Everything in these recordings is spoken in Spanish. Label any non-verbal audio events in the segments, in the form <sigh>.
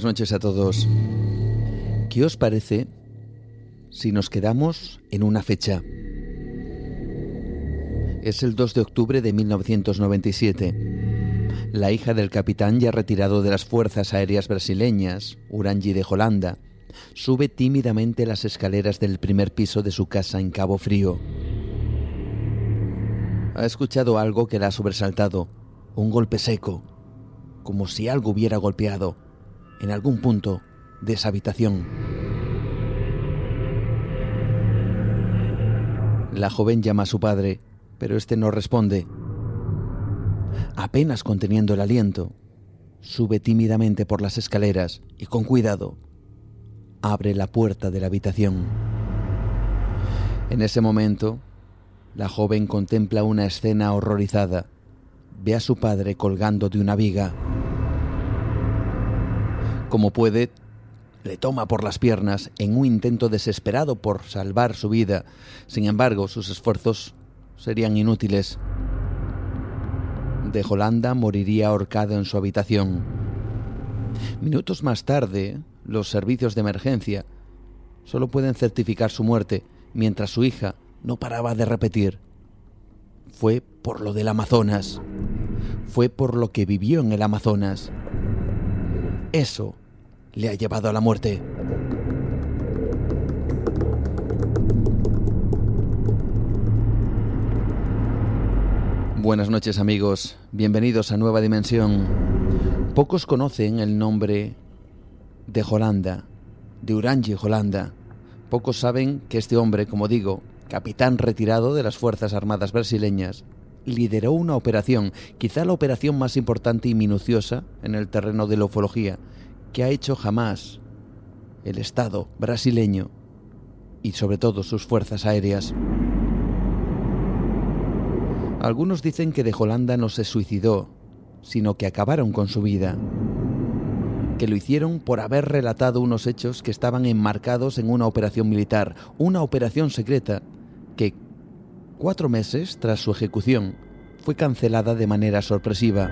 Buenas noches a todos. ¿Qué os parece si nos quedamos en una fecha? Es el 2 de octubre de 1997. La hija del capitán ya retirado de las Fuerzas Aéreas Brasileñas, Urangi de Holanda, sube tímidamente las escaleras del primer piso de su casa en Cabo Frío. Ha escuchado algo que la ha sobresaltado, un golpe seco, como si algo hubiera golpeado en algún punto de esa habitación. La joven llama a su padre, pero este no responde. Apenas conteniendo el aliento, sube tímidamente por las escaleras y con cuidado abre la puerta de la habitación. En ese momento, la joven contempla una escena horrorizada. Ve a su padre colgando de una viga como puede, le toma por las piernas en un intento desesperado por salvar su vida. Sin embargo, sus esfuerzos serían inútiles. De Holanda moriría ahorcado en su habitación. Minutos más tarde, los servicios de emergencia solo pueden certificar su muerte, mientras su hija no paraba de repetir. Fue por lo del Amazonas. Fue por lo que vivió en el Amazonas. Eso le ha llevado a la muerte. Buenas noches amigos, bienvenidos a Nueva Dimensión. Pocos conocen el nombre de Holanda, de Urangi Holanda. Pocos saben que este hombre, como digo, capitán retirado de las Fuerzas Armadas brasileñas, lideró una operación, quizá la operación más importante y minuciosa en el terreno de la ufología, que ha hecho jamás el Estado brasileño y sobre todo sus fuerzas aéreas. Algunos dicen que de Holanda no se suicidó, sino que acabaron con su vida, que lo hicieron por haber relatado unos hechos que estaban enmarcados en una operación militar, una operación secreta, que cuatro meses tras su ejecución fue cancelada de manera sorpresiva.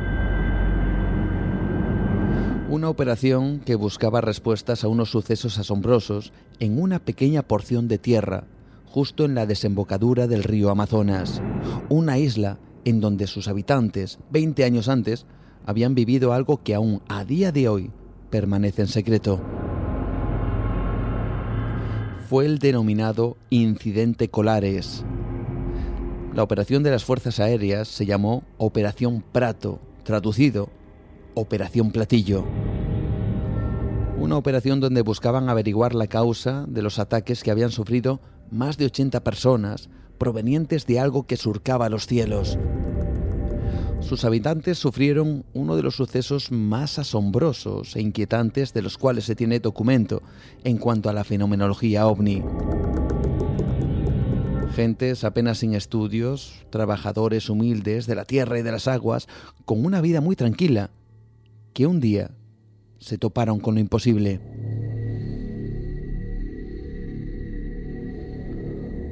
Una operación que buscaba respuestas a unos sucesos asombrosos en una pequeña porción de tierra, justo en la desembocadura del río Amazonas, una isla en donde sus habitantes, 20 años antes, habían vivido algo que aún a día de hoy permanece en secreto. Fue el denominado Incidente Colares. La operación de las Fuerzas Aéreas se llamó Operación Prato, traducido Operación Platillo. Una operación donde buscaban averiguar la causa de los ataques que habían sufrido más de 80 personas provenientes de algo que surcaba los cielos. Sus habitantes sufrieron uno de los sucesos más asombrosos e inquietantes de los cuales se tiene documento en cuanto a la fenomenología ovni. Gentes apenas sin estudios, trabajadores humildes de la tierra y de las aguas, con una vida muy tranquila, que un día se toparon con lo imposible.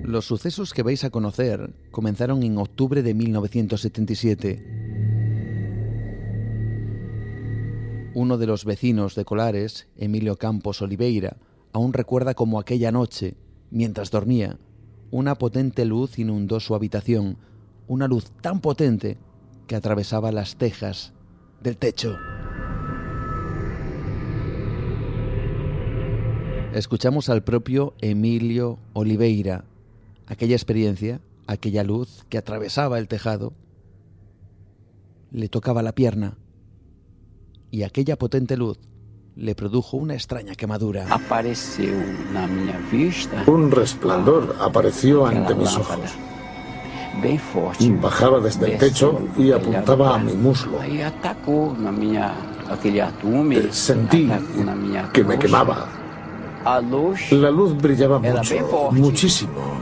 Los sucesos que vais a conocer comenzaron en octubre de 1977. Uno de los vecinos de Colares, Emilio Campos Oliveira, aún recuerda como aquella noche, mientras dormía, una potente luz inundó su habitación, una luz tan potente que atravesaba las tejas del techo. Escuchamos al propio Emilio Oliveira. Aquella experiencia, aquella luz que atravesaba el tejado, le tocaba la pierna y aquella potente luz le produjo una extraña quemadura. Apareció na minha vista. Un resplandor apareció ante mis ojos. Bajaba desde el techo y apuntaba a mi muslo. Eh, Sentí que me quemaba. La luz brillaba mucho, muchísimo.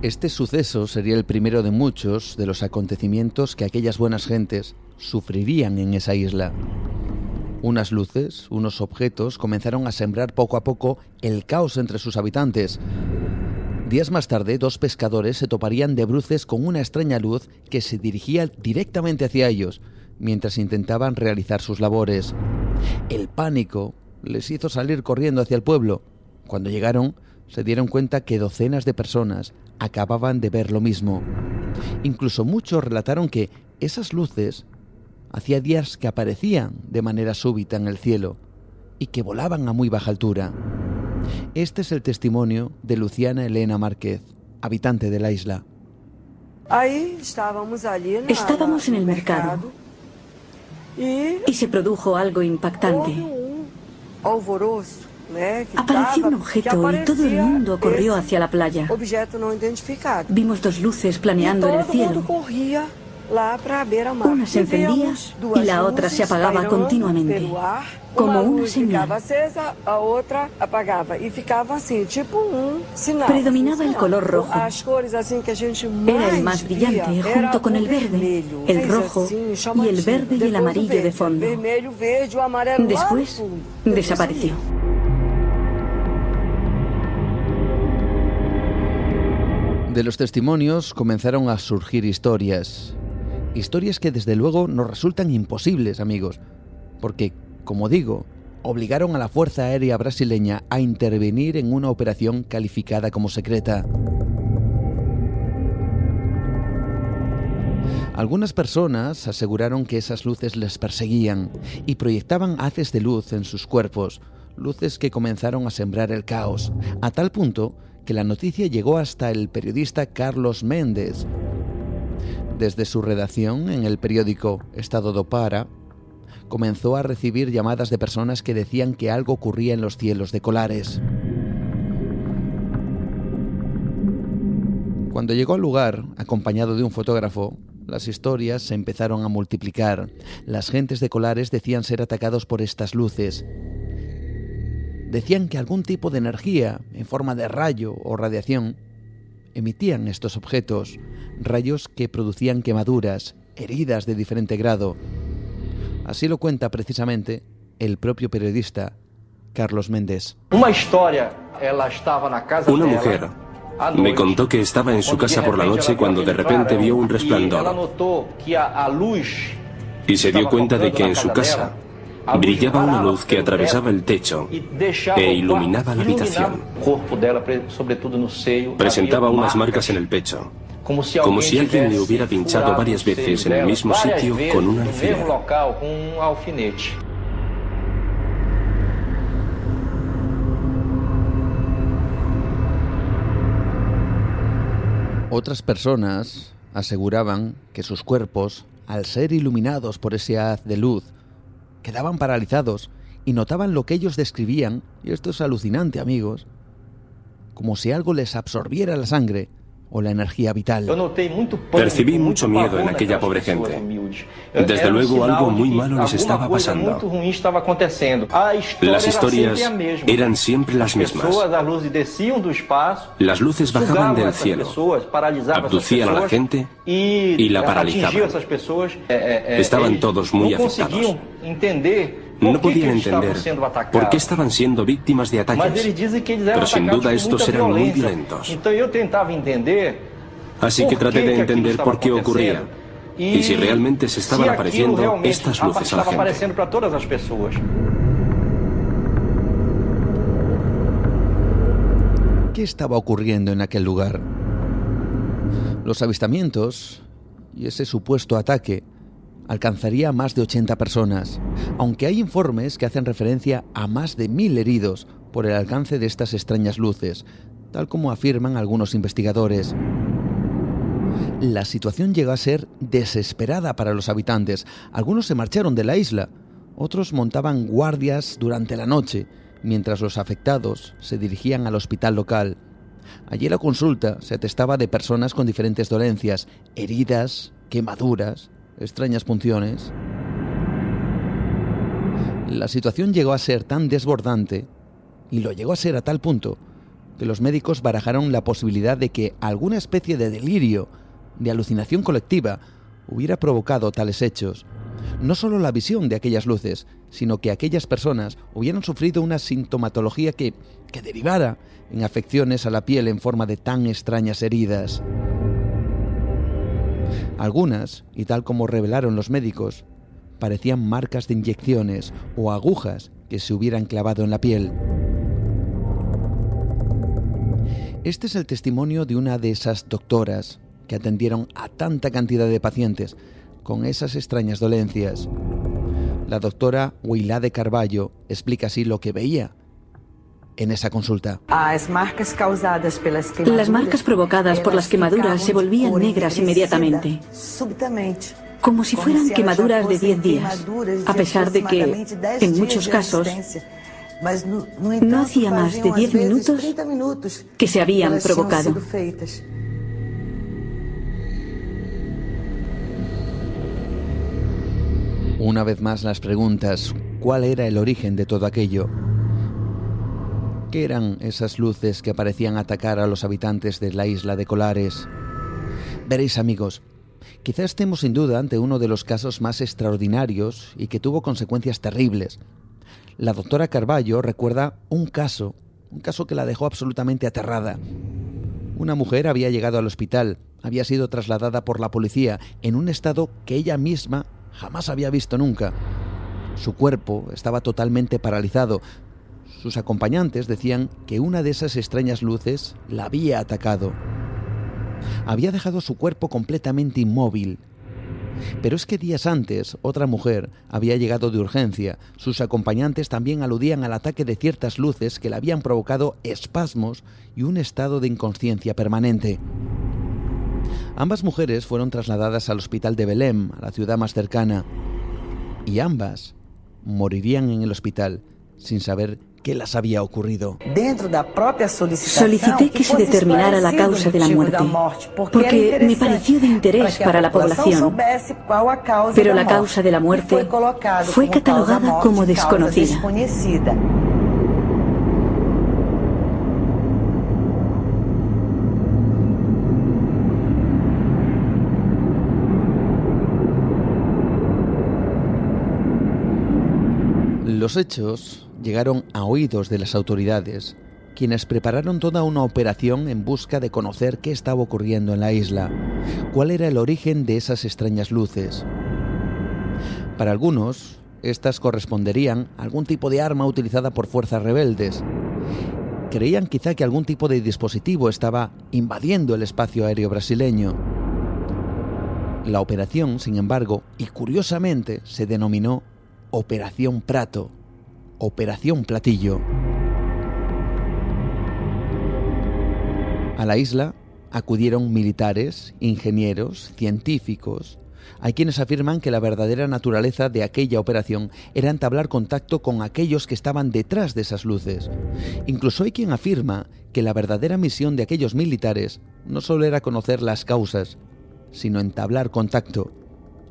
Este suceso sería el primero de muchos de los acontecimientos que aquellas buenas gentes sufrirían en esa isla. Unas luces, unos objetos comenzaron a sembrar poco a poco el caos entre sus habitantes. Días más tarde, dos pescadores se toparían de bruces con una extraña luz que se dirigía directamente hacia ellos, mientras intentaban realizar sus labores. El pánico les hizo salir corriendo hacia el pueblo. Cuando llegaron, se dieron cuenta que docenas de personas acababan de ver lo mismo. Incluso muchos relataron que esas luces hacía días que aparecían de manera súbita en el cielo y que volaban a muy baja altura. Este es el testimonio de Luciana Elena Márquez, habitante de la isla. Estábamos en el mercado. Y se produjo algo impactante. Apareció un objeto y todo el mundo corrió hacia la playa. Vimos dos luces planeando en el cielo. Una se encendía y la otra se apagaba continuamente, como una señal. E um. Predominaba um el color rojo. Era el más brillante, junto con el verde, el rojo y el verde y el amarillo de fondo. Después desapareció. De los testimonios comenzaron a surgir historias. Historias que desde luego nos resultan imposibles, amigos. Porque, como digo, obligaron a la Fuerza Aérea Brasileña a intervenir en una operación calificada como secreta. Algunas personas aseguraron que esas luces les perseguían y proyectaban haces de luz en sus cuerpos, luces que comenzaron a sembrar el caos, a tal punto que la noticia llegó hasta el periodista Carlos Méndez. Desde su redacción en el periódico Estado do Para, comenzó a recibir llamadas de personas que decían que algo ocurría en los cielos de Colares. Cuando llegó al lugar, acompañado de un fotógrafo, las historias se empezaron a multiplicar. Las gentes de Colares decían ser atacados por estas luces. Decían que algún tipo de energía, en forma de rayo o radiación, emitían estos objetos, rayos que producían quemaduras, heridas de diferente grado. Así lo cuenta precisamente el propio periodista Carlos Méndez. Casa Una dela, mujer me contó que estaba en su casa por la noche cuando de repente vio un resplandor y se dio cuenta de que en su casa brillaba una luz que atravesaba el techo e iluminaba la habitación. Presentaba unas marcas en el pecho, como si, alguien le hubiera pinchado varias veces en el mismo sitio con un alfiler. Otras personas aseguraban que sus cuerpos, al ser iluminados por ese haz de luz, quedaban paralizados y notaban lo que ellos describían, y esto es alucinante amigos, como si algo les absorbiera la sangre o la energía vital. Percibí mucho miedo en aquella pobre gente. Desde luego, algo muy malo les estaba pasando. Las historias eran siempre las As mismas. Las luces bajaban del cielo, abducían a la gente e, y la paralizaban. Estaban todos muy por No podían entender por qué estaban siendo víctimas de ataques. Pero sin duda estos eran muy violentos. Así que traté de entender por qué ocurría y si realmente se estaban apareciendo estas luces a la gente. ¿Qué estaba ocurriendo en aquel lugar? Los avistamientos y ese supuesto ataque alcanzaría a más de 80 personas, aunque hay informes que hacen referencia a más de mil heridos por el alcance de estas extrañas luces, tal como afirman algunos investigadores. La situación llegó a ser desesperada para los habitantes. Algunos se marcharon de la isla, otros montaban guardias durante la noche, mientras los afectados se dirigían al hospital local. Allí la consulta se atestaba de personas con diferentes dolencias, heridas, quemaduras, extrañas punciones. La situación llegó a ser tan desbordante, y lo llegó a ser a tal punto, que los médicos barajaron la posibilidad de que alguna especie de delirio, de alucinación colectiva, hubiera provocado tales hechos. No solo la visión de aquellas luces, sino que aquellas personas hubieran sufrido una sintomatología que, que derivara en afecciones a la piel en forma de tan extrañas heridas. Algunas, y tal como revelaron los médicos, parecían marcas de inyecciones o agujas que se hubieran clavado en la piel. Este es el testimonio de una de esas doctoras que atendieron a tanta cantidad de pacientes con esas extrañas dolencias. La doctora de Carballo explica así lo que veía en esa consulta. Las marcas causadas pelas Las marcas provocadas por las quemaduras se volvían negras inmediatamente, como si fueran quemaduras de 10 días, a pesar de que, en muchos casos, no hacía más de 10 minutos que se habían provocado. Una vez más las preguntas, ¿cuál era el origen de todo aquello? ¿Qué eran esas luces que parecían atacar a los habitantes de la isla de Colares? Veréis amigos, quizá estemos sin duda ante uno de los casos más extraordinarios y que tuvo consecuencias terribles. La doctora Carballo recuerda un caso, un caso que la dejó absolutamente aterrada. Una mujer había llegado al hospital, había sido trasladada por la policía en un estado que ella misma jamás había visto nunca. Su cuerpo estaba totalmente paralizado. Sus acompañantes decían que una de esas extrañas luces la había atacado. Había dejado su cuerpo completamente inmóvil. Pero es que días antes otra mujer había llegado de urgencia. Sus acompañantes también aludían al ataque de ciertas luces que le habían provocado espasmos y un estado de inconsciencia permanente. Ambas mujeres fueron trasladadas al hospital de Belém, a la ciudad más cercana, y ambas morirían en el hospital sin saber qué las había ocurrido. Solicité que se determinara la causa de la muerte, porque me pareció de interés para la población, pero la causa de la muerte fue catalogada como desconocida. Los hechos llegaron a oídos de las autoridades, quienes prepararon toda una operación en busca de conocer qué estaba ocurriendo en la isla, cuál era el origen de esas extrañas luces. Para algunos, estas corresponderían a algún tipo de arma utilizada por fuerzas rebeldes. Creían quizá que algún tipo de dispositivo estaba invadiendo el espacio aéreo brasileño. La operación, sin embargo, y curiosamente, se denominó Operación Prato Operación Platillo. A la isla acudieron militares, ingenieros, científicos. Hay quienes afirman que la verdadera naturaleza de aquella operación era entablar contacto con aquellos que estaban detrás de esas luces. Incluso hay quien afirma que la verdadera misión de aquellos militares no solo era conocer las causas, sino entablar contacto.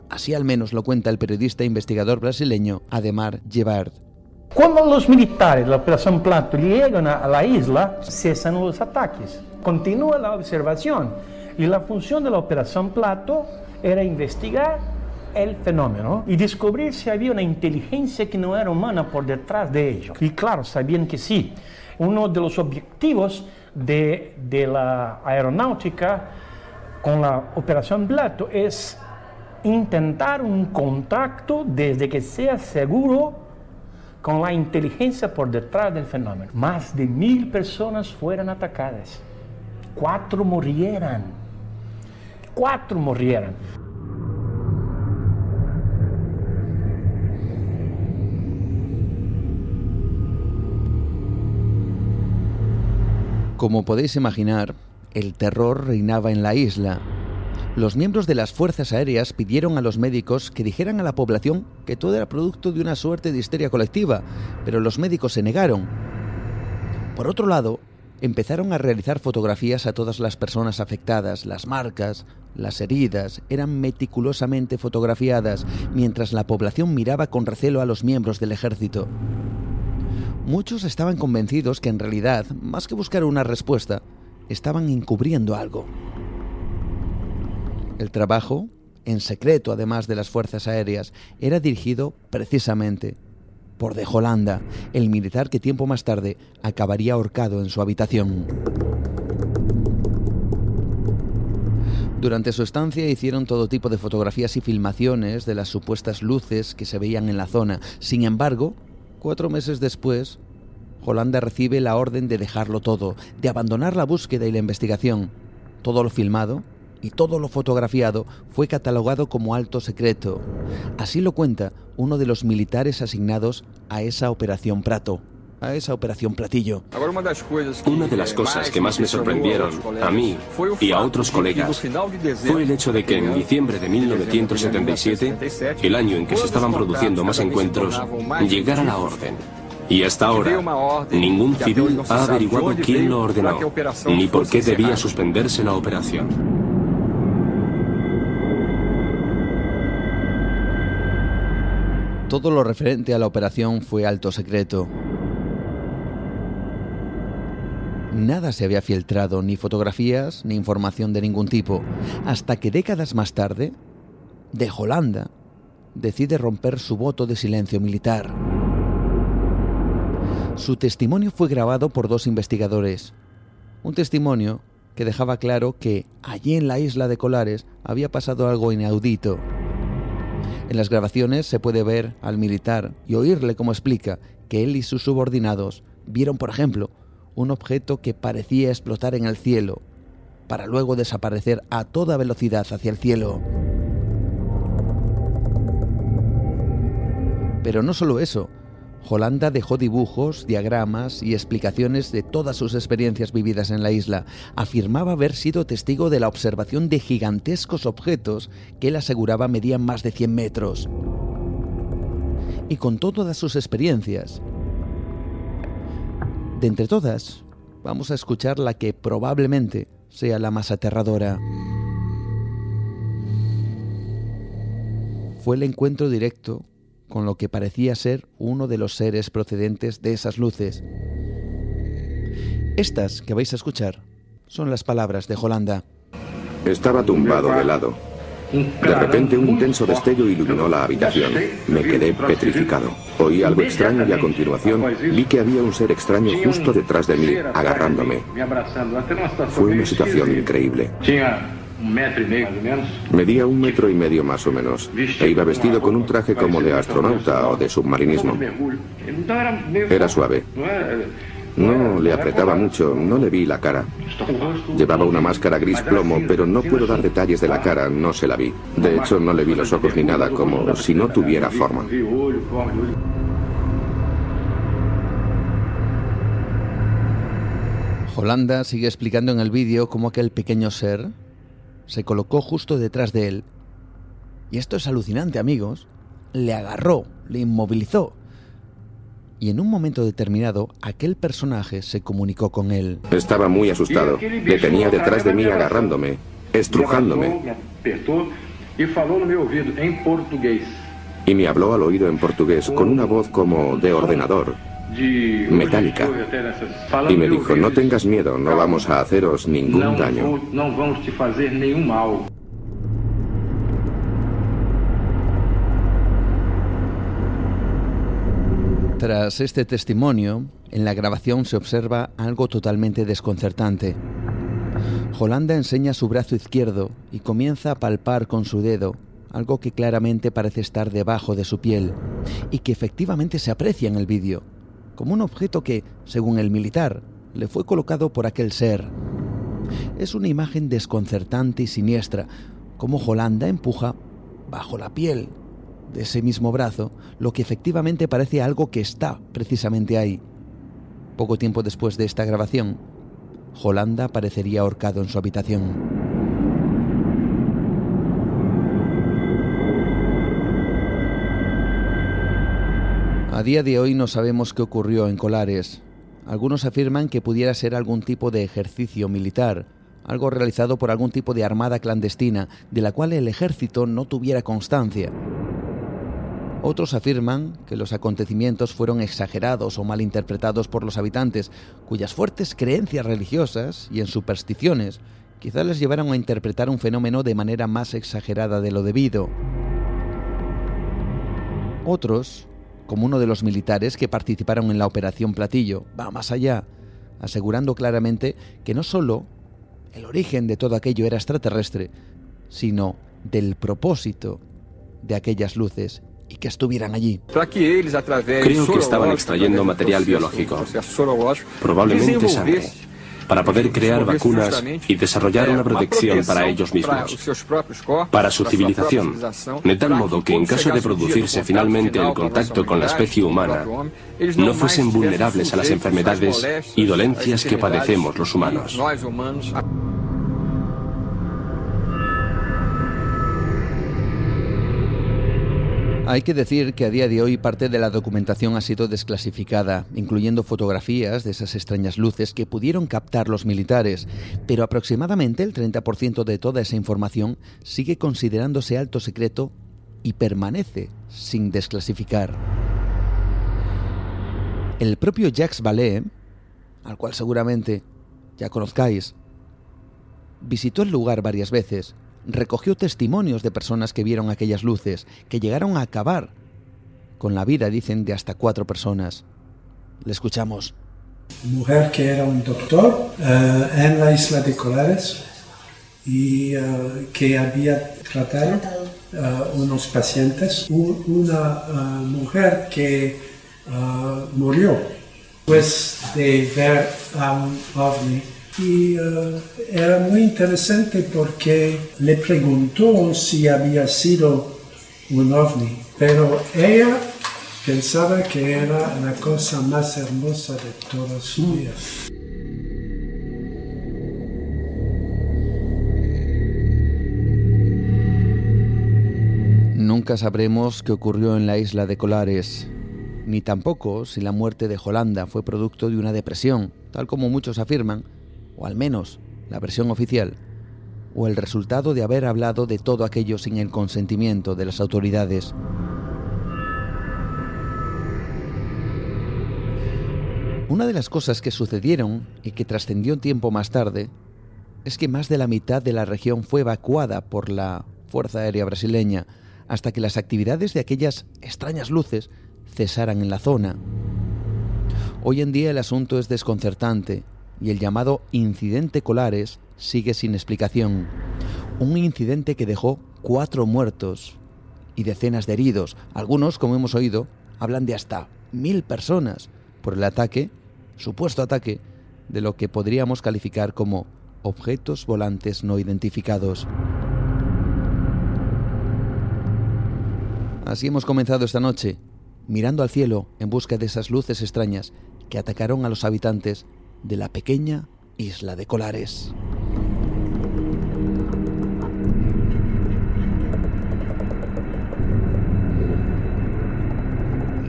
Así al menos lo cuenta el periodista e investigador brasileño Ademar Gebard. Cuando los militares de la Operación Plato llegan a la isla, cesan los ataques. Continúa la observación. Y la función de la Operación Plato era investigar el fenómeno y descubrir si había una inteligencia que no era humana por detrás de ello. Y claro, sabían que sí. Uno de los objetivos de, de la aeronáutica con la Operación Plato es intentar un contacto desde que sea seguro con la inteligencia por detrás del fenómeno. Más de mil personas fueron atacadas. Cuatro murieron. Cuatro murieron. Como podéis imaginar, el terror reinaba en la isla. Los miembros de las fuerzas aéreas pidieron a los médicos que dijeran a la población que todo era producto de una suerte de histeria colectiva, pero los médicos se negaron. Por otro lado, empezaron a realizar fotografías a todas las personas afectadas, las marcas, las heridas eran meticulosamente fotografiadas mientras la población miraba con recelo a los miembros del ejército. Muchos estaban convencidos que en realidad, más que buscar una respuesta, estaban encubriendo algo. El trabajo, en secreto además de las fuerzas aéreas, era dirigido precisamente por de Holanda, el militar que tiempo más tarde acabaría ahorcado en su habitación. Durante su estancia hicieron todo tipo de fotografías y filmaciones de las supuestas luces que se veían en la zona. Sin embargo, cuatro meses después, Holanda recibe la orden de dejarlo todo, de abandonar la búsqueda y la investigación. Todo lo filmado y todo lo fotografiado fue catalogado como alto secreto. Así lo cuenta uno de los militares asignados a esa operación Prato a esa operación platillo. Una de las cosas que más me sorprendieron a mí y a otros colegas fue el hecho de que en diciembre de 1977, el año en que se estaban produciendo más encuentros, llegara la orden. Y hasta ahora, ningún civil ha averiguado quién lo ordenó, ni por qué debía suspenderse la operación. Todo lo referente a la operación fue alto secreto. Nada se había filtrado, ni fotografías, ni información de ningún tipo, hasta que décadas más tarde, de Holanda decide romper su voto de silencio militar. Su testimonio fue grabado por dos investigadores. Un testimonio que dejaba claro que allí en la isla de Colares había pasado algo inaudito. En las grabaciones se puede ver al militar y oírle cómo explica que él y sus subordinados vieron, por ejemplo, un objeto que parecía explotar en el cielo, para luego desaparecer a toda velocidad hacia el cielo. Pero no solo eso, Holanda dejó dibujos, diagramas y explicaciones de todas sus experiencias vividas en la isla. Afirmaba haber sido testigo de la observación de gigantescos objetos que él aseguraba medían más de 100 metros. Y con todas sus experiencias, de entre todas, vamos a escuchar la que probablemente sea la más aterradora. Fue el encuentro directo con lo que parecía ser uno de los seres procedentes de esas luces. Estas que vais a escuchar son las palabras de Holanda. Estaba tumbado de lado. De repente un intenso destello iluminó la habitación. Me quedé petrificado. Oí algo extraño y a continuación vi que había un ser extraño justo detrás de mí, agarrándome. Fue una situación increíble. Medía un metro y medio más o menos e iba vestido con un traje como de astronauta o de submarinismo. Era suave. No le apretaba mucho, no le vi la cara. Llevaba una máscara gris plomo, pero no puedo dar detalles de la cara, no se la vi. De hecho, no le vi los ojos ni nada, como si no tuviera forma. Holanda sigue explicando en el vídeo cómo aquel pequeño ser, se colocó justo detrás de él. Y esto es alucinante, amigos. Le agarró, le inmovilizó. Y en un momento determinado, aquel personaje se comunicó con él. Estaba muy asustado. Le tenía detrás de mí agarrándome, estrujándome. Y me habló al oído en portugués con una voz como de ordenador metálica. Y me dijo, no tengas miedo, no vamos a haceros ningún daño. Tras este testimonio, en la grabación se observa algo totalmente desconcertante. Holanda enseña su brazo izquierdo y comienza a palpar con su dedo algo que claramente parece estar debajo de su piel y que efectivamente se aprecia en el vídeo como un objeto que, según el militar, le fue colocado por aquel ser. Es una imagen desconcertante y siniestra, como Holanda empuja bajo la piel de ese mismo brazo lo que efectivamente parece algo que está precisamente ahí. Poco tiempo después de esta grabación, Holanda parecería ahorcado en su habitación. A día de hoy no sabemos qué ocurrió en Colares. Algunos afirman que pudiera ser algún tipo de ejercicio militar, algo realizado por algún tipo de armada clandestina de la cual el ejército no tuviera constancia. Otros afirman que los acontecimientos fueron exagerados o malinterpretados por los habitantes, cuyas fuertes creencias religiosas y en supersticiones quizás les llevaron a interpretar un fenómeno de manera más exagerada de lo debido. Otros, como uno de los militares que participaron en la Operación Platillo, va más allá, asegurando claramente que no solo el origen de todo aquello era extraterrestre, sino del propósito de aquellas luces y que estuvieran allí. Creo que estaban extrayendo material biológico, probablemente sangre, para poder crear vacunas y desarrollar una protección para ellos mismos, para su civilización, de tal modo que en caso de producirse finalmente el contacto con la especie humana, no fuesen vulnerables a las enfermedades y dolencias que padecemos los humanos. Hay que decir que a día de hoy parte de la documentación ha sido desclasificada, incluyendo fotografías de esas extrañas luces que pudieron captar los militares, pero aproximadamente el 30% de toda esa información sigue considerándose alto secreto y permanece sin desclasificar. El propio Jacques Vallée, al cual seguramente ya conozcáis, visitó el lugar varias veces recogió testimonios de personas que vieron aquellas luces, que llegaron a acabar con la vida, dicen, de hasta cuatro personas. Le escuchamos. Mujer que era un doctor eh, en la isla de Colares y eh, que había tratado eh, unos pacientes. una mujer que murió después de ver a un ovni y eh, era muy interesante porque le preguntó si había sido un ovni, pero ella pensaba que era la cosa más hermosa de toda su. Nunca sabremos qué ocurrió en la isla de Colares, ni tampoco si la muerte de Holanda fue producto de una depresión, tal como muchos afirman, o al menos la versión oficial, o el resultado de haber hablado de todo aquello sin el consentimiento de las autoridades. Una de las cosas que sucedieron y que trascendió tiempo más tarde es que más de la mitad de la región fue evacuada por la Fuerza Aérea Brasileña hasta que las actividades de aquellas extrañas luces cesaran en la zona. Hoy en día el asunto es desconcertante y el llamado incidente Colares sigue sin explicación. Un incidente que dejó cuatro muertos y decenas de heridos. Algunos, como hemos oído, hablan de hasta mil personas por el ataque, supuesto ataque, de lo que podríamos calificar como objetos volantes no identificados. Así hemos comenzado esta noche, mirando al cielo en busca de esas luces extrañas que atacaron a los habitantes de la pequeña isla de Colares.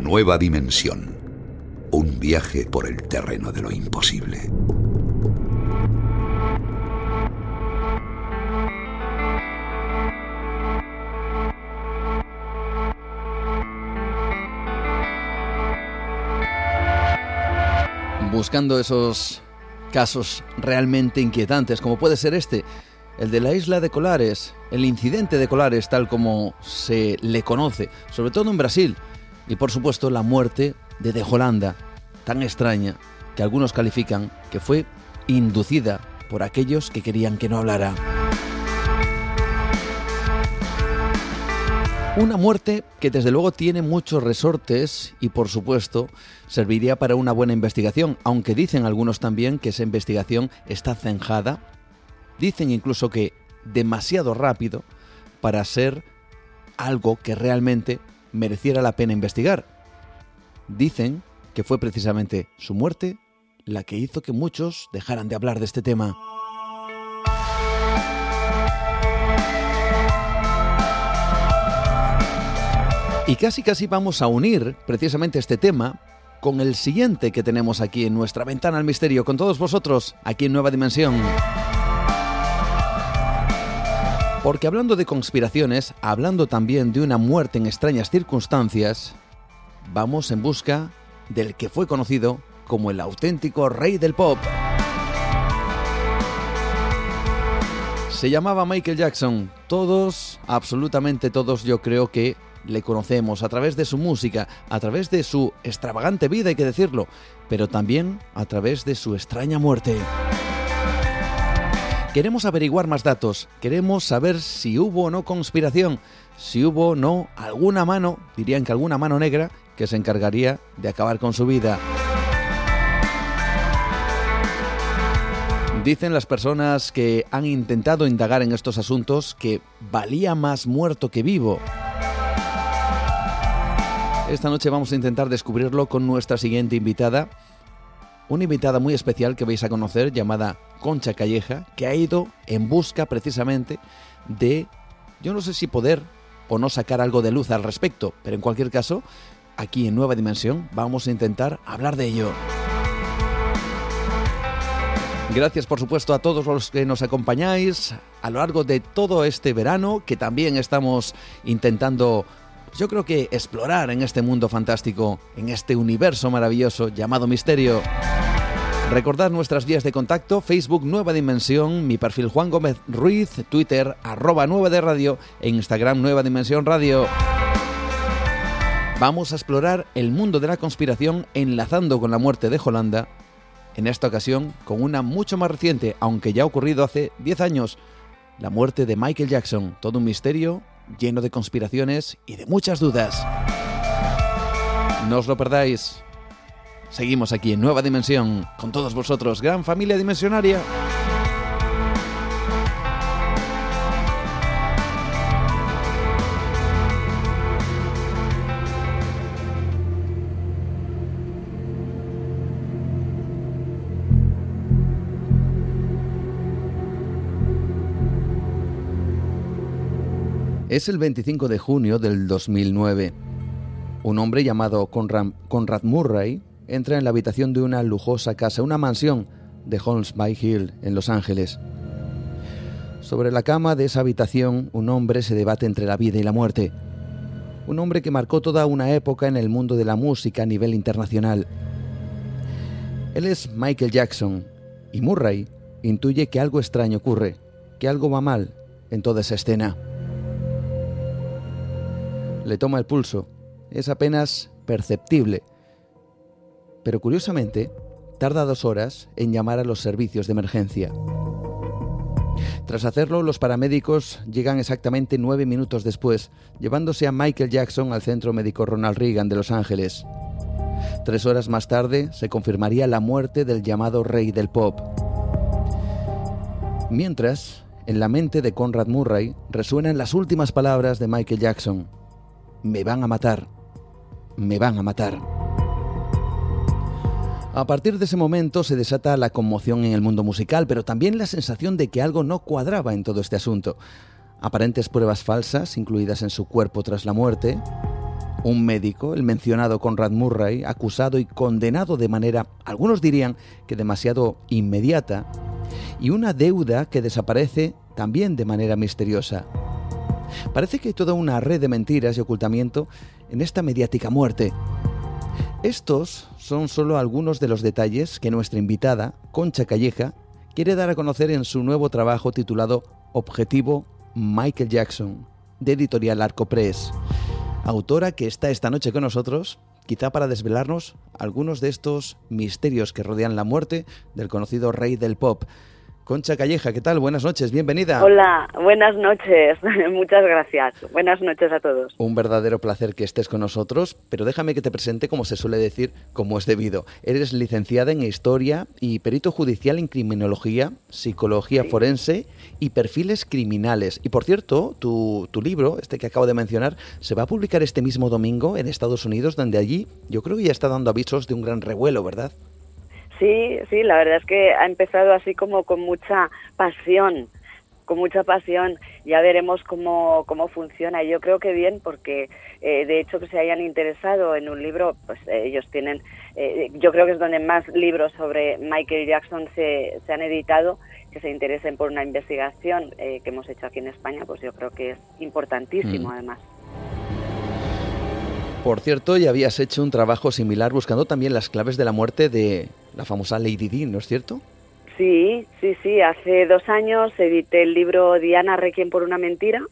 Nueva dimensión. Un viaje por el terreno de lo imposible. Buscando esos casos realmente inquietantes, como puede ser este, el de la isla de Colares, el incidente de Colares tal como se le conoce, sobre todo en Brasil, y por supuesto la muerte de De Holanda, tan extraña que algunos califican que fue inducida por aquellos que querían que no hablara. Una muerte que desde luego tiene muchos resortes y por supuesto serviría para una buena investigación, aunque dicen algunos también que esa investigación está cenjada. Dicen incluso que demasiado rápido para ser algo que realmente mereciera la pena investigar. Dicen que fue precisamente su muerte la que hizo que muchos dejaran de hablar de este tema. Y casi casi vamos a unir precisamente este tema con el siguiente que tenemos aquí en nuestra ventana al misterio, con todos vosotros, aquí en Nueva Dimensión. Porque hablando de conspiraciones, hablando también de una muerte en extrañas circunstancias, vamos en busca del que fue conocido como el auténtico rey del pop. Se llamaba Michael Jackson. Todos, absolutamente todos, yo creo que le conocemos a través de su música, a través de su extravagante vida, hay que decirlo, pero también a través de su extraña muerte. Queremos averiguar más datos, queremos saber si hubo o no conspiración, si hubo o no alguna mano, dirían que alguna mano negra, que se encargaría de acabar con su vida. Dicen las personas que han intentado indagar en estos asuntos que valía más muerto que vivo. Esta noche vamos a intentar descubrirlo con nuestra siguiente invitada, una invitada muy especial que vais a conocer llamada Concha Calleja, que ha ido en busca precisamente de, yo no sé si poder o no sacar algo de luz al respecto, pero en cualquier caso, aquí en Nueva Dimensión vamos a intentar hablar de ello. Gracias por supuesto a todos los que nos acompañáis a lo largo de todo este verano, que también estamos intentando yo creo que explorar en este mundo fantástico, en este universo maravilloso llamado misterio. Recordad nuestras vías de contacto, Facebook Nueva Dimensión, mi perfil Juan Gómez Ruiz, Twitter arroba Nueva de Radio e Instagram Nueva Dimensión Radio. Vamos a explorar el mundo de la conspiración enlazando con la muerte de Holanda, en esta ocasión con una mucho más reciente, aunque ya ha ocurrido hace 10 años, la muerte de Michael Jackson, todo un misterio lleno de conspiraciones y de muchas dudas. No os lo perdáis. Seguimos aquí en Nueva Dimensión con todos vosotros, gran familia dimensionaria. Es el 25 de junio del 2009. Un hombre llamado Conrad, Murray entra en la habitación de una lujosa casa, una mansión de Holmes by Hill, en Los Ángeles. Sobre la cama de esa habitación, un hombre se debate entre la vida y la muerte. Un hombre que marcó toda una época en el mundo de la música a nivel internacional. Él es Michael Jackson y Murray intuye que algo extraño ocurre, que algo va mal en toda esa escena le toma el pulso. Es apenas perceptible. Pero curiosamente, tarda dos horas en llamar a los servicios de emergencia. Tras hacerlo, los paramédicos llegan exactamente nueve minutos después, llevándose a Michael Jackson al Centro Médico Ronald Reagan de Los Ángeles. Tres horas más tarde se confirmaría la muerte del llamado rey del pop. Mientras, en la mente de Conrad Murray resuenan las últimas palabras de Michael Jackson me van a matar, me van a matar. A partir de ese momento se desata la conmoción en el mundo musical, pero también la sensación de que algo no cuadraba en todo este asunto. Aparentes pruebas falsas incluidas en su cuerpo tras la muerte, un médico, el mencionado Conrad Murray, acusado y condenado de manera, algunos dirían que demasiado inmediata, y una deuda que desaparece también de manera misteriosa. Parece que hay toda una red de mentiras y ocultamiento en esta mediática muerte. Estos son solo algunos de los detalles que nuestra invitada, Concha Calleja, quiere dar a conocer en su nuevo trabajo titulado Objetivo Michael Jackson, de editorial Arco Press. Autora que está esta noche con nosotros, quizá para desvelarnos algunos de estos misterios que rodean la muerte del conocido rey del pop. Concha Calleja, ¿qué tal? Buenas noches, bienvenida. Hola, buenas noches, <laughs> muchas gracias. Buenas noches a todos. Un verdadero placer que estés con nosotros, pero déjame que te presente, como se suele decir, como es debido. Eres licenciada en Historia y perito judicial en Criminología, Psicología Forense y Perfiles Criminales. Y por cierto, tu, tu libro, este que acabo de mencionar, se va a publicar este mismo domingo en Estados Unidos, donde allí yo creo que ya está dando avisos de un gran revuelo, ¿verdad? Sí, sí, la verdad es que ha empezado así como con mucha pasión. con mucha pasión. Ya veremos cómo, cómo funciona. Yo creo que bien, porque eh, de hecho que se hayan interesado en un libro, pues eh, ellos tienen, eh, yo creo que es donde más libros sobre Michael Jackson se, se han editado, que se interesen por una investigación que hemos hecho aquí en España, pues yo creo que es importantísimo mm. además. Por cierto, ya habías hecho un trabajo similar buscando también las claves de la muerte de la famosa Lady Di, ¿no es cierto? Sí, sí, sí. Hace dos años edité el libro Diana Requiem por una mentira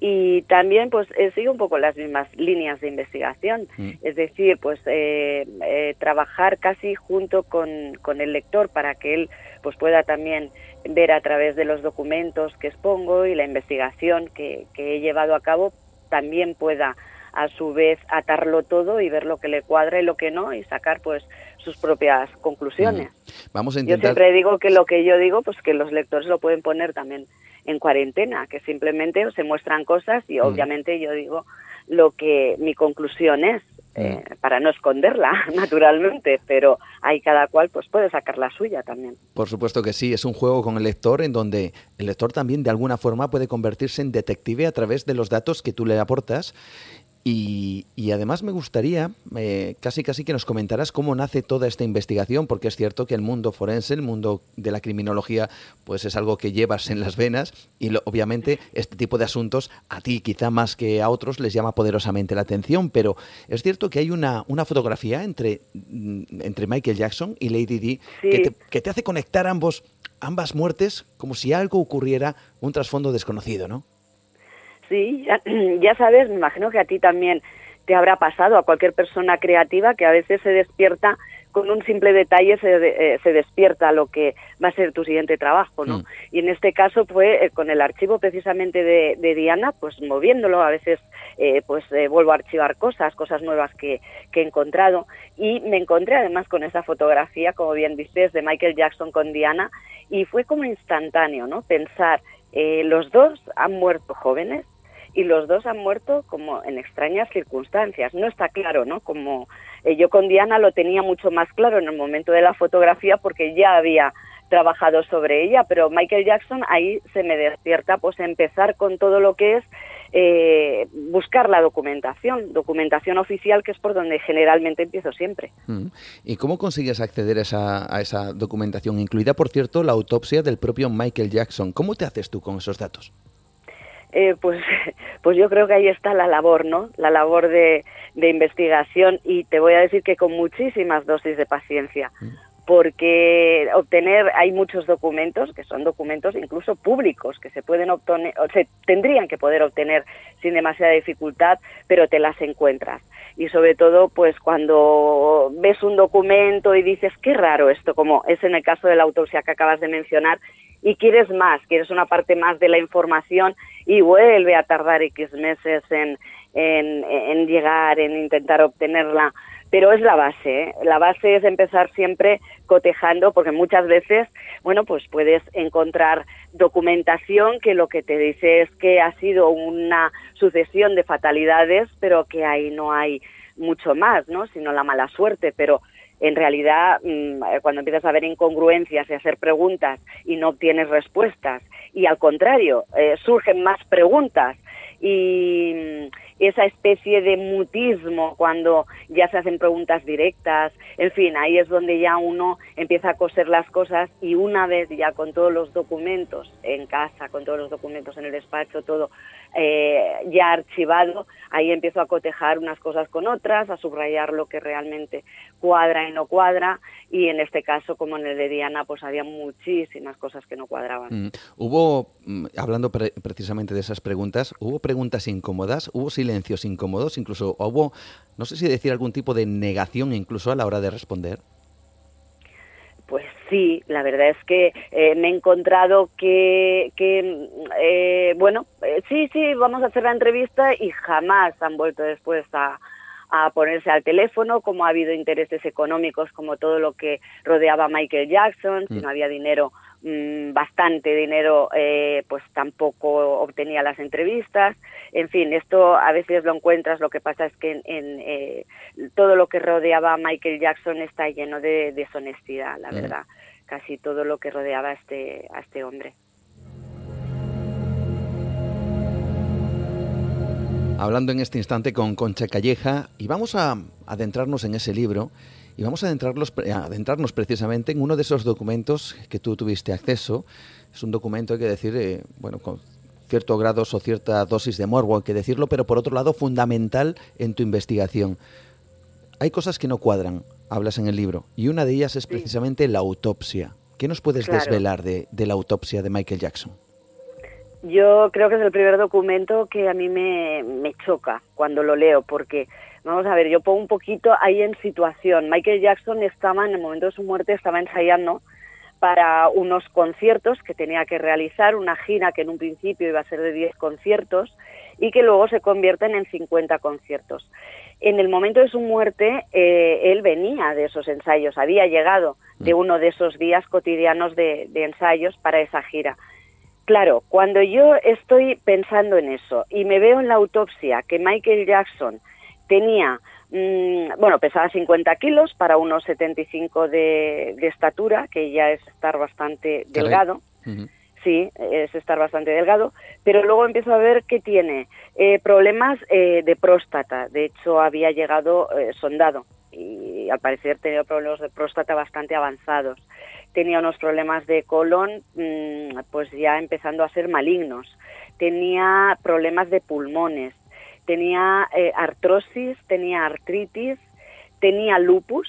y también pues eh, sigo un poco las mismas líneas de investigación. Mm. Es decir, pues eh, eh, trabajar casi junto con, con, el lector para que él pues pueda también ver a través de los documentos que expongo y la investigación que, que he llevado a cabo también pueda a su vez atarlo todo y ver lo que le cuadra y lo que no y sacar pues sus propias conclusiones. Vamos a Yo siempre digo que lo que yo digo, pues que los lectores lo pueden poner también en cuarentena, que simplemente se muestran cosas y obviamente yo digo lo que mi conclusión es, eh, para no esconderla, <laughs> naturalmente, pero ahí cada cual pues puede sacar la suya también. Por supuesto que sí, es un juego con el lector en donde el lector también de alguna forma puede convertirse en detective a través de los datos que tú le aportas y, además me gustaría eh, casi casi que nos comentaras cómo nace toda esta investigación, porque es cierto que el mundo forense, el mundo de la criminología, pues es algo que llevas en las venas y obviamente este tipo de asuntos a ti quizá más que a otros les llama poderosamente la atención, pero es cierto que hay una, una fotografía entre, mm, entre Michael Jackson y Lady Di que, te, que te hace conectar ambos, ambas muertes como si algo ocurriera, un trasfondo desconocido, ¿no? Sí, <clears throat> ya, sabes, me imagino que a ti también te habrá pasado, a cualquier persona creativa que a veces se despierta con un simple detalle se, eh, se, despierta lo que va a ser tu siguiente trabajo, ¿no? Mm. Y en este caso fue eh, con el archivo precisamente de, Diana, pues moviéndolo, a veces eh, pues vuelvo a archivar cosas, cosas nuevas que, que, he encontrado y me encontré además con esa fotografía, como bien dices, de Michael Jackson con Diana y fue como instantáneo, ¿no? Pensar, los dos han muerto jóvenes, y los dos han muerto como en extrañas circunstancias. No está claro, ¿no? Como eh, yo con Diana lo tenía mucho más claro en el momento de la fotografía porque ya había trabajado sobre ella, pero Michael Jackson ahí se me despierta pues empezar con todo lo que es eh, buscar la documentación, documentación oficial que es por donde generalmente empiezo siempre. Mm. ¿Y cómo consigues acceder a esa, a esa documentación, incluida por cierto la autopsia del propio Michael Jackson? ¿Cómo te haces tú con esos datos? Eh, pues, <laughs> pues yo creo que ahí está la labor, ¿no? La labor de, de investigación y te voy a decir que con muchísimas dosis de paciencia, mm. porque obtener, hay muchos documentos que son documentos incluso públicos que se pueden obtener, o se tendrían que poder obtener sin demasiada dificultad, pero te las encuentras. Y sobre todo, pues cuando ves un documento y dices, qué raro esto, como es en el caso de la autopsia que acabas de mencionar, y quieres más, quieres una parte más de la información y vuelve a tardar X meses en, en, llegar, en intentar obtenerla. Pero es la base, ¿eh? la base es empezar siempre cotejando, porque muchas veces, bueno, pues puedes encontrar documentación que lo que te dice es que ha sido una sucesión de fatalidades, pero que ahí no hay mucho más, ¿no? Sino la mala suerte, pero en realidad mm, eh, cuando empiezas a ver incongruencias y hacer preguntas y no obtienes respuestas y al contrario eh, surgen más preguntas y mm, esa especie de mutismo cuando ya se hacen preguntas directas, en fin, ahí es donde ya uno empieza a coser las cosas y una vez ya con todos los documentos en casa, con todos los documentos en el despacho, todo eh, ya archivado, ahí empiezo a cotejar unas cosas con otras, a subrayar lo que realmente cuadra y no cuadra, y en este caso, como en el de Diana, pues había muchísimas cosas que no cuadraban. Mm, hubo, mm, hablando precisamente de esas preguntas, hubo preguntas incómodas, hubo silencios incómodos, incluso hubo, no sé si decir algún tipo de negación incluso a la hora de responder. Pues sí, la verdad es que eh, me he encontrado que, que eh, bueno, eh, sí, sí, vamos a hacer la entrevista y jamás han vuelto después a, a ponerse al teléfono, como ha habido intereses económicos, como todo lo que rodeaba a Michael Jackson, si mm. no había dinero, Mm, bastante dinero, eh, pues tampoco obtenía las entrevistas. En fin, esto a veces lo encuentras, lo que pasa es que en, eh, todo lo que rodeaba a Michael Jackson está lleno de deshonestidad, la verdad. Casi todo lo que rodeaba a este, a este hombre. Hablando en este instante con Concha Calleja, y vamos a adentrarnos en ese libro y vamos a adentrarnos, adentrarnos precisamente en uno de esos documentos que tú tuviste acceso. Es un documento, hay que decir, eh, bueno, con cierto grado o cierta dosis de morbo, hay que decirlo, pero por otro lado fundamental en tu investigación. Hay cosas que no cuadran, hablas en el libro, y una de ellas es precisamente la autopsia. ¿Qué nos puedes desvelar de, de la autopsia de Michael Jackson? Yo creo que es el primer documento que a mí me, me choca cuando lo leo, porque, vamos a ver, yo pongo un poquito ahí en situación. Michael Jackson estaba, en el momento de su muerte, estaba ensayando para unos conciertos que tenía que realizar, una gira que en un principio iba a ser de 10 conciertos y que luego se convierten en 50 conciertos. En el momento de su muerte, eh, él venía de esos ensayos, había llegado de mm. uno de esos días cotidianos de, de ensayos para esa gira. Claro, cuando yo estoy pensando en eso y me veo en la autopsia que Michael Jackson tenía, mm, bueno, pesaba 50 kilos para unos 75 de, de estatura, que ya es estar bastante delgado. Sí, es estar bastante delgado, pero luego empiezo a ver que tiene. Eh, problemas eh, de próstata. De hecho, había llegado eh, sondado y al parecer tenía problemas de próstata bastante avanzados. Tenía unos problemas de colon mm, pues ya empezando a ser malignos, tenía problemas de pulmones, tenía eh, artrosis, tenía artritis, tenía lupus,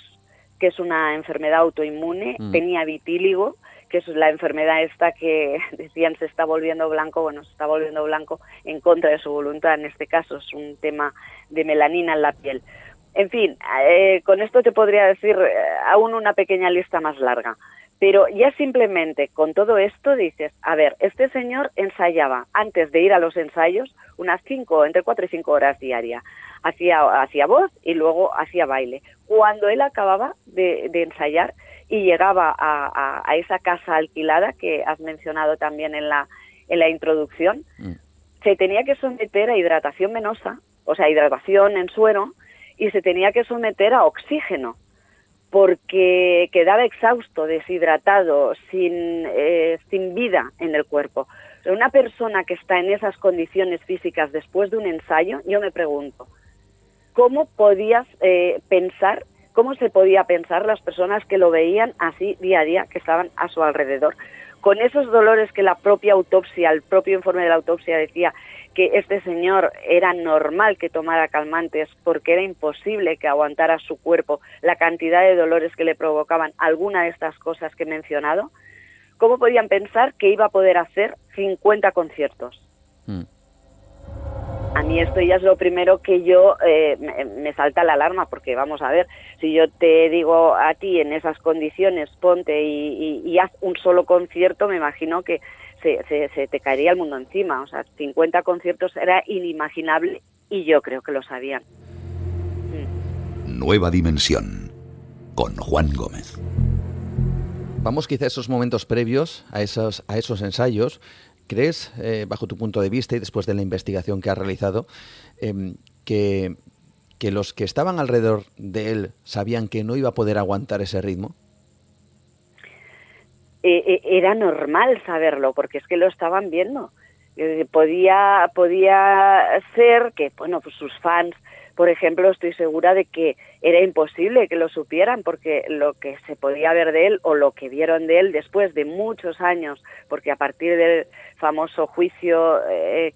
que es una enfermedad autoinmune, mm. tenía vitíligo, que es la enfermedad esta que <laughs> decían se está volviendo blanco, bueno, se está volviendo blanco en contra de su voluntad, en este caso es un tema de melanina en la piel. En fin, eh, con esto te podría decir eh, aún una pequeña lista más larga. Pero ya simplemente con todo esto dices, a ver, este señor ensayaba antes de ir a los ensayos unas cinco, entre cuatro y cinco horas diarias. Hacía, hacía voz y luego hacía baile. Cuando él acababa de, ensayar y llegaba a, esa casa alquilada que has mencionado también en la, en la introducción, mm. se tenía que someter a hidratación venosa, o sea, hidratación en suero, y se tenía que someter a oxígeno porque quedaba exhausto, deshidratado, sin, eh, sin vida en el cuerpo. Una persona que está en esas condiciones físicas después de un ensayo, yo me pregunto, ¿cómo podías eh, pensar, cómo se podía pensar las personas que lo veían así día a día, que estaban a su alrededor? Con esos dolores que la propia autopsia, el propio informe de la autopsia decía que este señor era normal que tomara calmantes porque era imposible que aguantara su cuerpo la cantidad de dolores que le provocaban alguna de estas cosas que he mencionado, ¿cómo podían pensar que iba a poder hacer 50 conciertos? Mm. A mí esto ya es lo primero que yo eh, me, salta la alarma, porque vamos a ver, si yo te digo a ti en esas condiciones, ponte y haz un solo concierto, me imagino que se, te caería el mundo encima. O sea, 50 conciertos era inimaginable y yo creo que lo sabían. Nueva Dimensión con Juan Gómez. Vamos quizá a esos momentos previos a esos, a esos ensayos. ¿Crees, eh, bajo tu punto de vista y después de la investigación que has realizado, em, que, que los que estaban alrededor de él sabían que no iba a poder aguantar ese ritmo? Eh, eh, era normal saberlo, porque es que lo estaban viendo. Podía, podía ser que, bueno, pues sus fans, por ejemplo, estoy segura de que era imposible que lo supieran, porque lo que se podía ver de él o lo que vieron de él después de muchos años, porque a partir del famoso juicio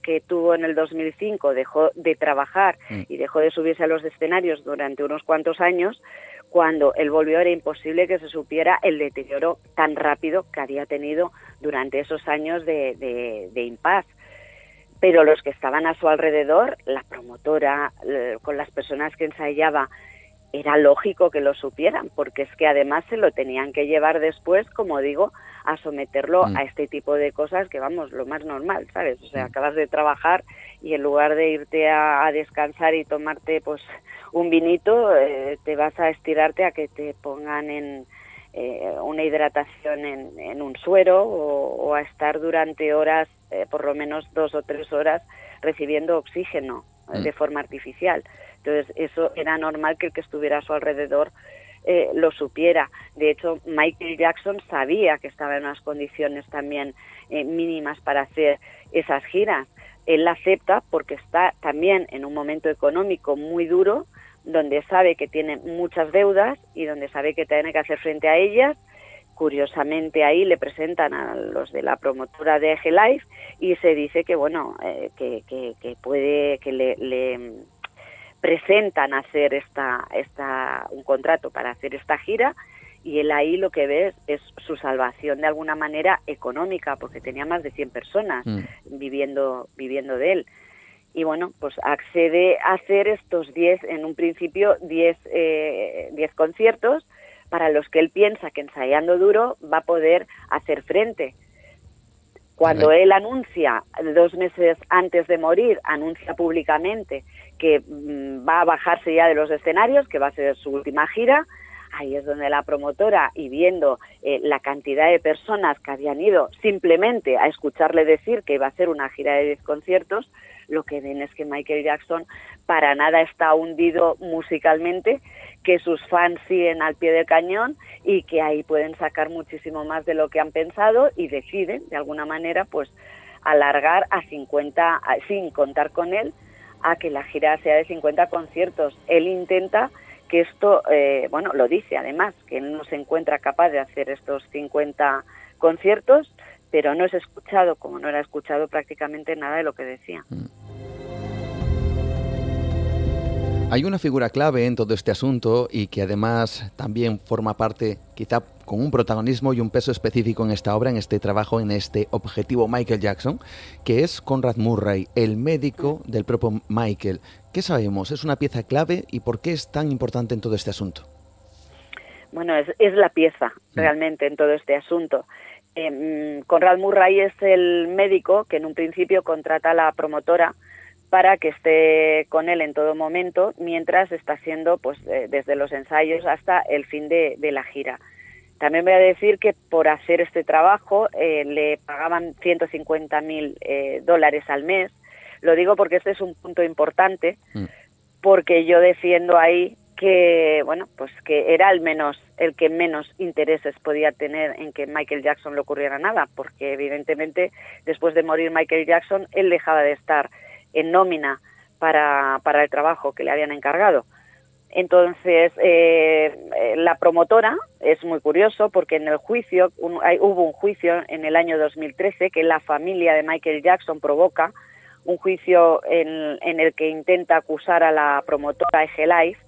que tuvo en el 2005 dejó de trabajar mm. y dejó de subirse a los escenarios durante unos cuantos años, cuando él volvió era imposible que se supiera el deterioro tan rápido que había tenido durante esos años de, de, impas. Pero los que estaban a su alrededor, la promotora, con las personas que ensayaba, era lógico que lo supieran, porque es que además se lo tenían que llevar después, como digo, a someterlo mm. a este tipo de cosas que vamos, lo más normal, ¿sabes? O sea, mm. acabas de trabajar y en lugar de irte a, a descansar y tomarte pues un vinito, eh, te vas a estirarte a que te pongan en eh, una hidratación en, un suero o, a estar durante horas, eh, por lo menos dos o tres horas, recibiendo oxígeno mm. de forma artificial. Entonces, eso era normal que el que estuviera a su alrededor lo supiera. De hecho, Michael Jackson sabía que estaba en unas condiciones también mínimas para hacer esas giras él la acepta porque está también en un momento económico muy duro, donde sabe que tiene muchas deudas y donde sabe que tiene que hacer frente a ellas. Curiosamente ahí le presentan a los de la promotora de Eje Life y se dice que bueno eh, que, que, puede que le, le, presentan hacer esta, esta un contrato para hacer esta gira y él ahí lo que ve es, su salvación de alguna manera económica, porque tenía más de 100 personas mm. viviendo, viviendo de él. Y bueno, pues accede a hacer estos 10, en un principio 10 eh, diez conciertos para los que él piensa que ensayando duro va a poder hacer frente. Cuando él anuncia, dos meses antes de morir, anuncia públicamente que mm, va a bajarse ya de los escenarios, que va a ser su última gira, ahí es donde la promotora, y viendo eh, la cantidad de personas que habían ido simplemente a escucharle decir que iba a hacer una gira de 10 conciertos, lo que ven es que Michael Jackson para nada está hundido musicalmente, que sus fans siguen al pie del cañón y que ahí pueden sacar muchísimo más de lo que han pensado y deciden, de alguna manera, pues alargar a 50, sin contar con él, a que la gira sea de 50 conciertos. Él intenta que esto, eh, bueno, lo dice además, que él no se encuentra capaz de hacer estos 50 conciertos, pero no es escuchado, como no era escuchado prácticamente nada de lo que decía. Mm. Hay una figura clave en todo este asunto y que además también forma parte, quizá con un protagonismo y un peso específico en esta obra, en este trabajo, en este objetivo Michael Jackson, que es Conrad Murray, el médico del propio Michael. ¿Qué sabemos? ¿Es una pieza clave y por qué es tan importante en todo este asunto? Bueno, es, la pieza realmente en todo este asunto. Eh, Conrad Murray es el médico que en un principio contrata a la promotora para que esté con él en todo momento mientras está siendo pues eh, desde los ensayos hasta el fin de, la gira. También voy a decir que por hacer este trabajo eh, le pagaban 150 mil eh, dólares al mes. Lo digo porque este es un punto importante, mm. porque yo defiendo ahí que bueno pues que era al menos el que menos intereses podía tener en que Michael Jackson le ocurriera nada porque evidentemente después de morir Michael Jackson él dejaba de estar en nómina para, para el trabajo que le habían encargado. Entonces, eh, eh, la promotora es muy curioso porque en el juicio, hubo un juicio en el año 2013 que la familia de Michael Jackson provoca, un juicio en, en el que intenta acusar a la promotora Life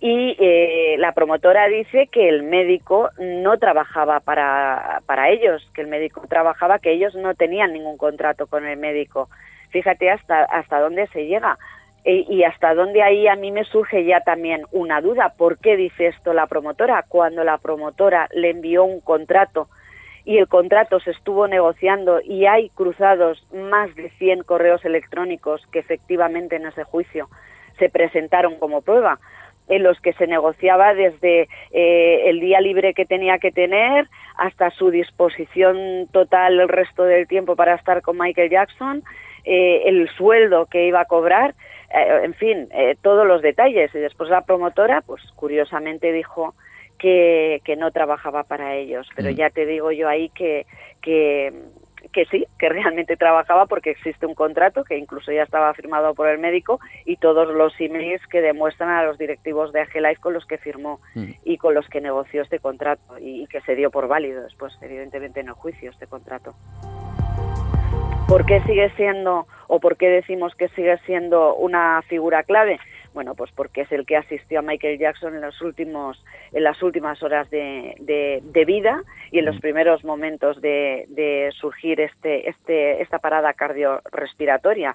y eh, la promotora dice que el médico no trabajaba para, para ellos, que el médico trabajaba, que ellos no tenían ningún contrato con el médico Fíjate hasta, hasta dónde se llega. E, y hasta dónde ahí a mí me surge ya también una duda. ¿Por qué dice esto la promotora? Cuando la promotora le envió un contrato y el contrato se estuvo negociando y hay cruzados más de 100 correos electrónicos que efectivamente en ese juicio se presentaron como prueba en los que se negociaba desde eh, el día libre que tenía que tener hasta su disposición total el resto del tiempo para estar con Michael Jackson, eh, el sueldo que iba a cobrar, eh, en fin, eh, todos los detalles. Y después la promotora, pues curiosamente dijo que, que no trabajaba para ellos. Pero mm. ya te digo yo ahí que, que, que sí, que realmente trabajaba porque existe un contrato que incluso ya estaba firmado por el médico y todos los emails que demuestran a los directivos de Agelife con los que firmó mm. y con los que negoció este contrato y, y que se dio por válido después, evidentemente en el juicio, este contrato. ¿Por qué sigue siendo o por qué decimos que sigue siendo una figura clave? Bueno, pues porque es el que asistió a Michael Jackson en los últimos, en las últimas horas de, vida y en los primeros momentos de, surgir este, este, esta parada cardiorrespiratoria.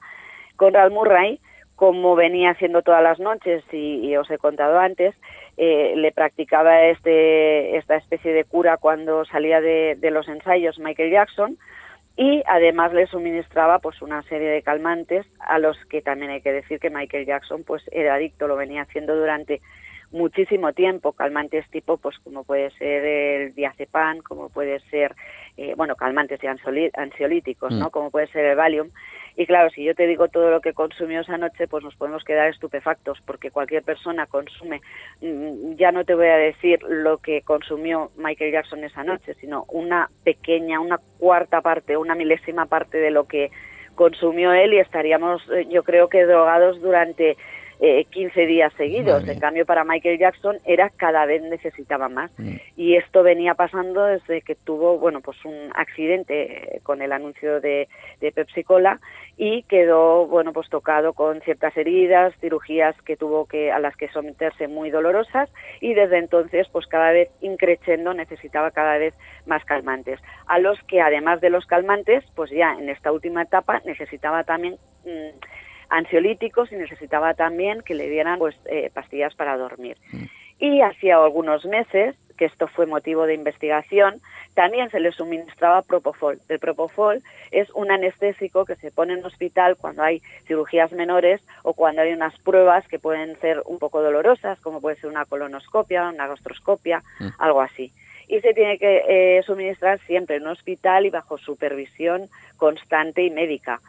Conrad Murray, como venía haciendo todas las noches y, os he contado antes, eh, le practicaba este, esta especie de cura cuando salía de los ensayos Michael Jackson y además le suministraba pues una serie de calmantes a los que también hay que decir que Michael Jackson pues era adicto lo venía haciendo durante muchísimo tiempo. Calmantes tipo pues como puede ser el diazepam como puede ser eh, bueno calmantes y ansiolíticos no mm. como puede ser el Valium y claro, si yo te digo todo lo que consumió esa noche, pues nos podemos quedar estupefactos, porque cualquier persona consume, mm, ya no te voy a decir lo que consumió Michael Jackson esa noche, sino una pequeña, una cuarta parte, una milésima parte de lo que consumió él y estaríamos, eh, yo creo que drogados durante eh, 15 días seguidos. En cambio, para Michael Jackson era cada vez necesitaba más. Mm. Y esto venía pasando desde que tuvo, bueno, pues un accidente con el anuncio de, de Pepsi Cola y quedó, bueno, pues tocado con ciertas heridas, cirugías que tuvo que a las que someterse muy dolorosas y desde entonces, pues cada vez increciendo necesitaba cada vez más calmantes. A los que además de los calmantes, pues ya en esta última etapa necesitaba también mm, ansiolíticos y necesitaba también que le dieran pues eh, pastillas para dormir. Mm. Y hacía algunos meses, que esto fue motivo de investigación, también se le suministraba propofol. El propofol es un anestésico que se pone en hospital cuando hay cirugías menores o cuando hay unas pruebas que pueden ser un poco dolorosas, como puede ser una colonoscopia, una gastroscopia, mm. algo así. Y se tiene que eh, suministrar siempre en un hospital y bajo supervisión constante y médica.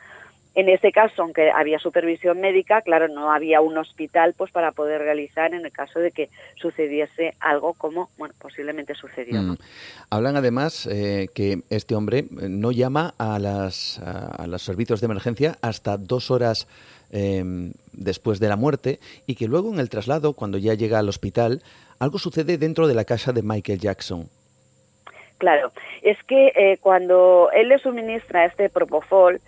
En ese caso, aunque había supervisión médica, claro, no había un hospital pues para poder realizar en el caso de que sucediese algo como, bueno, posiblemente sucedió. Mm. Hablan además eh, que este hombre eh, no llama a, las, a, los servicios de emergencia hasta dos horas em, después de la muerte y que luego en el traslado, cuando ya llega al hospital, algo sucede dentro de la casa de Michael Jackson. Claro, es que eh, cuando él le suministra este propofol,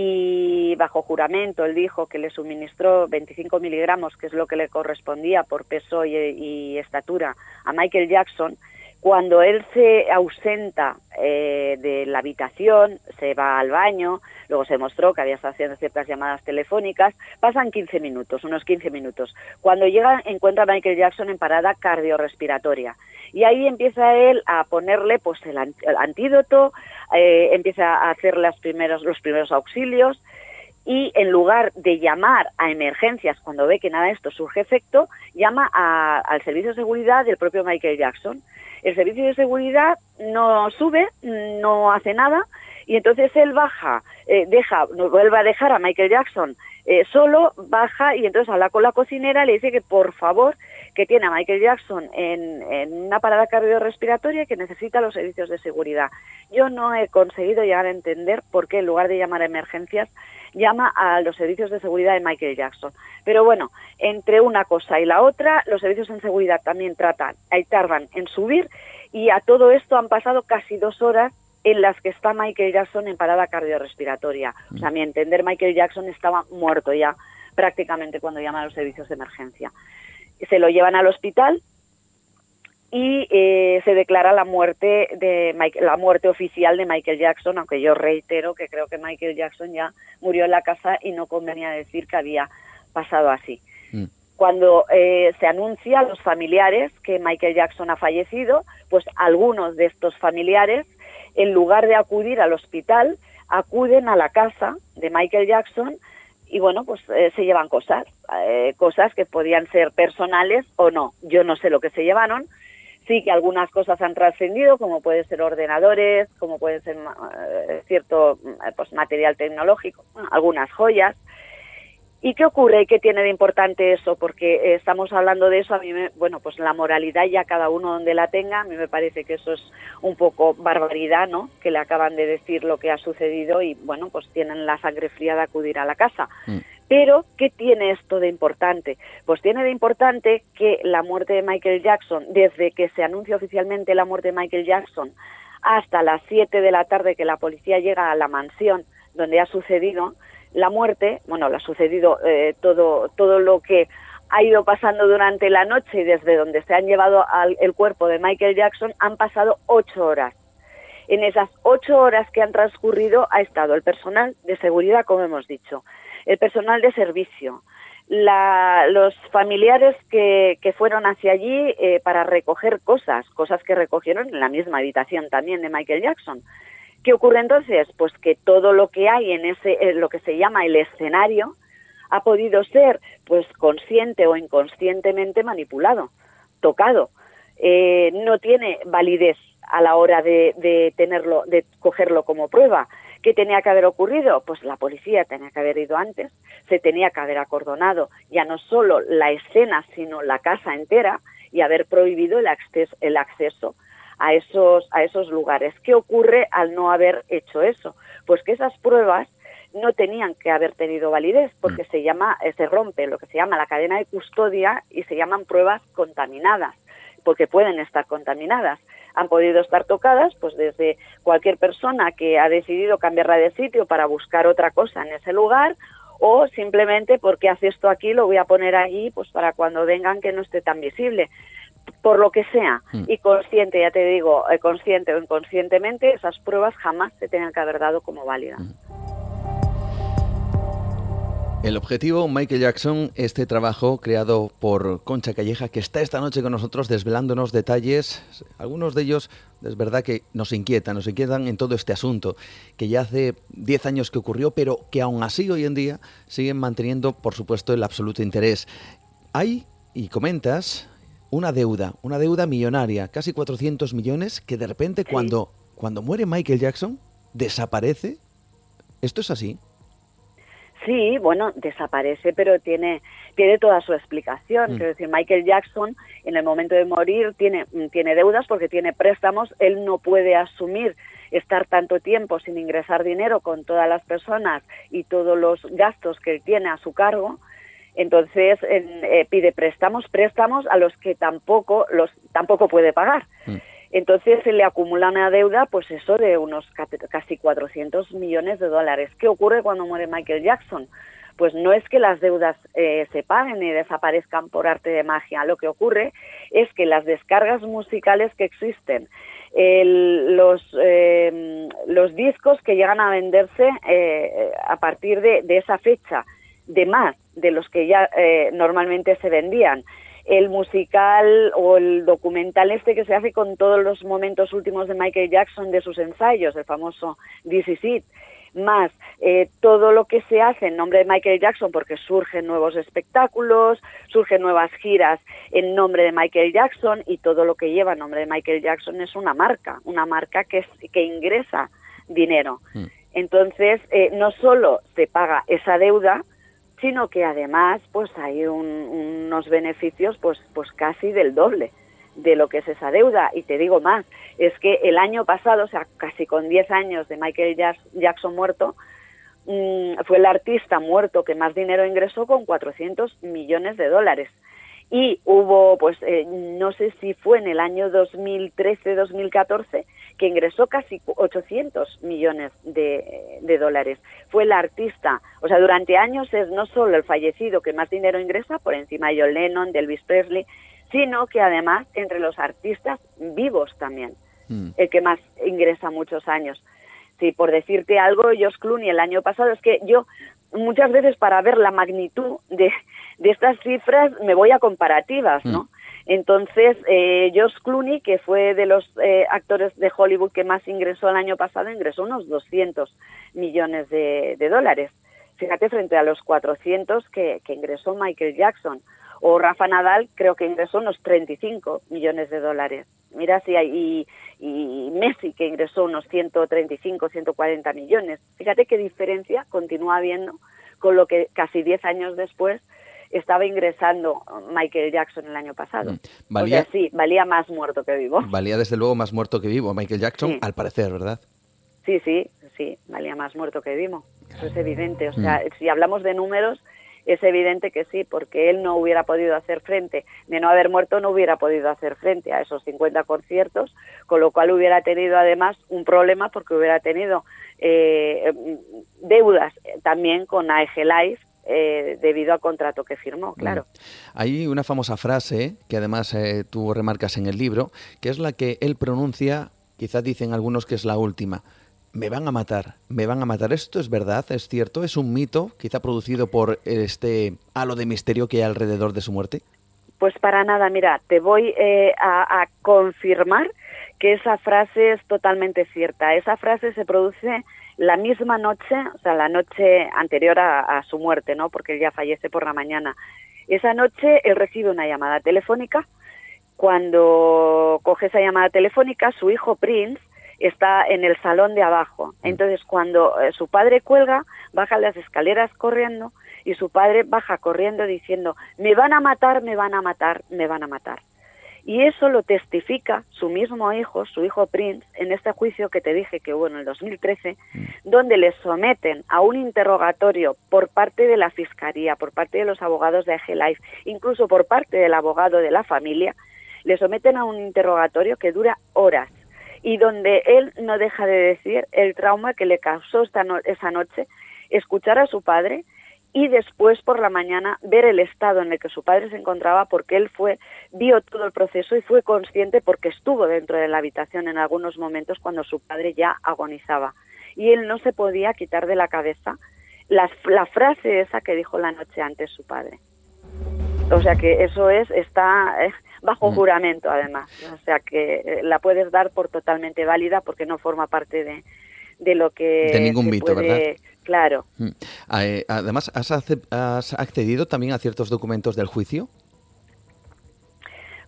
y bajo juramento él dijo que le suministró 25 miligramos, que es lo que le correspondía por peso y, estatura, a Michael Jackson. Cuando él se ausenta eh, de la habitación, se va al baño, luego se mostró que había estado haciendo ciertas llamadas telefónicas, pasan 15 minutos, unos 15 minutos. Cuando llega, encuentra a Michael Jackson en parada cardiorrespiratoria y ahí empieza él a ponerle pues el, antídoto, eh, empieza a hacer las primeros, los primeros auxilios y en lugar de llamar a emergencias cuando ve que nada de esto surge efecto, llama al servicio de seguridad del propio Michael Jackson. El servicio de seguridad no sube, no hace nada y entonces él baja, eh, deja, vuelve a dejar a Michael Jackson eh, solo, baja y entonces habla con la cocinera, le dice que por favor que tiene a Michael Jackson en, una parada cardiorrespiratoria que necesita los servicios de seguridad. Yo no he conseguido llegar a entender por qué en lugar de llamar a emergencias llama a los servicios de seguridad de Michael Jackson. Pero bueno, entre una cosa y la otra, los servicios de seguridad también tratan, ahí tardan en subir y a todo esto han pasado casi dos horas en las que está Michael Jackson en parada cardiorrespiratoria. O sea, a mi entender, Michael Jackson estaba muerto ya prácticamente cuando llama a los servicios de emergencia se lo llevan al hospital y eh, se declara la muerte de la muerte oficial de Michael Jackson, aunque yo reitero que creo que Michael Jackson ya murió en la casa y no convenía decir que había pasado así. Mm. Cuando eh, se anuncia a los familiares que Michael Jackson ha fallecido, pues algunos de estos familiares, en lugar de acudir al hospital, acuden a la casa de Michael Jackson y bueno, pues eh, se llevan cosas, eh, cosas que podían ser personales o no. Yo no sé lo que se llevaron. Sí que algunas cosas han trascendido, como pueden ser ordenadores, como puede ser eh, cierto pues material tecnológico, algunas joyas. ¿Y qué ocurre y qué tiene de importante eso? Porque estamos hablando de eso, a mí, me, bueno, pues la moralidad ya cada uno donde la tenga, a mí me parece que eso es un poco barbaridad, ¿no? Que le acaban de decir lo que ha sucedido y, bueno, pues tienen la sangre fría de acudir a la casa. Mm. Pero, ¿qué tiene esto de importante? Pues tiene de importante que la muerte de Michael Jackson, desde que se anuncia oficialmente la muerte de Michael Jackson hasta las 7 de la tarde que la policía llega a la mansión donde ha sucedido, la muerte, bueno, le ha sucedido eh, todo, todo lo que ha ido pasando durante la noche y desde donde se han llevado al, el cuerpo de Michael Jackson han pasado ocho horas. En esas ocho horas que han transcurrido ha estado el personal de seguridad, como hemos dicho, el personal de servicio, los familiares que, que, fueron hacia allí eh, para recoger cosas, cosas que recogieron en la misma habitación también de Michael Jackson, ¿Qué ocurre entonces? Pues que todo lo que hay en ese, lo que se llama el escenario, ha podido ser, pues, consciente o inconscientemente manipulado, tocado. Eh, no tiene validez a la hora de, de, tenerlo, de cogerlo como prueba. ¿Qué tenía que haber ocurrido? Pues la policía tenía que haber ido antes, se tenía que haber acordonado ya no solo la escena, sino la casa entera y haber prohibido el acceso, el acceso a esos, a esos lugares. ¿Qué ocurre al no haber hecho eso? Pues que esas pruebas no tenían que haber tenido validez porque se llama se rompe lo que se llama la cadena de custodia y se llaman pruebas contaminadas porque pueden estar contaminadas han podido estar tocadas pues desde cualquier persona que ha decidido cambiarla de sitio para buscar otra cosa en ese lugar o simplemente porque hace esto aquí lo voy a poner allí pues para cuando vengan que no esté tan visible. Por lo que sea. Mm. y consciente ya te digo eh, consciente o inconscientemente esas pruebas jamás se tenían que haber dado como válidas El objetivo, Michael Jackson, este trabajo creado por Concha Calleja, que está esta noche con nosotros desvelándonos detalles, algunos de ellos es verdad que nos inquietan, nos inquietan en todo este asunto, que ya hace 10 años que ocurrió, pero que aún así hoy en día siguen manteniendo, por supuesto, el absoluto interés. Hay, y comentas, una deuda, una deuda millonaria, casi 400 millones, que de repente cuando, cuando muere Michael Jackson, desaparece. ¿Esto es así? Sí, bueno, desaparece, pero tiene tiene toda su explicación. Mm. Quiero decir, Michael Jackson, en el momento de morir, tiene, tiene deudas porque tiene préstamos. Él no puede asumir estar tanto tiempo sin ingresar dinero con todas las personas y todos los gastos que él tiene a su cargo. Entonces en- eh, pide préstamos, préstamos a los que tampoco los tampoco puede pagar. Entonces se le acumula una deuda, pues eso de unos ca- casi 400 millones de dólares. ¿Qué ocurre cuando muere Michael Jackson? Pues no es que las deudas eh, se paguen y desaparezcan por arte de magia. Lo que ocurre es que las descargas musicales que existen, el- los, eh, los discos que llegan a venderse eh, a partir de, de esa fecha, de más de los que ya eh, normalmente se vendían, el musical o el documental este que se hace con todos los momentos últimos de Michael Jackson de sus ensayos, el famoso This Is It, más eh, todo lo que se hace en nombre de Michael Jackson porque surgen nuevos espectáculos, surgen nuevas giras en nombre de Michael Jackson y todo lo que lleva en nombre de Michael Jackson es una marca, una marca que, es- que ingresa dinero. Entonces, eh, no solo se paga esa deuda, sino que además pues hay un- unos beneficios pues pues casi del doble de lo que es esa deuda. Y te digo más es que el año pasado o sea casi con 10 años de Michael Jackson muerto mm, fue el artista muerto que más dinero ingresó con 400 millones de dólares. Y hubo pues eh, no sé si fue en el año 2013 2014 que ingresó casi 800 millones de, de dólares. Fue el artista, o sea, durante años es no solo el fallecido que más dinero ingresa, por encima de John Lennon, de Elvis Presley, sino que además entre los artistas vivos también, el que más ingresa muchos años. Sí, por decirte algo, Josh Clooney el año pasado, es que yo muchas veces para ver la magnitud de, de estas cifras me voy a comparativas, ¿no? Entonces, eh, Josh Clooney, que fue de los eh, actores de Hollywood que más ingresó el año pasado, ingresó unos 200 millones de, de dólares. Fíjate, frente a los 400 que, que ingresó Michael Jackson. O Rafa Nadal, creo que ingresó unos 35 millones de dólares. Mira si hay, y, y Messi, que ingresó unos 135, 140 millones. Fíjate qué diferencia continúa habiendo con lo que casi 10 años después estaba ingresando Michael Jackson el año pasado. Valía- O sea, sí, valía más muerto que vivo. <laughs> Valía desde luego más muerto que vivo Michael Jackson, Sí. al parecer, ¿verdad? Sí, sí, sí, valía más muerto que vivo. Eso es evidente. O sea, si hablamos de números, es evidente que sí, porque él no hubiera podido hacer frente, de no haber muerto, no hubiera podido hacer frente a esos 50 conciertos, con lo cual hubiera tenido además un problema porque hubiera tenido eh, deudas también con AEG Life eh, debido al contrato que firmó, claro. Hay una famosa frase que además eh, tú remarcas en el libro, que es la que él pronuncia, quizás dicen algunos que es la última. Me van a matar, me van a matar. ¿Esto es verdad? ¿Es cierto? ¿Es un mito, quizá producido por este halo de misterio que hay alrededor de su muerte? Pues para nada, mira, te voy eh, a, a confirmar que esa frase es totalmente cierta. Esa frase se produce la misma noche, o sea, la noche anterior a, a su muerte, ¿no? Porque él ya fallece por la mañana. Esa noche él recibe una llamada telefónica. Cuando coge esa llamada telefónica, su hijo Prince está en el salón de abajo. Entonces, cuando eh, su padre cuelga, baja las escaleras corriendo y su padre baja corriendo diciendo, me van a matar, me van a matar, me van a matar. Y eso lo testifica su mismo hijo, su hijo Prince, en este juicio que te dije que hubo en el 2013, mm. donde le someten a un interrogatorio por parte de la Fiscalía, por parte de los abogados de AG Life, incluso por parte del abogado de la familia, le someten a un interrogatorio que dura horas y donde él no deja de decir el trauma que le causó esta esa noche escuchar a su padre y después por la mañana ver el estado en el que su padre se encontraba porque él fue vio todo el proceso y fue consciente porque estuvo dentro de la habitación en algunos momentos cuando su padre ya agonizaba. Y él no se podía quitar de la cabeza la, la frase esa que dijo la noche antes su padre. O sea que eso es está bajo mm. juramento además. O sea que eh, la puedes dar por totalmente válida porque no forma parte de, de lo que de ningún mito verdad Claro. Mm. Ah, eh, además, ¿has, accedido también a ciertos documentos del juicio?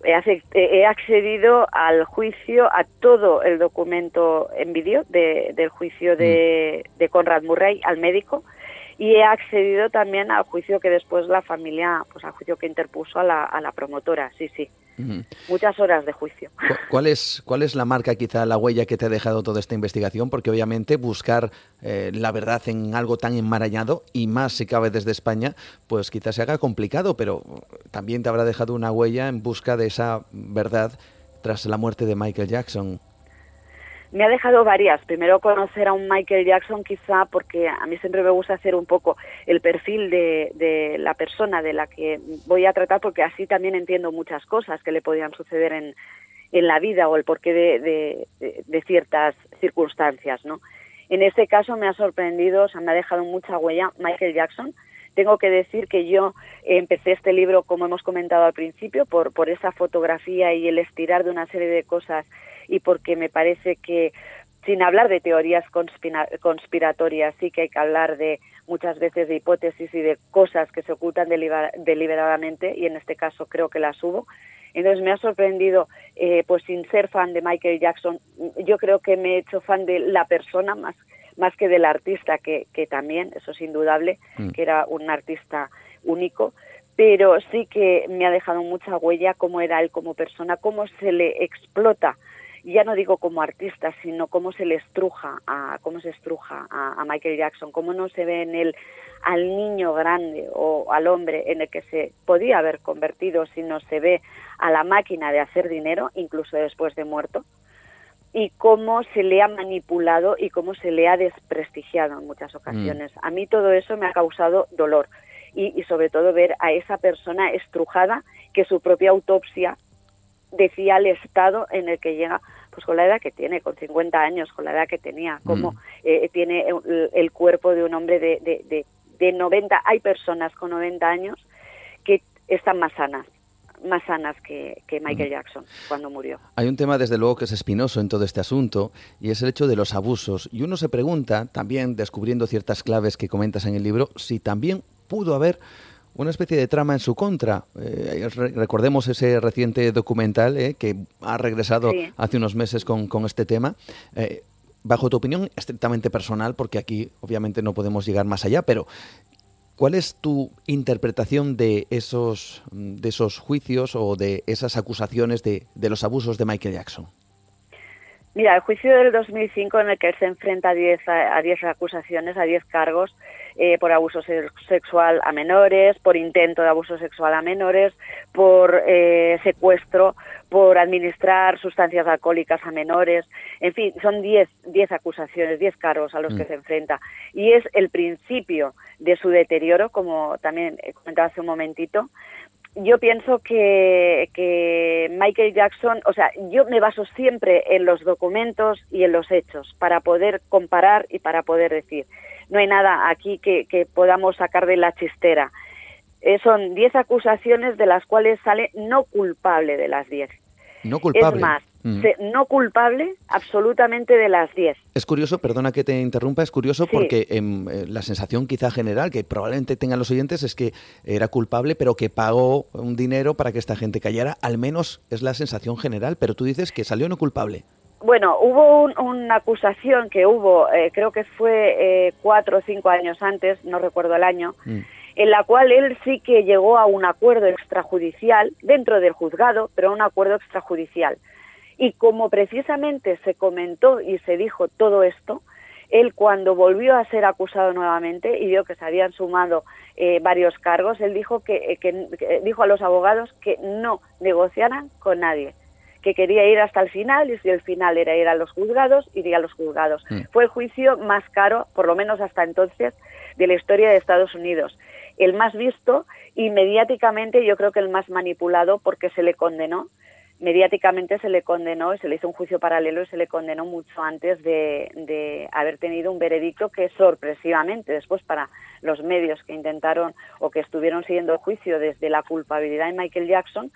He accedido al juicio, a todo el documento en vídeo del juicio de, mm. de Conrad Murray, al médico, y he accedido también al juicio que después la familia, pues al juicio que interpuso a la, a la promotora, sí, sí. Muchas horas de juicio. ¿Cuál es, ¿Cuál es la marca, quizá la huella que te ha dejado toda esta investigación? Porque obviamente buscar eh, la verdad en algo tan enmarañado, y más si cabe desde España, pues quizás se haga complicado, pero también te habrá dejado una huella en busca de esa verdad tras la muerte de Michael Jackson me ha dejado varias. Primero conocer a un Michael Jackson quizá porque a mí siempre me gusta hacer un poco el perfil de, de, la persona de la que voy a tratar porque así también entiendo muchas cosas que le podían suceder en, en la vida o el porqué de, de, ciertas circunstancias, ¿no? En este caso me ha sorprendido, o sea, me ha dejado mucha huella Michael Jackson. Tengo que decir que yo empecé este libro, como hemos comentado al principio, por, por esa fotografía y el estirar de una serie de cosas y porque me parece que sin hablar de teorías conspiratorias, sí que hay que hablar de muchas veces de hipótesis y de cosas que se ocultan deliberadamente y en este caso creo que las hubo. Entonces me ha sorprendido, eh, pues sin ser fan de Michael Jackson, yo creo que me he hecho fan de la persona más, más que del artista, que, que también, eso es indudable, mm. que era un artista único, pero sí que me ha dejado mucha huella cómo era él como persona, cómo se le explota ya no digo como artista, sino cómo se le estruja a, cómo se estruja a, Michael Jackson, cómo no se ve en él al niño grande o al hombre en el que se podía haber convertido, sino se ve a la máquina de hacer dinero, incluso después de muerto, y cómo se le ha manipulado y cómo se le ha desprestigiado en muchas ocasiones. Mm. A mí todo eso me ha causado dolor y, y sobre todo ver a esa persona estrujada que su propia autopsia decía el estado en el que llega pues con la edad que tiene, con 50 años, con la edad que tenía, como mm. eh, tiene el, cuerpo de un hombre de, de, de, 90. Hay personas con 90 años que están más sanas más sanas que, que, Michael mm. Jackson cuando murió. Hay un tema, desde luego, que es espinoso en todo este asunto y es el hecho de los abusos. Y uno se pregunta, también descubriendo ciertas claves que comentas en el libro, si también pudo haber una especie de trama en su contra. Eh, recordemos ese reciente documental eh, que ha regresado hace unos meses con, este tema. Eh, bajo tu opinión, estrictamente personal, porque aquí obviamente no podemos llegar más allá, pero ¿cuál es tu interpretación de esos, de esos juicios o de esas acusaciones de, de los abusos de Michael Jackson? Mira, el juicio del 2005 en el que él se enfrenta a 10 a diez acusaciones, a 10 cargos eh, por abuso sexual a menores, por intento de abuso sexual a menores, por eh, secuestro, por administrar sustancias alcohólicas a menores, en fin, son 10 diez acusaciones, 10 cargos a los que mm. se enfrenta. Y es el principio de su deterioro, como también he comentado hace un momentito, yo pienso que, que, Michael Jackson, o sea, yo me baso siempre en los documentos y en los hechos para poder comparar y para poder decir. No hay nada aquí que, que podamos sacar de la chistera. Eh, son 10 acusaciones de las cuales sale no culpable de las 10. No culpable. Es más, mm. no culpable absolutamente de las 10. Es curioso, perdona que te interrumpa, es curioso porque em, eh, la sensación quizá general que probablemente tengan los oyentes es que era culpable, pero que pagó un dinero para que esta gente cayera. Al menos es la sensación general, pero tú dices que salió no culpable. Bueno, hubo una acusación que hubo, eh, creo que fue eh, cuatro o cinco años antes, no recuerdo el año, mm en la cual él sí que llegó a un acuerdo extrajudicial dentro del juzgado, pero un acuerdo extrajudicial. Y como precisamente se comentó y se dijo todo esto, él cuando volvió a ser acusado nuevamente y vio que se habían sumado eh, varios cargos, él dijo que, que, dijo a los abogados que no negociaran con nadie, que quería ir hasta el final y si el final era ir a los juzgados, iría a los juzgados. Mm. Fue el juicio más caro, por lo menos hasta entonces, de la historia de Estados Unidos. El más visto y mediáticamente yo creo que el más manipulado porque se le condenó mediáticamente se le condenó y se le hizo un juicio paralelo y se le condenó mucho antes de, haber tenido un veredicto que sorpresivamente después para los medios que intentaron o que estuvieron siguiendo el juicio desde la culpabilidad de Michael Jackson,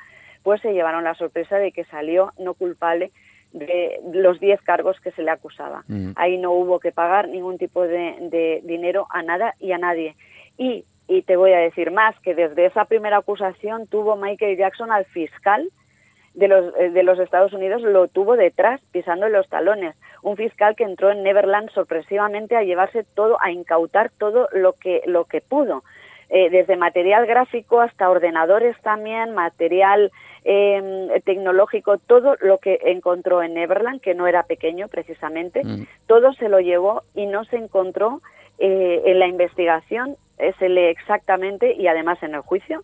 pues se llevaron la sorpresa de que salió no culpable de los 10 cargos que se le acusaba. Ahí no hubo que pagar ningún tipo de, de dinero a nada y a nadie. Y, y te voy a decir más, que desde esa primera acusación tuvo Michael Jackson al fiscal, de los, eh, de los Estados Unidos lo tuvo detrás, pisando los talones. Un fiscal que entró en Neverland sorpresivamente a llevarse todo, a incautar todo lo que, lo que pudo. Eh, desde material gráfico hasta ordenadores también, material em, tecnológico, todo lo que encontró en Neverland, que no era pequeño precisamente, mm. todo se lo llevó y no se encontró eh, en la investigación, se lee exactamente y además en el juicio,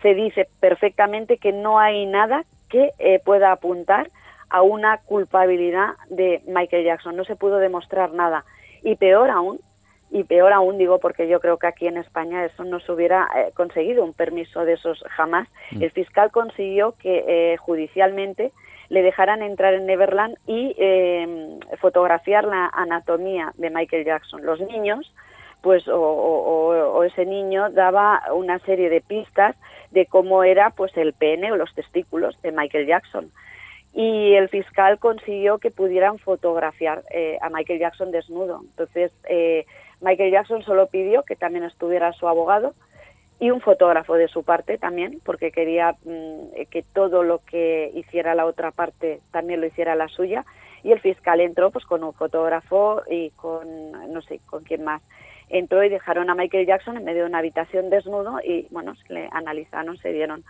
se dice perfectamente que no hay nada que eh, pueda apuntar a una culpabilidad de Michael Jackson. No se pudo demostrar nada. Y peor aún, y peor aún digo porque yo creo que aquí en España eso no se hubiera eh, conseguido un permiso de esos jamás. Mm. El fiscal consiguió que eh, judicialmente le dejaran entrar en Neverland y fotografiar la anatomía de Michael Jackson. Los niños, pues, o ese niño daba una serie de pistas de cómo era pues el pene o los testículos de Michael Jackson. Y el fiscal consiguió que pudieran fotografiar eh, a Michael Jackson desnudo. Entonces, eh, Michael Jackson solo pidió que también estuviera su abogado y un fotógrafo de su parte también, porque quería mm, que todo lo que hiciera la otra parte también lo hiciera la suya. Y el fiscal entró pues con un fotógrafo y con, no sé, con quién más entró y dejaron a Michael Jackson en medio de una habitación desnudo y, bueno, se le analizaron, se dieron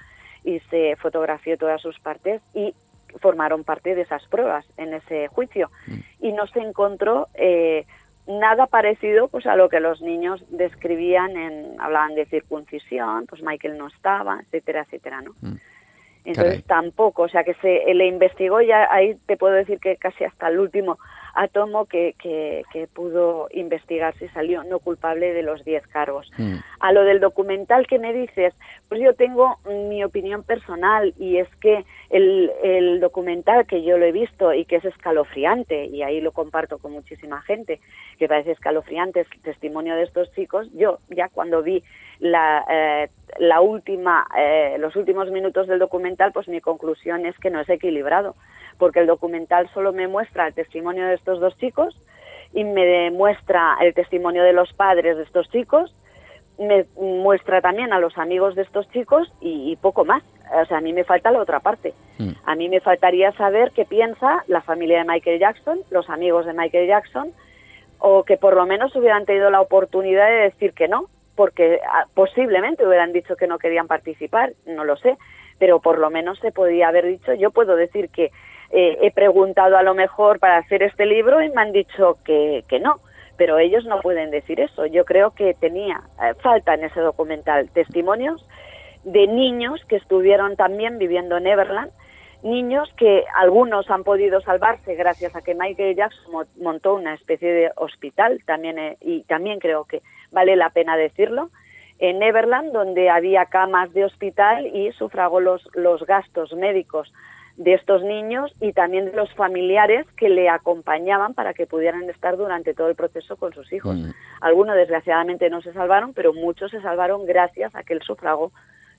y se fotografió todas sus partes y formaron parte de esas pruebas en ese juicio. Mm. Y no se encontró eh, nada parecido pues a lo que los niños describían, en, hablaban de circuncisión, pues Michael no estaba, etcétera, etcétera, ¿no? Mm. Entonces tampoco, o sea que se le investigó ya ahí te puedo decir que casi hasta el último átomo que, que, pudo investigar si salió no culpable de los 10 cargos. Mm. A lo del documental que me dices, pues yo tengo mi opinión personal y es que el, el documental que yo lo he visto y que es escalofriante, y ahí lo comparto con muchísima gente, que parece escalofriante el testimonio de estos chicos, yo ya cuando vi la, eh, la última, eh, los últimos minutos del documental, pues mi conclusión es que no es equilibrado porque el documental solo me muestra el testimonio de estos dos chicos y me demuestra el testimonio de los padres de estos chicos, me muestra también a los amigos de estos chicos y, poco más. O sea, a mí me falta la otra parte. Mm. A mí me faltaría saber qué piensa la familia de Michael Jackson, los amigos de Michael Jackson, o que por lo menos hubieran tenido la oportunidad de decir que no, porque ah, posiblemente hubieran dicho que no querían participar, no lo sé, pero por lo menos se podía haber dicho, yo puedo decir que eh, he preguntado a lo mejor para hacer este libro y me han dicho que, que no, pero ellos no pueden decir eso. Yo creo que tenía eh, falta en ese documental testimonios de niños que estuvieron también viviendo en Everland, niños que algunos han podido salvarse gracias a que Michael Jackson montó una especie de hospital, también eh, y también creo que vale la pena decirlo, en Everland, donde había camas de hospital y sufragó los, los gastos médicos de estos niños y también de los familiares que le acompañaban para que pudieran estar durante todo el proceso con sus hijos. Mm. Algunos desgraciadamente no se salvaron, pero muchos se salvaron gracias a que él sufragó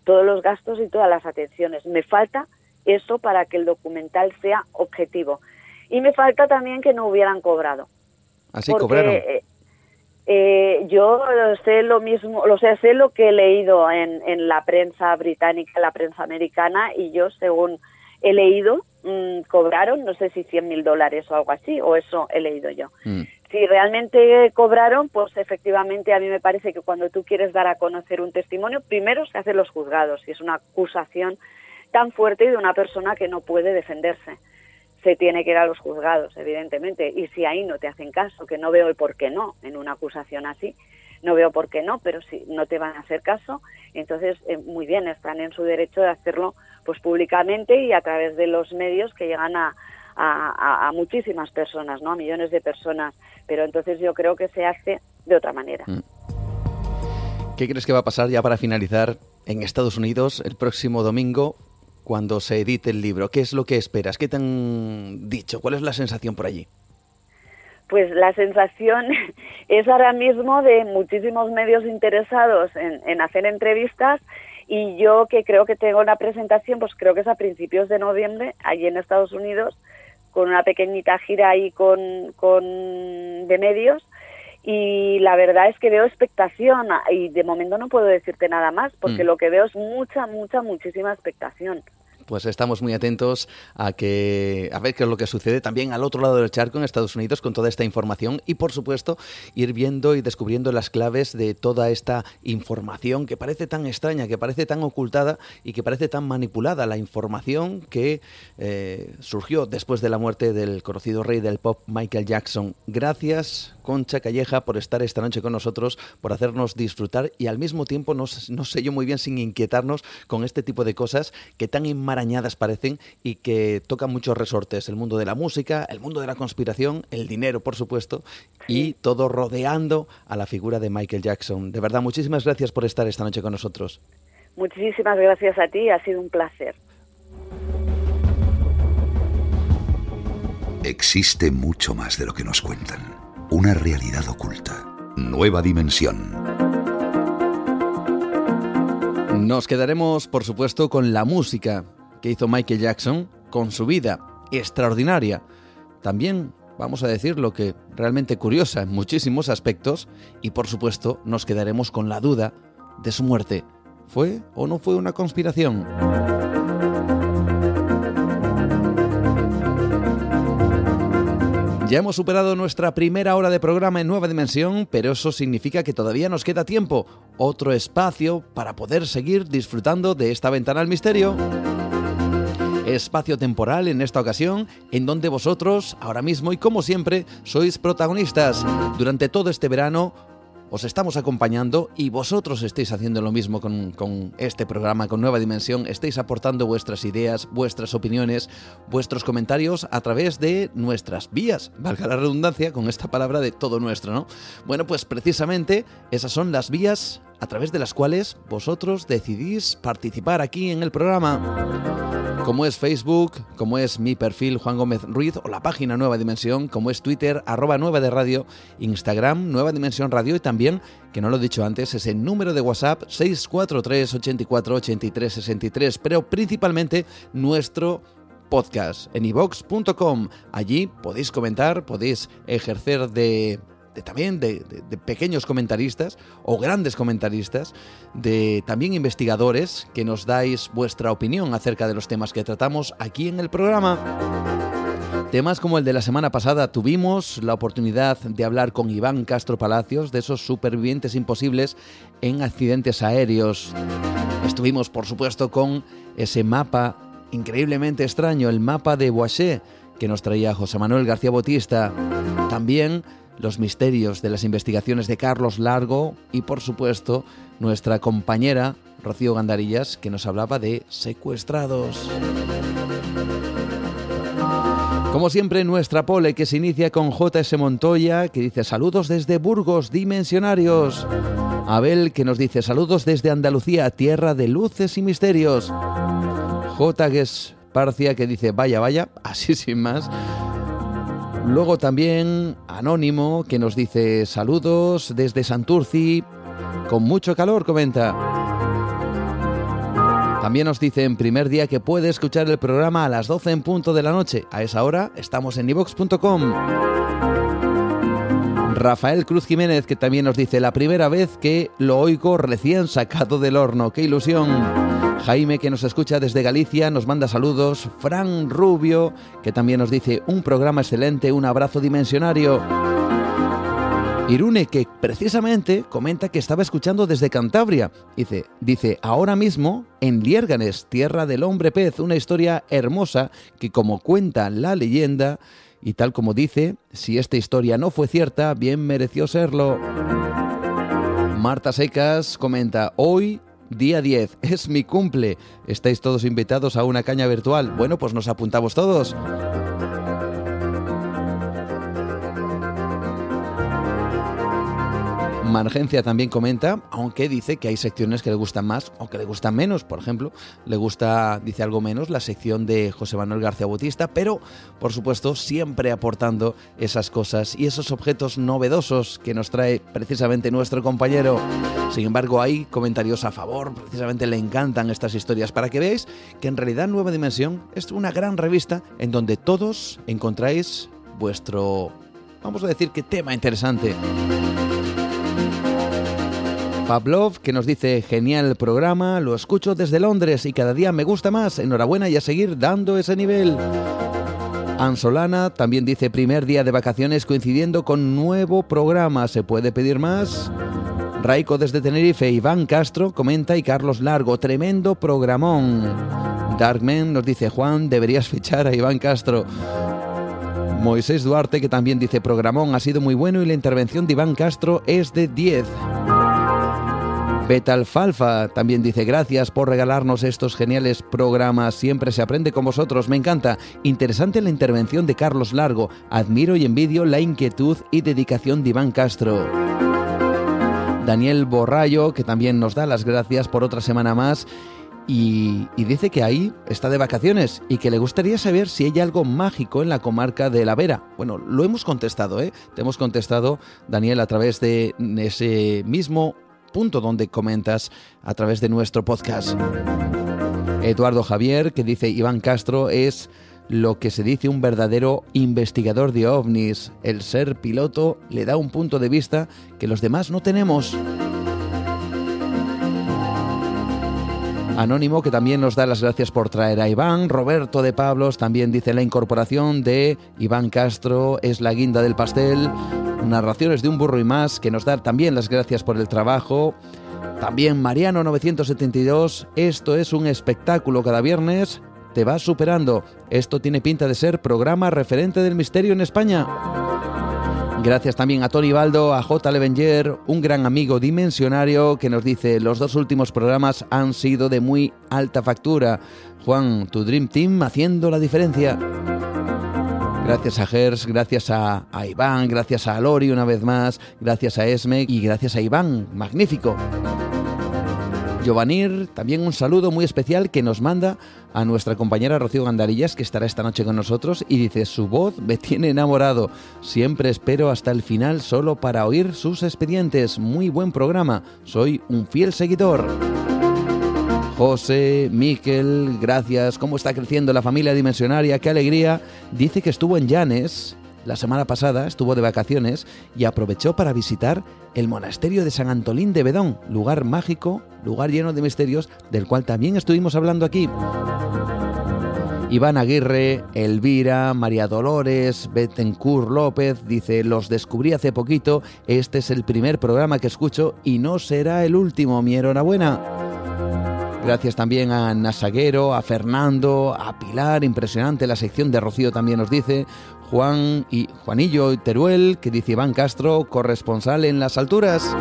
todos los gastos y todas las atenciones. Me falta eso para que el documental sea objetivo. Y me falta también que no hubieran cobrado. Así cobraron. Eh, eh, yo sé lo mismo, lo sé, sé lo que he leído en, en la prensa británica, la prensa americana, y yo, según he leído, mm, cobraron, no sé si 100 mil dólares o algo así, o eso he leído yo. Mm. si realmente cobraron, pues efectivamente a mí me parece que cuando tú quieres dar a conocer un testimonio, primero se hacen los juzgados y es una acusación tan fuerte de una persona que no puede defenderse. Se tiene que ir a los juzgados, evidentemente, y si ahí no te hacen caso, que no veo el por qué no en una acusación así, no veo por qué no, pero si no te van a hacer caso, entonces eh, muy bien, están en su derecho de hacerlo pues públicamente y a través de los medios que llegan a, a, muchísimas personas, ¿no? A millones de personas. Pero entonces yo creo que se hace de otra manera. Mm. ¿Qué crees que va a pasar ya para finalizar en Estados Unidos el próximo domingo cuando se edite el libro? ¿Qué es lo que esperas? ¿Qué te han dicho? ¿Cuál es la sensación por allí? Pues la sensación <laughs> es ahora mismo de muchísimos medios interesados en, en hacer entrevistas y yo que creo que tengo una presentación, pues creo que es a principios de noviembre, allí en Estados Unidos, con una pequeñita gira ahí con, con de medios y la verdad es que veo expectación y de momento no puedo decirte nada más porque mm. lo que veo es mucha, mucha, muchísima expectación pues estamos muy atentos a que a ver qué es lo que sucede también al otro lado del charco en Estados Unidos con toda esta información y por supuesto ir viendo y descubriendo las claves de toda esta información que parece tan extraña, que parece tan ocultada y que parece tan manipulada, la información que eh, surgió después de la muerte del conocido rey del pop Michael Jackson. Gracias Concha Calleja por estar esta noche con nosotros, por hacernos disfrutar y al mismo tiempo no, sé yo muy bien sin inquietarnos con este tipo de cosas que tan enmarañadas parecen y que tocan muchos resortes, el mundo de la música, el mundo de la conspiración, el dinero por supuesto y todo rodeando a la figura de Michael Jackson. De verdad, muchísimas gracias por estar esta noche con nosotros. Muchísimas gracias a ti, ha sido un placer. Existe mucho más de lo que nos cuentan una realidad oculta. Nueva dimensión. Nos quedaremos, por supuesto, con la música que hizo Michael Jackson, con su vida extraordinaria. También, vamos a decir, lo que realmente curiosa en muchísimos aspectos, y por supuesto nos quedaremos con la duda de su muerte. ¿Fue o no fue una conspiración? Ya hemos superado nuestra primera hora de programa en Nueva Dimensión, pero eso significa que todavía nos queda tiempo, otro espacio para poder seguir disfrutando de esta ventana al misterio. Espacio temporal en esta ocasión, en donde vosotros, ahora mismo y como siempre, sois protagonistas. Durante todo este verano os estamos acompañando y vosotros estáis haciendo lo mismo con, este programa, con Nueva Dimensión, estáis aportando vuestras ideas, vuestras opiniones, vuestros comentarios a través de nuestras vías, valga la redundancia con esta palabra de todo nuestro, ¿no? Bueno, pues precisamente esas son las vías a través de las cuales vosotros decidís participar aquí en el programa. Como es Facebook, como es mi perfil Juan Gómez Ruiz o la página Nueva Dimensión, como es Twitter, arroba Nueva de Radio, Instagram, Nueva Dimensión Radio y también, que no lo he dicho antes, ese número de WhatsApp 643 84 83 63, pero principalmente nuestro podcast en ivox.com. Allí podéis comentar, podéis ejercer de también de, pequeños comentaristas o grandes comentaristas, de también investigadores que nos dais vuestra opinión acerca de los temas que tratamos aquí en el programa. Temas como el de la semana pasada tuvimos la oportunidad de hablar con Iván Castro Palacios de esos supervivientes imposibles en accidentes aéreos. Estuvimos, por supuesto, con ese mapa increíblemente extraño, el mapa de Boisé, que nos traía José Manuel García Botista. También los misterios de las investigaciones de Carlos Largo y por supuesto nuestra compañera Rocío Gandarillas que nos hablaba de secuestrados. Como siempre, nuestra pole que se inicia con JS Montoya, que dice saludos desde Burgos, dimensionarios. Abel que nos dice saludos desde Andalucía, tierra de luces y misterios. J. Parcia que dice vaya, vaya, <laughs> así sin más. Luego también Anónimo que nos dice saludos desde Santurci, con mucho calor, comenta. También nos dice en primer día que puede escuchar el programa a las 12 en punto de la noche. A esa hora estamos en ivox.com. Rafael Cruz Jiménez que también nos dice la primera vez que lo oigo recién sacado del horno. ¡Qué ilusión! Jaime, que nos escucha desde Galicia, nos manda saludos. Fran Rubio, que también nos dice un programa excelente, un abrazo dimensionario. Irune, que precisamente comenta que estaba escuchando desde Cantabria. Dice, dice, ahora mismo en Liérganes, tierra del hombre pez, una historia hermosa que como cuenta la leyenda, y tal como dice, si esta historia no fue cierta, bien mereció serlo. Marta Secas comenta, hoy día 10, <laughs> es mi cumple. ¿Estáis todos invitados a una caña virtual? Bueno, pues nos apuntamos todos. Margencia también comenta, aunque dice que hay secciones que le gustan más o que le gustan menos. Por ejemplo, le gusta, dice algo menos, la sección de José Manuel García Bautista, pero por supuesto siempre aportando esas cosas y esos objetos novedosos que nos trae precisamente nuestro compañero. Sin embargo, hay comentarios a favor, precisamente le encantan estas historias, para que veáis que en realidad Nueva Dimensión es una gran revista en donde todos encontráis vuestro, vamos a decir que tema interesante. Pavlov, que nos dice, genial programa, lo escucho desde Londres y cada día me gusta más, enhorabuena y a seguir dando ese nivel. Ansolana también dice, primer día de vacaciones coincidiendo con nuevo programa, ¿se puede pedir más? Raico desde Tenerife, Iván Castro comenta y Carlos Largo, tremendo programón. Darkman nos dice, Juan, deberías fichar a Iván Castro. Moisés Duarte, que también dice, programón ha sido muy bueno y la intervención de Iván Castro es de 10. Betalfalfa también dice gracias por regalarnos estos geniales programas. Siempre se aprende con vosotros. Me encanta. Interesante la intervención de Carlos Largo. Admiro y envidio la inquietud y dedicación de Iván Castro. Daniel Borrayo, que también nos da las gracias por otra semana más. Y, dice que ahí está de vacaciones y que le gustaría saber si hay algo mágico en la comarca de La Vera. Bueno, lo hemos contestado, ¿eh? Te hemos contestado, Daniel, a través de ese mismo punto donde comentas a través de nuestro podcast. Eduardo Javier, que dice Iván Castro, es lo que se dice un verdadero investigador de ovnis. El ser piloto le da un punto de vista que los demás no tenemos. Anónimo, que también nos da las gracias por traer a Iván. Roberto de Pablos también dice la incorporación de Iván Castro es la guinda del pastel. Narraciones de un burro y más, que nos da también las gracias por el trabajo. También Mariano 972, esto es un espectáculo cada viernes, te vas superando. Esto tiene pinta de ser programa referente del misterio en España. Gracias también a Tony Baldo, a J. Levenger, un gran amigo dimensionario que nos dice los dos últimos programas han sido de muy alta factura. Juan, tu Dream Team haciendo la diferencia. Gracias a Gers, gracias a, Iván, gracias a Lori una vez más, gracias a Esme y gracias a Iván. Magnífico. Giovanir, también un saludo muy especial que nos manda a nuestra compañera Rocío Gandarillas, que estará esta noche con nosotros, y dice, su voz me tiene enamorado. Siempre espero hasta el final solo para oír sus expedientes. Muy buen programa. Soy un fiel seguidor. José, Miquel, gracias. ¿Cómo está creciendo la familia dimensionaria? ¡Qué alegría! Dice que estuvo en Llanes la semana pasada, estuvo de vacaciones y aprovechó para visitar el monasterio de San Antolín de Bedón, lugar mágico, lugar lleno de misterios, del cual también estuvimos hablando aquí. Iván Aguirre, Elvira, María Dolores, Bettencourt López dice, los descubrí hace poquito, este es el primer programa que escucho y no será el último, mi enhorabuena. Gracias también a Nasaguero, a Fernando, a Pilar, impresionante la sección de Rocío también nos dice, Juan y Juanillo y Teruel, que dice Iván Castro, corresponsal en las alturas.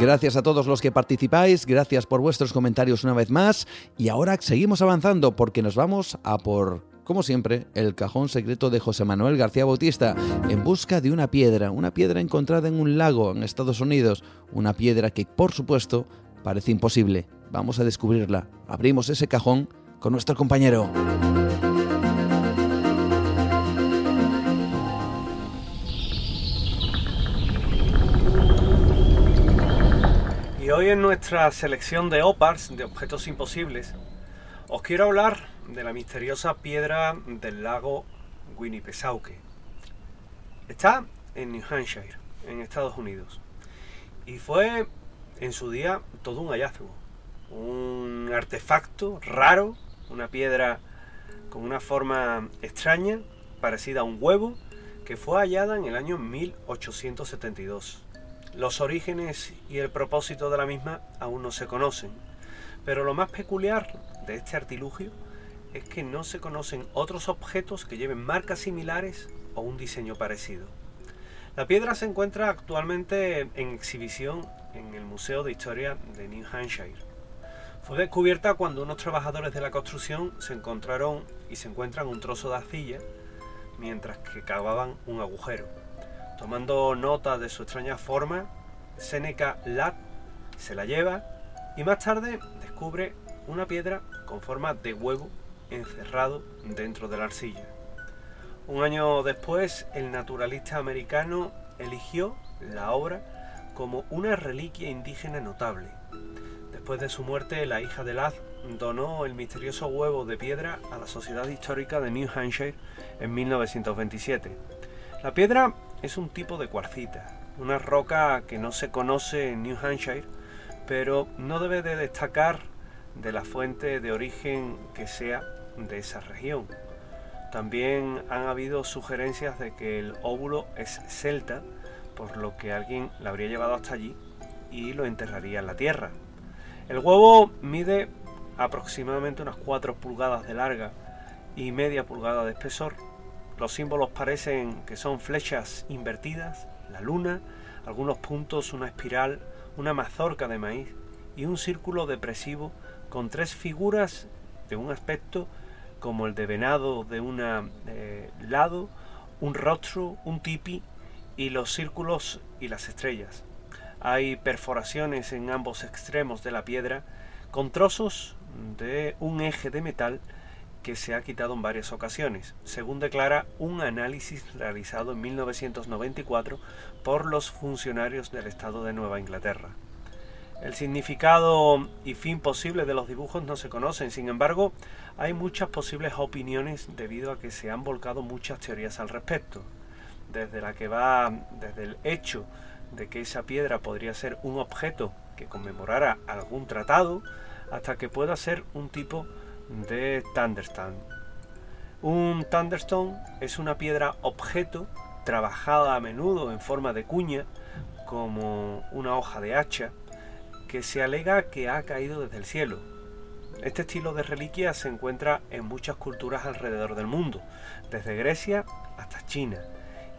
Gracias a todos los que participáis, gracias por vuestros comentarios una vez más y ahora seguimos avanzando porque nos vamos a por como siempre, el cajón secreto de José Manuel García Bautista, en busca de una piedra, una piedra encontrada en un lago en Estados Unidos, una piedra que, por supuesto, parece imposible. Vamos a descubrirla. Abrimos ese cajón con nuestro compañero. Y hoy en nuestra selección de OPARS, de objetos imposibles, os quiero hablar de la misteriosa piedra del lago Winnipesauke. Está en New Hampshire, en Estados Unidos. Y fue en su día todo un hallazgo. Un artefacto raro, una piedra con una forma extraña, parecida a un huevo que fue hallada en el año 1872. Los orígenes y el propósito de la misma aún no se conocen, pero lo más peculiar de este artilugio es que no se conocen otros objetos que lleven marcas similares o un diseño parecido. La piedra se encuentra actualmente en exhibición en el Museo de Historia de New Hampshire. Fue descubierta cuando unos trabajadores de la construcción se encontraron y se encuentran un trozo de arcilla mientras que cavaban un agujero. Tomando nota de su extraña forma, Seneca Lat se la lleva y más tarde descubre una piedra con forma de huevo encerrado dentro de la arcilla. Un año después, el naturalista americano eligió la obra como una reliquia indígena notable Después de su muerte, la hija de Laz donó el misterioso huevo de piedra a la Sociedad Histórica de New Hampshire en 1927. La piedra es un tipo de cuarcita, una roca que no se conoce en New Hampshire, pero no debe de destacar de la fuente de origen que sea de esa región. También han habido sugerencias de que el óvulo es celta, por lo que alguien la habría llevado hasta allí y lo enterraría en la tierra. El huevo mide aproximadamente unas 4 pulgadas de larga y media pulgada de espesor. Los símbolos parecen que son flechas invertidas, la luna, algunos puntos, una espiral, una mazorca de maíz y un círculo depresivo con tres figuras de un aspecto como el de venado de un eh, lado, un rostro, un tipi y los círculos y las estrellas. Hay perforaciones en ambos extremos de la piedra con trozos de un eje de metal que se ha quitado en varias ocasiones, según declara un análisis realizado en 1994 por los funcionarios del Estado de Nueva Inglaterra. El significado y fin posible de los dibujos no se conocen, sin embargo, hay muchas posibles opiniones debido a que se han volcado muchas teorías al respecto, desde la que va desde el hecho de que esa piedra podría ser un objeto que conmemorara algún tratado hasta que pueda ser un tipo de Thunderstone. Un Thunderstone es una piedra objeto trabajada a menudo en forma de cuña como una hoja de hacha que se alega que ha caído desde el cielo. Este estilo de reliquia se encuentra en muchas culturas alrededor del mundo, desde Grecia hasta China,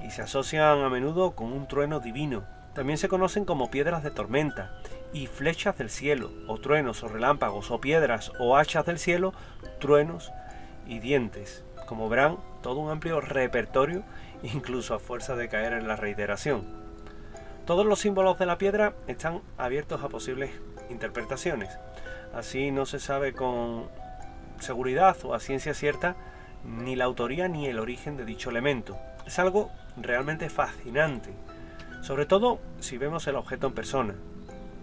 y se asocian a menudo con un trueno divino también se conocen como piedras de tormenta y flechas del cielo, o truenos o relámpagos, o piedras o hachas del cielo, truenos y dientes. Como verán, todo un amplio repertorio, <laughs> incluso a fuerza de caer en la reiteración. Todos los símbolos de la piedra están abiertos a posibles interpretaciones. Así no se sabe con seguridad o a ciencia cierta ni la autoría ni el origen de dicho elemento. Es algo realmente fascinante sobre todo si vemos el objeto en persona,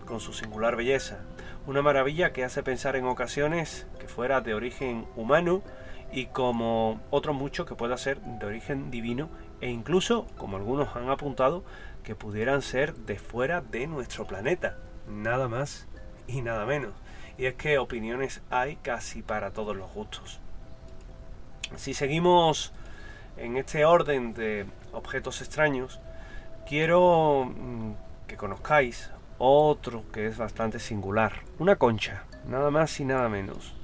con su singular belleza, una maravilla que hace pensar en ocasiones que fuera de origen humano y como otro mucho que pueda ser de origen divino e incluso, como algunos han apuntado, que pudieran ser de fuera de nuestro planeta, nada más y nada menos. Y es que opiniones hay casi para todos los gustos. Si seguimos en este orden de objetos extraños, quiero mm, que conozcáis otro que es bastante singular. Una concha, nada más y nada menos.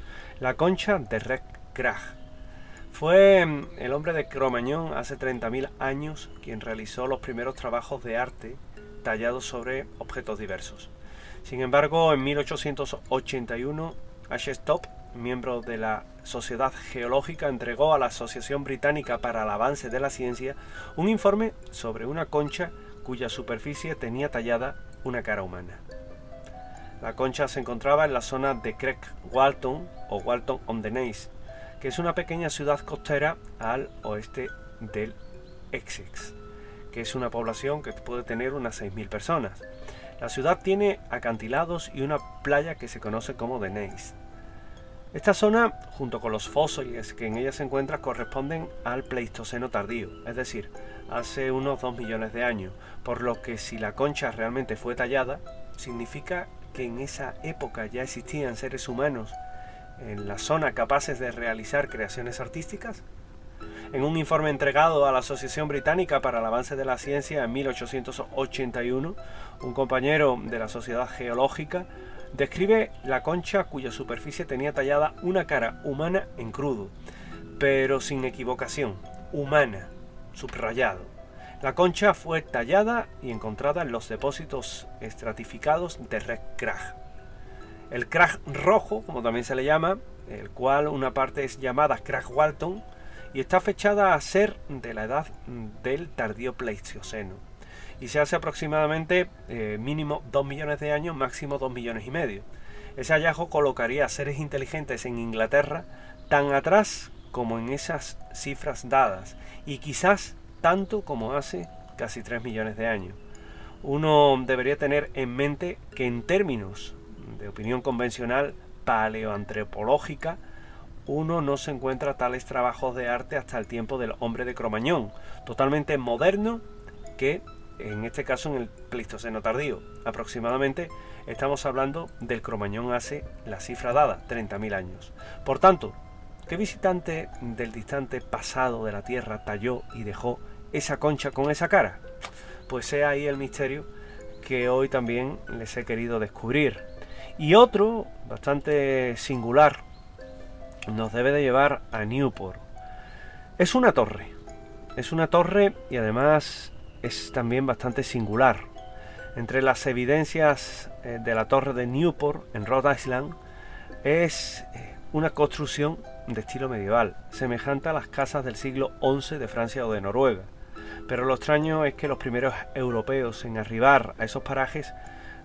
La concha de Rec Krag. Fue mm, el hombre de Cromañón hace 30.000 años quien realizó los primeros trabajos de arte tallados sobre objetos diversos. Sin embargo, en 1881, Top, miembro de la Sociedad Geológica, entregó a la Asociación Británica para el Avance de la Ciencia un informe sobre una concha cuya superficie tenía tallada una cara humana. La concha se encontraba en la zona de Craig Walton o Walton on the Naze, que es una pequeña ciudad costera al oeste del Essex, que es una población que puede tener unas 6.000 personas. La ciudad tiene acantilados y una playa que se conoce como The Naze. Esta zona, junto con los fósiles que en ella se encuentran, corresponden al Pleistoceno tardío, es decir, hace unos 2 millones de años, por lo que si la concha realmente fue tallada, significa que en esa época ya existían seres humanos en la zona capaces de realizar creaciones artísticas. En un informe entregado a la Asociación Británica para el Avance de la Ciencia en 1881, un compañero de la Sociedad Geológica describe la concha cuya superficie tenía tallada una cara humana en crudo, pero sin equivocación, humana, subrayado. La concha fue tallada y encontrada en los depósitos estratificados de Red Krag. El Krag rojo, como también se le llama, el cual una parte es llamada Krag Walton, y está fechada a ser de la edad del tardío Pleistoceno. Y se hace aproximadamente eh, mínimo 2 millones de años, máximo 2 millones y medio. Ese hallazgo colocaría a seres inteligentes en Inglaterra tan atrás como en esas cifras dadas, y quizás tanto como hace casi 3 millones de años. Uno debería tener en mente que en términos de opinión convencional paleoantropológica, uno no se encuentra tales trabajos de arte hasta el tiempo del hombre de Cromañón, totalmente moderno que en este caso en el Pleistoceno tardío. Aproximadamente estamos hablando del Cromañón hace la cifra dada, 30.000 años. Por tanto, ¿Qué visitante del distante pasado de la Tierra talló y dejó esa concha con esa cara? Pues sea ahí el misterio que hoy también les he querido descubrir. Y otro, bastante singular, nos debe de llevar a Newport. Es una torre. Es una torre y además es también bastante singular. Entre las evidencias eh, de la torre de Newport en Rhode Island es eh, una construcción de estilo medieval, semejante a las casas del siglo XI de Francia o de Noruega. Pero lo extraño es que los primeros europeos en arribar a esos parajes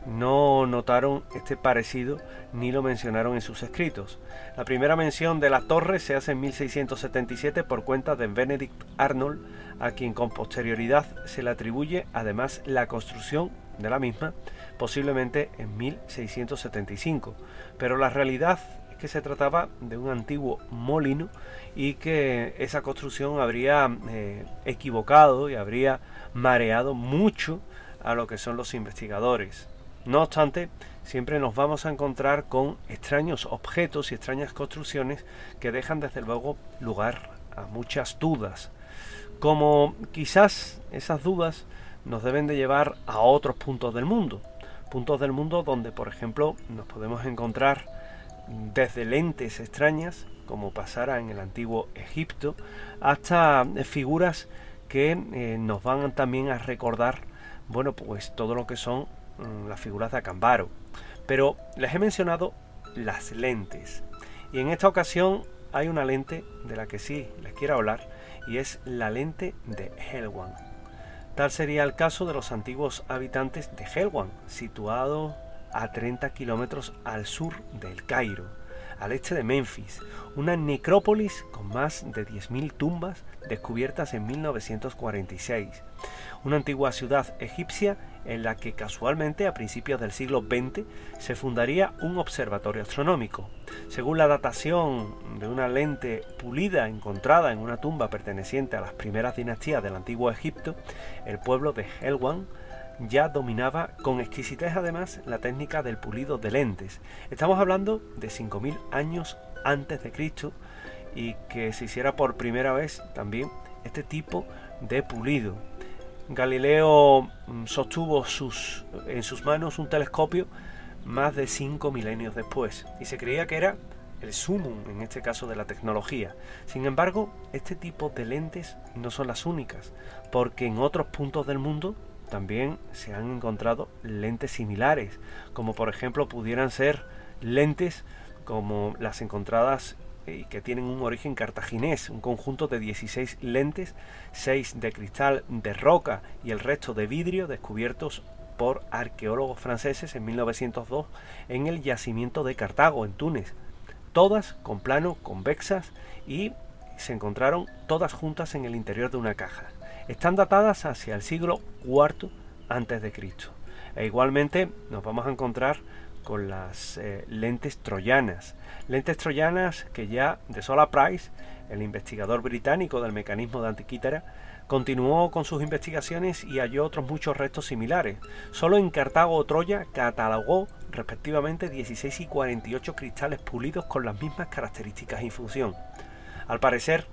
no notaron este parecido ni lo mencionaron en sus escritos. La primera mención de la torre se hace en 1677 por cuenta de Benedict Arnold, a quien con posterioridad se le atribuye además la construcción de la misma, posiblemente en 1675. Pero la realidad que se trataba de un antiguo molino y que esa construcción habría eh, equivocado y habría mareado mucho a lo que son los investigadores. No obstante, siempre nos vamos a encontrar con extraños objetos y extrañas construcciones que dejan desde luego lugar a muchas dudas. Como quizás esas dudas nos deben de llevar a otros puntos del mundo. Puntos del mundo donde, por ejemplo, nos podemos encontrar desde lentes extrañas, como pasara en el antiguo Egipto, hasta figuras que eh, nos van también a recordar, bueno, pues todo lo que son mm, las figuras de Acambaro. Pero les he mencionado las lentes. Y en esta ocasión hay una lente de la que sí les quiero hablar, y es la lente de Helwan. Tal sería el caso de los antiguos habitantes de Helwan, situado a 30 kilómetros al sur del Cairo, al este de Memphis, una necrópolis con más de 10.000 tumbas descubiertas en 1946, una antigua ciudad egipcia en la que casualmente a principios del siglo XX se fundaría un observatorio astronómico. Según la datación de una lente pulida encontrada en una tumba perteneciente a las primeras dinastías del antiguo Egipto, el pueblo de Helwan ya dominaba con exquisitez además la técnica del pulido de lentes. Estamos hablando de 5.000 años antes de Cristo y que se hiciera por primera vez también este tipo de pulido. Galileo mm, sostuvo sus, en sus manos un telescopio más de cinco milenios después y se creía que era el sumum en este caso de la tecnología. Sin embargo, este tipo de lentes no son las únicas, porque en otros puntos del mundo también se han encontrado lentes similares, como por ejemplo pudieran ser lentes como las encontradas eh, que tienen un origen cartaginés, un conjunto de 16 lentes, 6 de cristal de roca y el resto de vidrio descubiertos por arqueólogos franceses en 1902 en el yacimiento de Cartago, en Túnez, todas con plano convexas y se encontraron todas juntas en el interior de una caja están datadas hacia el siglo IV antes de Cristo. E igualmente nos vamos a encontrar con las eh, lentes troyanas. Lentes troyanas que ya de Sola Price, el investigador británico del mecanismo de Antiquítera, continuó con sus investigaciones y halló otros muchos restos similares. Solo en Cartago o Troya catalogó respectivamente 16 y 48 cristales pulidos con las mismas características y función. Al parecer,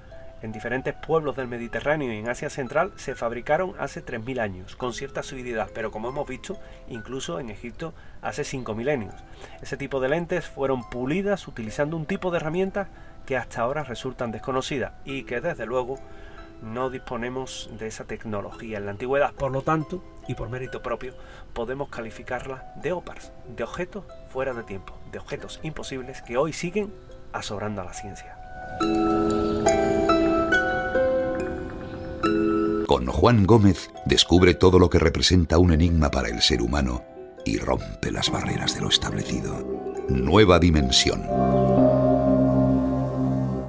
en diferentes pueblos del Mediterráneo y en Asia Central se fabricaron hace 3.000 años, con cierta subididad, pero como hemos visto, incluso en Egipto hace 5 milenios. Ese tipo de lentes fueron pulidas utilizando un tipo de herramientas que hasta ahora resultan desconocidas y que desde luego no disponemos de esa tecnología en la antigüedad. Por lo tanto, y por mérito propio, podemos calificarla de OPARS, de objetos fuera de tiempo, de objetos imposibles que hoy siguen asobrando a la ciencia. Con Juan Gómez descubre todo lo que representa un enigma para el ser humano y rompe las barreras de lo establecido. Nueva dimensión.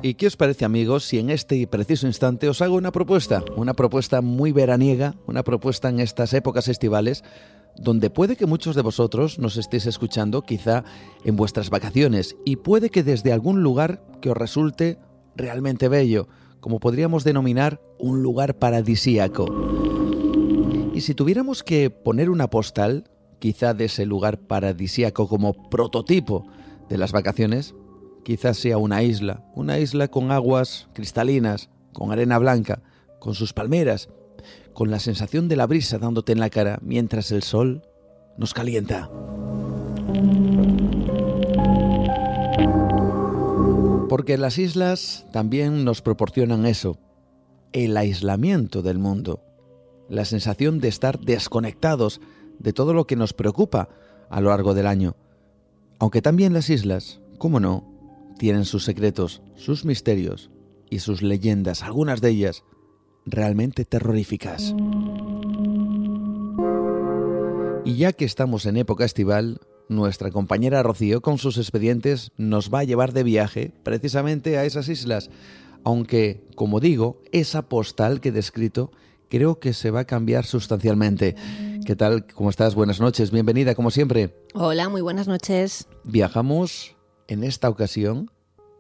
¿Y qué os parece amigos si en este preciso instante os hago una propuesta? Una propuesta muy veraniega, una propuesta en estas épocas estivales, donde puede que muchos de vosotros nos estéis escuchando quizá en vuestras vacaciones y puede que desde algún lugar que os resulte realmente bello, como podríamos denominar un lugar paradisíaco. Y si tuviéramos que poner una postal, quizá de ese lugar paradisíaco como prototipo de las vacaciones, quizás sea una isla, una isla con aguas cristalinas, con arena blanca, con sus palmeras, con la sensación de la brisa dándote en la cara mientras el sol nos calienta. Porque las islas también nos proporcionan eso, el aislamiento del mundo, la sensación de estar desconectados de todo lo que nos preocupa a lo largo del año. Aunque también las islas, cómo no, tienen sus secretos, sus misterios y sus leyendas, algunas de ellas realmente terroríficas. Y ya que estamos en época estival, nuestra compañera Rocío con sus expedientes nos va a llevar de viaje precisamente a esas islas, aunque, como digo, esa postal que he descrito creo que se va a cambiar sustancialmente. ¿Qué tal? ¿Cómo estás? Buenas noches, bienvenida como siempre. Hola, muy buenas noches. Viajamos en esta ocasión,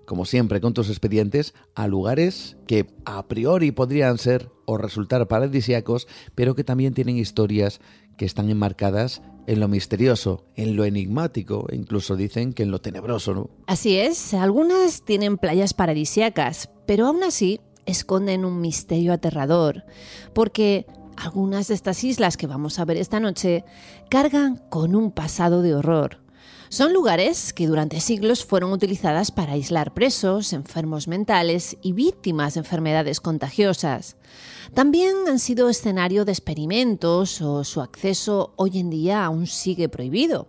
como siempre con tus expedientes, a lugares que a priori podrían ser o resultar paradisíacos, pero que también tienen historias que están enmarcadas en lo misterioso, en lo enigmático, e incluso dicen que en lo tenebroso, ¿no? Así es, algunas tienen playas paradisíacas, pero aún así esconden un misterio aterrador, porque algunas de estas islas que vamos a ver esta noche cargan con un pasado de horror. Son lugares que durante siglos fueron utilizadas para aislar presos, enfermos mentales y víctimas de enfermedades contagiosas. También han sido escenario de experimentos o su acceso hoy en día aún sigue prohibido.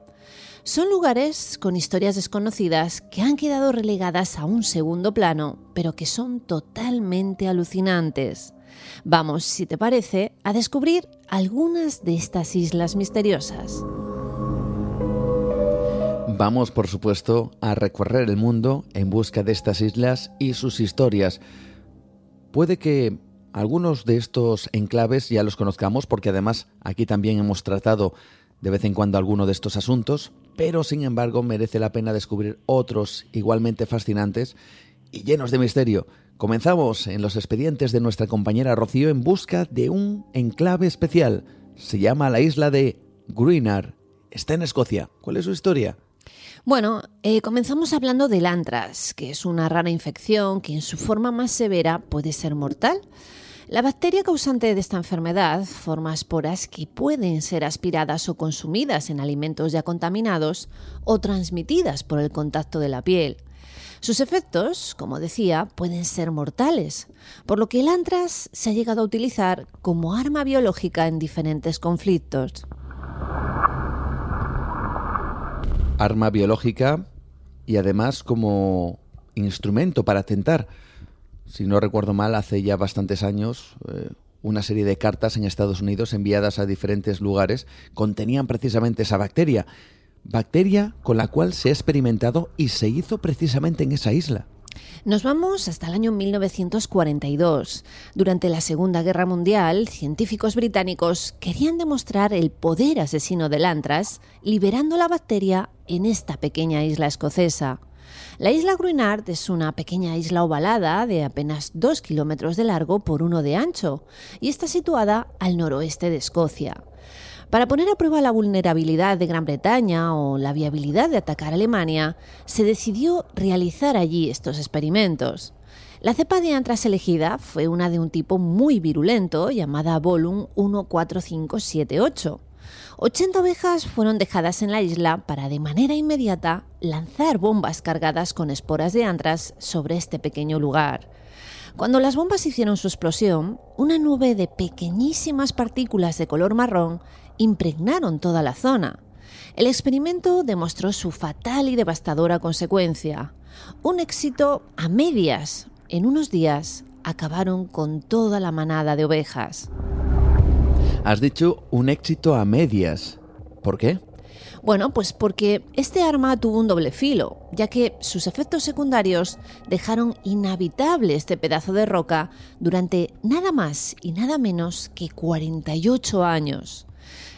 Son lugares con historias desconocidas que han quedado relegadas a un segundo plano, pero que son totalmente alucinantes. Vamos, si te parece, a descubrir algunas de estas islas misteriosas. Vamos, por supuesto, a recorrer el mundo en busca de estas islas y sus historias. Puede que algunos de estos enclaves ya los conozcamos porque además aquí también hemos tratado de vez en cuando alguno de estos asuntos, pero sin embargo merece la pena descubrir otros igualmente fascinantes y llenos de misterio. Comenzamos en los expedientes de nuestra compañera Rocío en busca de un enclave especial. Se llama la isla de Greenar. Está en Escocia. ¿Cuál es su historia? Bueno, eh, comenzamos hablando del antras, que es una rara infección que en su forma más severa puede ser mortal. La bacteria causante de esta enfermedad forma esporas que pueden ser aspiradas o consumidas en alimentos ya contaminados o transmitidas por el contacto de la piel. Sus efectos, como decía, pueden ser mortales, por lo que el antras se ha llegado a utilizar como arma biológica en diferentes conflictos. arma biológica y además como instrumento para atentar. Si no recuerdo mal, hace ya bastantes años, eh, una serie de cartas en Estados Unidos enviadas a diferentes lugares contenían precisamente esa bacteria. Bacteria con la cual se ha experimentado y se hizo precisamente en esa isla. Nos vamos hasta el año 1942. Durante la Segunda Guerra Mundial, científicos británicos querían demostrar el poder asesino del antras, liberando la bacteria en esta pequeña isla escocesa. La isla Gruinard es una pequeña isla ovalada de apenas 2 kilómetros de largo por uno de ancho y está situada al noroeste de Escocia. Para poner a prueba la vulnerabilidad de Gran Bretaña o la viabilidad de atacar Alemania, se decidió realizar allí estos experimentos. La cepa de antras elegida fue una de un tipo muy virulento llamada Volum 14578. 80 ovejas fueron dejadas en la isla para de manera inmediata lanzar bombas cargadas con esporas de antras sobre este pequeño lugar. Cuando las bombas hicieron su explosión, una nube de pequeñísimas partículas de color marrón impregnaron toda la zona. El experimento demostró su fatal y devastadora consecuencia. Un éxito a medias. En unos días acabaron con toda la manada de ovejas. Has dicho un éxito a medias. ¿Por qué? Bueno, pues porque este arma tuvo un doble filo, ya que sus efectos secundarios dejaron inhabitable este pedazo de roca durante nada más y nada menos que 48 años.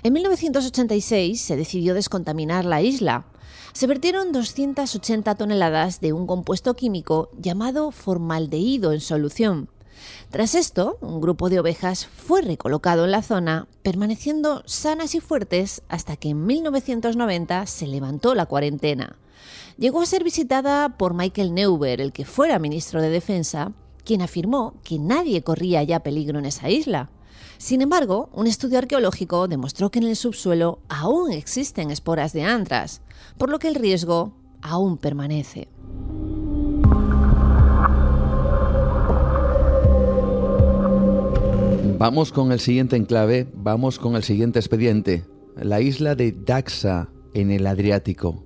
En 1986 se decidió descontaminar la isla. Se vertieron 280 toneladas de un compuesto químico llamado formaldehído en solución. Tras esto, un grupo de ovejas fue recolocado en la zona, permaneciendo sanas y fuertes hasta que en 1990 se levantó la cuarentena. Llegó a ser visitada por Michael Neuber, el que fuera ministro de Defensa, quien afirmó que nadie corría ya peligro en esa isla. Sin embargo, un estudio arqueológico demostró que en el subsuelo aún existen esporas de antras, por lo que el riesgo aún permanece. Vamos con el siguiente enclave, vamos con el siguiente expediente, la isla de Daxa, en el Adriático.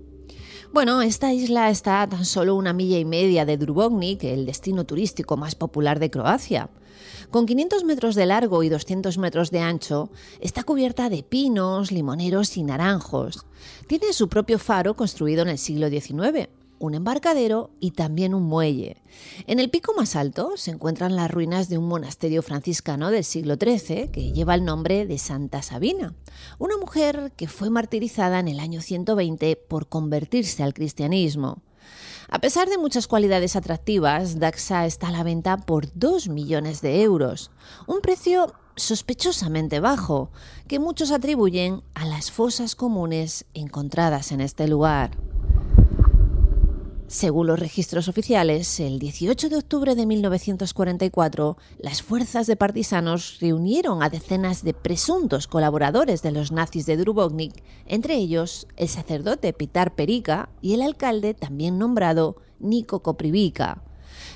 Bueno, esta isla está a tan solo una milla y media de Dubrovnik, el destino turístico más popular de Croacia. Con 500 metros de largo y 200 metros de ancho, está cubierta de pinos, limoneros y naranjos. Tiene su propio faro construido en el siglo XIX, un embarcadero y también un muelle. En el pico más alto se encuentran las ruinas de un monasterio franciscano del siglo XIII que lleva el nombre de Santa Sabina, una mujer que fue martirizada en el año 120 por convertirse al cristianismo. A pesar de muchas cualidades atractivas, Daxa está a la venta por 2 millones de euros, un precio sospechosamente bajo, que muchos atribuyen a las fosas comunes encontradas en este lugar. Según los registros oficiales, el 18 de octubre de 1944, las fuerzas de partisanos reunieron a decenas de presuntos colaboradores de los nazis de Dubrovnik, entre ellos el sacerdote Pitar Perica y el alcalde también nombrado Nico Koprivica.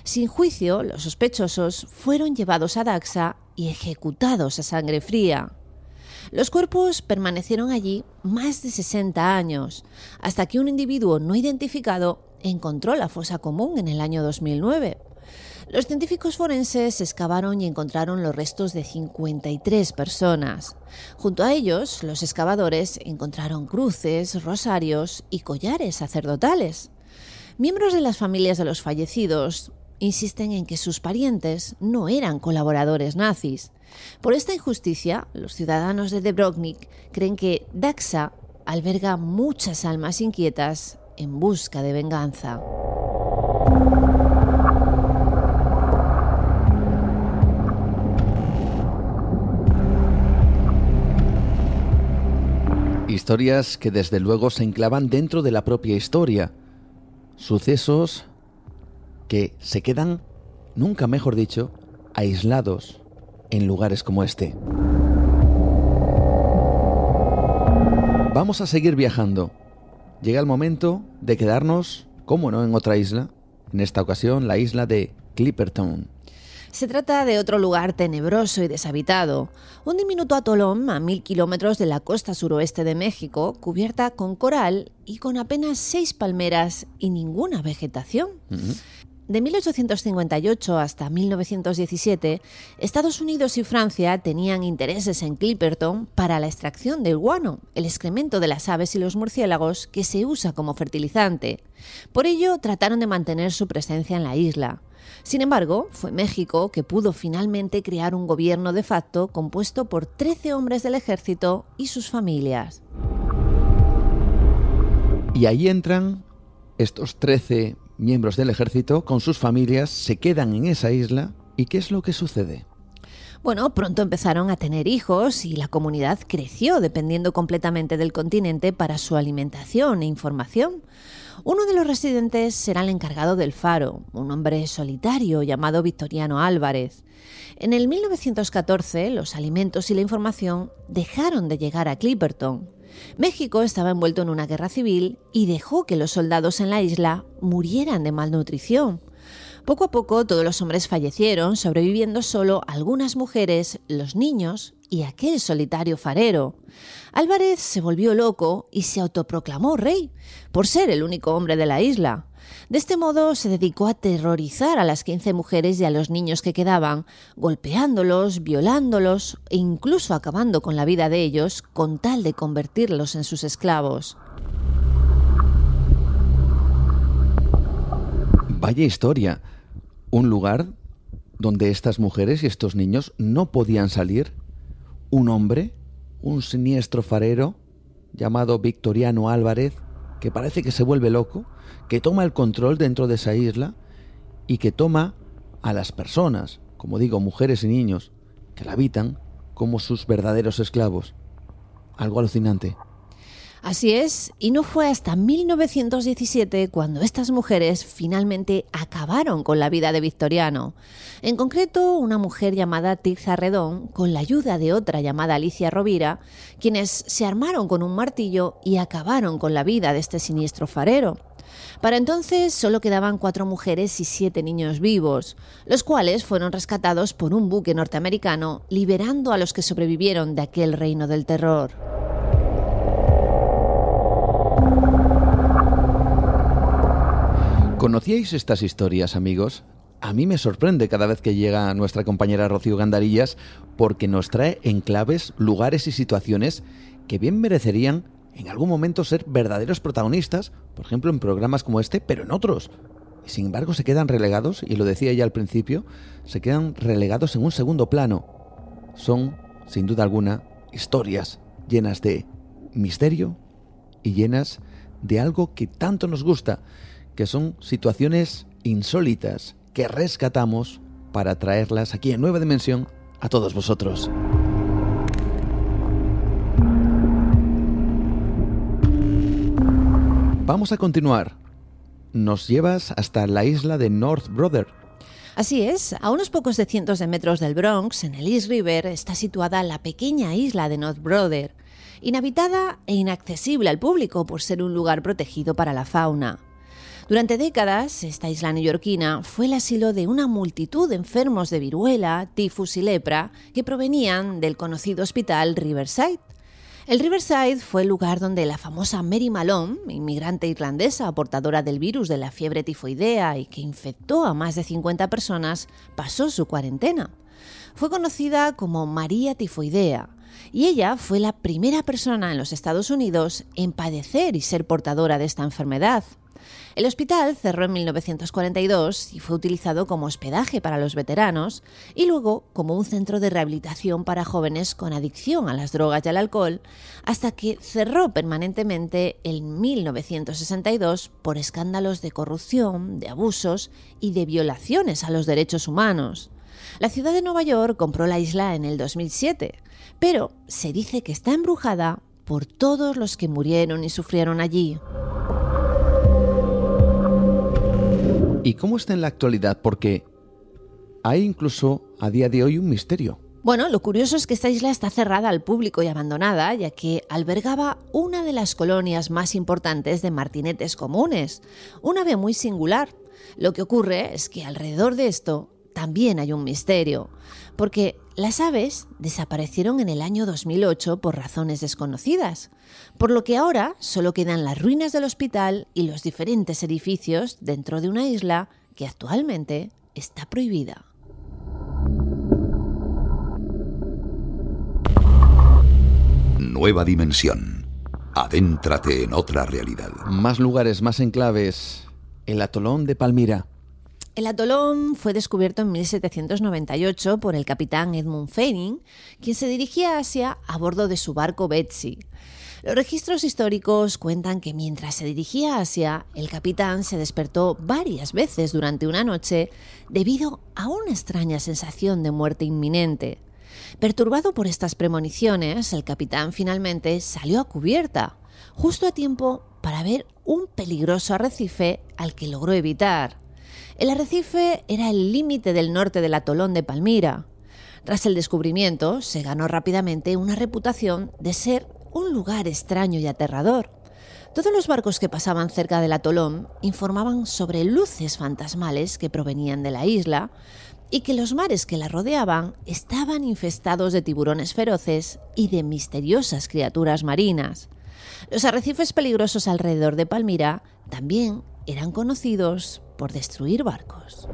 Sin juicio, los sospechosos fueron llevados a Daxa y ejecutados a sangre fría. Los cuerpos permanecieron allí más de 60 años, hasta que un individuo no identificado encontró la fosa común en el año 2009. Los científicos forenses excavaron y encontraron los restos de 53 personas. Junto a ellos, los excavadores encontraron cruces, rosarios y collares sacerdotales. Miembros de las familias de los fallecidos insisten en que sus parientes no eran colaboradores nazis. Por esta injusticia, los ciudadanos de Debrovnik creen que Daxa alberga muchas almas inquietas en busca de venganza. Historias que desde luego se enclavan dentro de la propia historia. Sucesos que se quedan, nunca mejor dicho, aislados en lugares como este. Vamos a seguir viajando llega el momento de quedarnos, como no, en otra isla, en esta ocasión la isla de Clipperton. Se trata de otro lugar tenebroso y deshabitado, un diminuto atolón a mil kilómetros de la costa suroeste de México, cubierta con coral y con apenas seis palmeras y ninguna vegetación. De 1858 hasta 1917, Estados Unidos y Francia tenían intereses en Clipperton para la extracción del guano, el excremento de las aves y los murciélagos que se usa como fertilizante. Por ello, trataron de mantener su presencia en la isla. Sin embargo, fue México que pudo finalmente crear un gobierno de facto compuesto por 13 hombres del ejército y sus familias. Y ahí entran estos 13 miembros del ejército con sus familias se quedan en esa isla y ¿qué es lo que sucede? Bueno, pronto empezaron a tener hijos y la comunidad creció dependiendo completamente del continente para su alimentación e información. Uno de los residentes será el encargado del faro, un hombre solitario llamado Victoriano Álvarez. En el 1914 los alimentos y la información dejaron de llegar a Clipperton. México estaba envuelto en una guerra civil y dejó que los soldados en la isla murieran de malnutrición. Poco a poco todos los hombres fallecieron, sobreviviendo solo algunas mujeres, los niños y aquel solitario farero. Álvarez se volvió loco y se autoproclamó rey, por ser el único hombre de la isla. De este modo se dedicó a aterrorizar a las 15 mujeres y a los niños que quedaban, golpeándolos, violándolos e incluso acabando con la vida de ellos con tal de convertirlos en sus esclavos. Vaya historia. Un lugar donde estas mujeres y estos niños no podían salir. Un hombre, un siniestro farero llamado Victoriano Álvarez, que parece que se vuelve loco, que toma el control dentro de esa isla y que toma a las personas, como digo, mujeres y niños, que la habitan como sus verdaderos esclavos. Algo alucinante. Así es, y no fue hasta 1917 cuando estas mujeres finalmente acabaron con la vida de Victoriano. En concreto, una mujer llamada Tirza Redón, con la ayuda de otra llamada Alicia Rovira, quienes se armaron con un martillo y acabaron con la vida de este siniestro farero. Para entonces solo quedaban cuatro mujeres y siete niños vivos, los cuales fueron rescatados por un buque norteamericano, liberando a los que sobrevivieron de aquel reino del terror. ¿Conocíais estas historias, amigos? A mí me sorprende cada vez que llega nuestra compañera Rocío Gandarillas porque nos trae enclaves, lugares y situaciones que bien merecerían en algún momento ser verdaderos protagonistas, por ejemplo en programas como este, pero en otros. Y sin embargo se quedan relegados, y lo decía ya al principio, se quedan relegados en un segundo plano. Son, sin duda alguna, historias llenas de misterio y llenas de algo que tanto nos gusta, que son situaciones insólitas que rescatamos para traerlas aquí en Nueva Dimensión a todos vosotros. Vamos a continuar. Nos llevas hasta la isla de North Brother. Así es, a unos pocos de cientos de metros del Bronx, en el East River, está situada la pequeña isla de North Brother, inhabitada e inaccesible al público por ser un lugar protegido para la fauna. Durante décadas, esta isla neoyorquina fue el asilo de una multitud de enfermos de viruela, tifus y lepra que provenían del conocido hospital Riverside. El Riverside fue el lugar donde la famosa Mary Malone, inmigrante irlandesa portadora del virus de la fiebre tifoidea y que infectó a más de 50 personas, pasó su cuarentena. Fue conocida como María Tifoidea y ella fue la primera persona en los Estados Unidos en padecer y ser portadora de esta enfermedad. El hospital cerró en 1942 y fue utilizado como hospedaje para los veteranos y luego como un centro de rehabilitación para jóvenes con adicción a las drogas y al alcohol, hasta que cerró permanentemente en 1962 por escándalos de corrupción, de abusos y de violaciones a los derechos humanos. La ciudad de Nueva York compró la isla en el 2007, pero se dice que está embrujada por todos los que murieron y sufrieron allí. ¿Y cómo está en la actualidad? Porque hay incluso a día de hoy un misterio. Bueno, lo curioso es que esta isla está cerrada al público y abandonada, ya que albergaba una de las colonias más importantes de martinetes comunes, un ave muy singular. Lo que ocurre es que alrededor de esto también hay un misterio, porque las aves desaparecieron en el año 2008 por razones desconocidas, por lo que ahora solo quedan las ruinas del hospital y los diferentes edificios dentro de una isla que actualmente está prohibida. Nueva dimensión. Adéntrate en otra realidad. Más lugares, más enclaves. El atolón de Palmira. El atolón fue descubierto en 1798 por el capitán Edmund Fanning, quien se dirigía a Asia a bordo de su barco Betsy. Los registros históricos cuentan que mientras se dirigía a Asia, el capitán se despertó varias veces durante una noche debido a una extraña sensación de muerte inminente. Perturbado por estas premoniciones, el capitán finalmente salió a cubierta, justo a tiempo para ver un peligroso arrecife al que logró evitar. El arrecife era el límite del norte del atolón de Palmira. Tras el descubrimiento, se ganó rápidamente una reputación de ser un lugar extraño y aterrador. Todos los barcos que pasaban cerca del atolón informaban sobre luces fantasmales que provenían de la isla y que los mares que la rodeaban estaban infestados de tiburones feroces y de misteriosas criaturas marinas. Los arrecifes peligrosos alrededor de Palmira también eran conocidos por destruir barcos.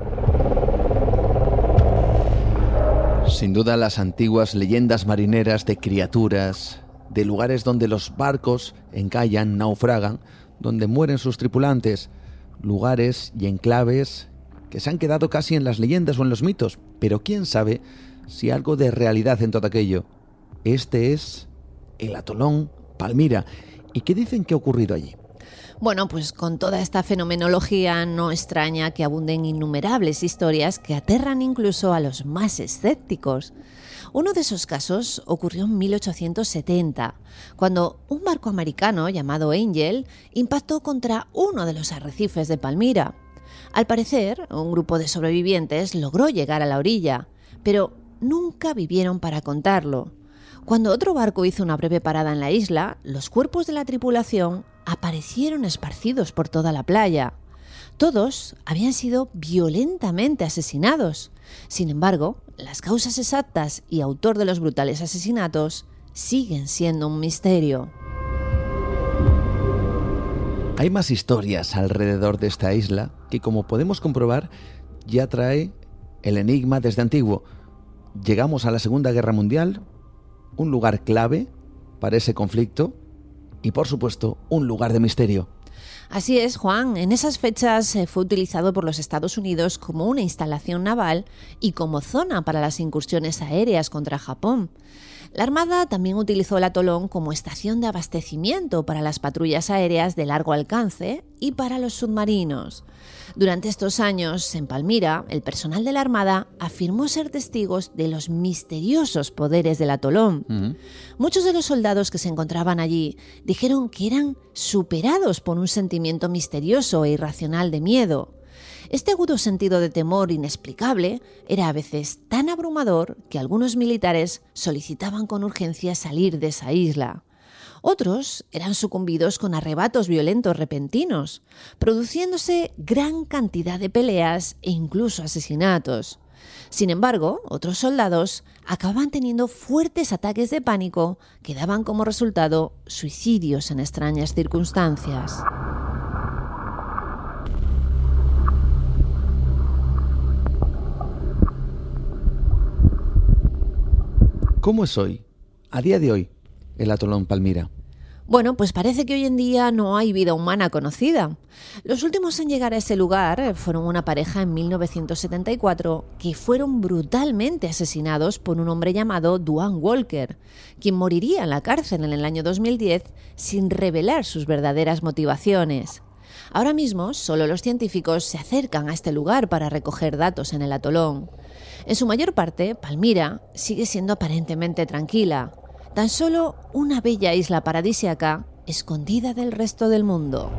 Sin duda las antiguas leyendas marineras de criaturas, de lugares donde los barcos encallan, naufragan, donde mueren sus tripulantes, lugares y enclaves que se han quedado casi en las leyendas o en los mitos, pero quién sabe si algo de realidad en todo aquello. Este es el atolón Palmira. ¿Y qué dicen que ha ocurrido allí? Bueno, pues con toda esta fenomenología no extraña que abunden innumerables historias que aterran incluso a los más escépticos. Uno de esos casos ocurrió en 1870, cuando un barco americano llamado Angel impactó contra uno de los arrecifes de Palmira. Al parecer, un grupo de sobrevivientes logró llegar a la orilla, pero nunca vivieron para contarlo. Cuando otro barco hizo una breve parada en la isla, los cuerpos de la tripulación aparecieron esparcidos por toda la playa. Todos habían sido violentamente asesinados. Sin embargo, las causas exactas y autor de los brutales asesinatos siguen siendo un misterio. Hay más historias alrededor de esta isla que, como podemos comprobar, ya trae el enigma desde antiguo. Llegamos a la Segunda Guerra Mundial, un lugar clave para ese conflicto y por supuesto un lugar de misterio. Así es, Juan. En esas fechas eh, fue utilizado por los Estados Unidos como una instalación naval y como zona para las incursiones aéreas contra Japón. La Armada también utilizó el atolón como estación de abastecimiento para las patrullas aéreas de largo alcance y para los submarinos. Durante estos años, en Palmira, el personal de la Armada afirmó ser testigos de los misteriosos poderes del atolón. Muchos de los soldados que se encontraban allí dijeron que eran superados por un sentimiento misterioso e irracional de miedo. Este agudo sentido de temor inexplicable era a veces tan abrumador que algunos militares solicitaban con urgencia salir de esa isla. Otros eran sucumbidos con arrebatos violentos repentinos, produciéndose gran cantidad de peleas e incluso asesinatos. Sin embargo, otros soldados acababan teniendo fuertes ataques de pánico que daban como resultado suicidios en extrañas circunstancias. ¿Cómo es hoy, a día de hoy, el atolón Palmira? Bueno, pues parece que hoy en día no hay vida humana conocida. Los últimos en llegar a ese lugar fueron una pareja en 1974 que fueron brutalmente asesinados por un hombre llamado Duane Walker, quien moriría en la cárcel en el año 2010 sin revelar sus verdaderas motivaciones. Ahora mismo, solo los científicos se acercan a este lugar para recoger datos en el atolón. En su mayor parte, Palmira sigue siendo aparentemente tranquila, tan solo una bella isla paradisiaca escondida del resto del mundo.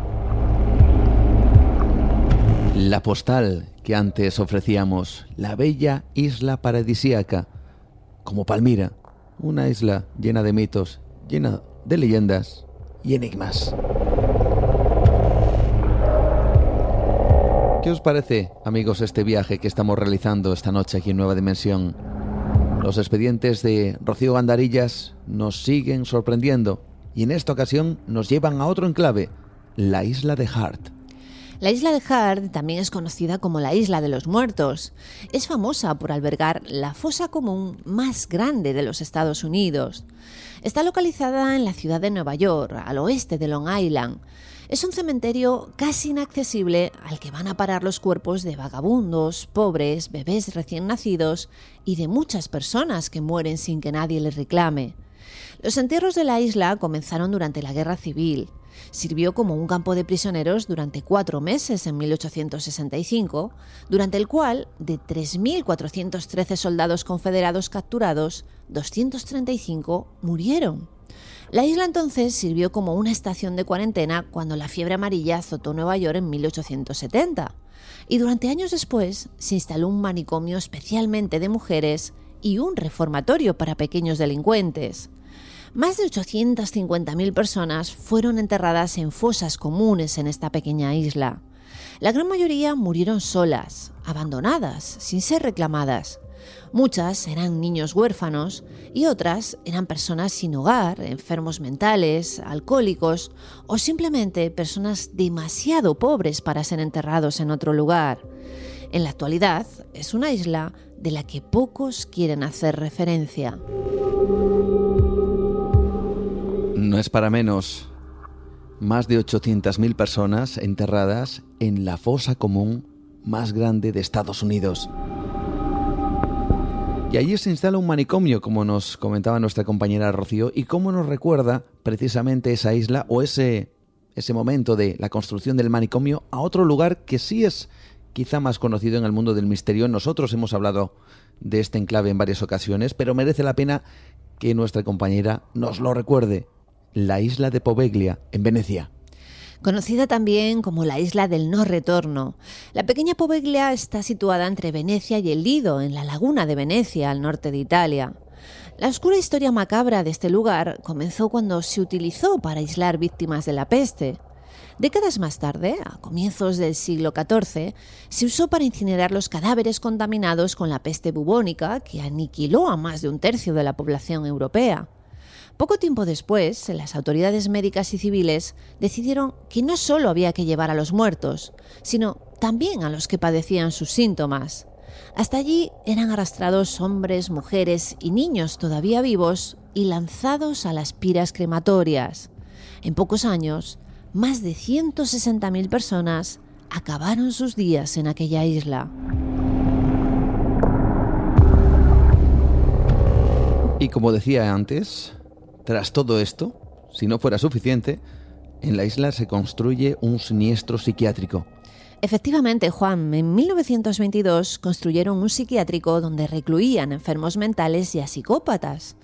La postal que antes ofrecíamos, la bella isla paradisiaca, como Palmira, una isla llena de mitos, llena de leyendas y enigmas. ¿Qué os parece, amigos, este viaje que estamos realizando esta noche aquí en Nueva Dimensión? Los expedientes de Rocío Gandarillas nos siguen sorprendiendo y en esta ocasión nos llevan a otro enclave, la isla de Hart. La isla de Hart también es conocida como la isla de los muertos. Es famosa por albergar la fosa común más grande de los Estados Unidos. Está localizada en la ciudad de Nueva York, al oeste de Long Island. Es un cementerio casi inaccesible al que van a parar los cuerpos de vagabundos, pobres, bebés recién nacidos y de muchas personas que mueren sin que nadie les reclame. Los entierros de la isla comenzaron durante la Guerra Civil. Sirvió como un campo de prisioneros durante cuatro meses en 1865, durante el cual, de 3.413 soldados confederados capturados, 235 murieron. La isla entonces sirvió como una estación de cuarentena cuando la fiebre amarilla azotó Nueva York en 1870. Y durante años después se instaló un manicomio especialmente de mujeres y un reformatorio para pequeños delincuentes. Más de 850.000 personas fueron enterradas en fosas comunes en esta pequeña isla. La gran mayoría murieron solas, abandonadas, sin ser reclamadas. Muchas eran niños huérfanos y otras eran personas sin hogar, enfermos mentales, alcohólicos o simplemente personas demasiado pobres para ser enterrados en otro lugar. En la actualidad es una isla de la que pocos quieren hacer referencia. No es para menos. Más de 800.000 personas enterradas en la fosa común más grande de Estados Unidos. Y allí se instala un manicomio, como nos comentaba nuestra compañera Rocío, y cómo nos recuerda precisamente esa isla o ese, ese momento de la construcción del manicomio a otro lugar que sí es quizá más conocido en el mundo del misterio. Nosotros hemos hablado de este enclave en varias ocasiones, pero merece la pena que nuestra compañera nos lo recuerde la isla de Poveglia, en Venecia. Conocida también como la isla del no retorno. La pequeña Poveglia está situada entre Venecia y el Lido, en la laguna de Venecia, al norte de Italia. La oscura historia macabra de este lugar comenzó cuando se utilizó para aislar víctimas de la peste. Décadas más tarde, a comienzos del siglo XIV, se usó para incinerar los cadáveres contaminados con la peste bubónica que aniquiló a más de un tercio de la población europea. Poco tiempo después, las autoridades médicas y civiles decidieron que no solo había que llevar a los muertos, sino también a los que padecían sus síntomas. Hasta allí eran arrastrados hombres, mujeres y niños todavía vivos y lanzados a las piras crematorias. En pocos años, más de 160.000 personas acabaron sus días en aquella isla. Y como decía antes, tras todo esto, si no fuera suficiente, en la isla se construye un siniestro psiquiátrico. Efectivamente, Juan, en 1922 construyeron un psiquiátrico donde recluían enfermos mentales y a psicópatas.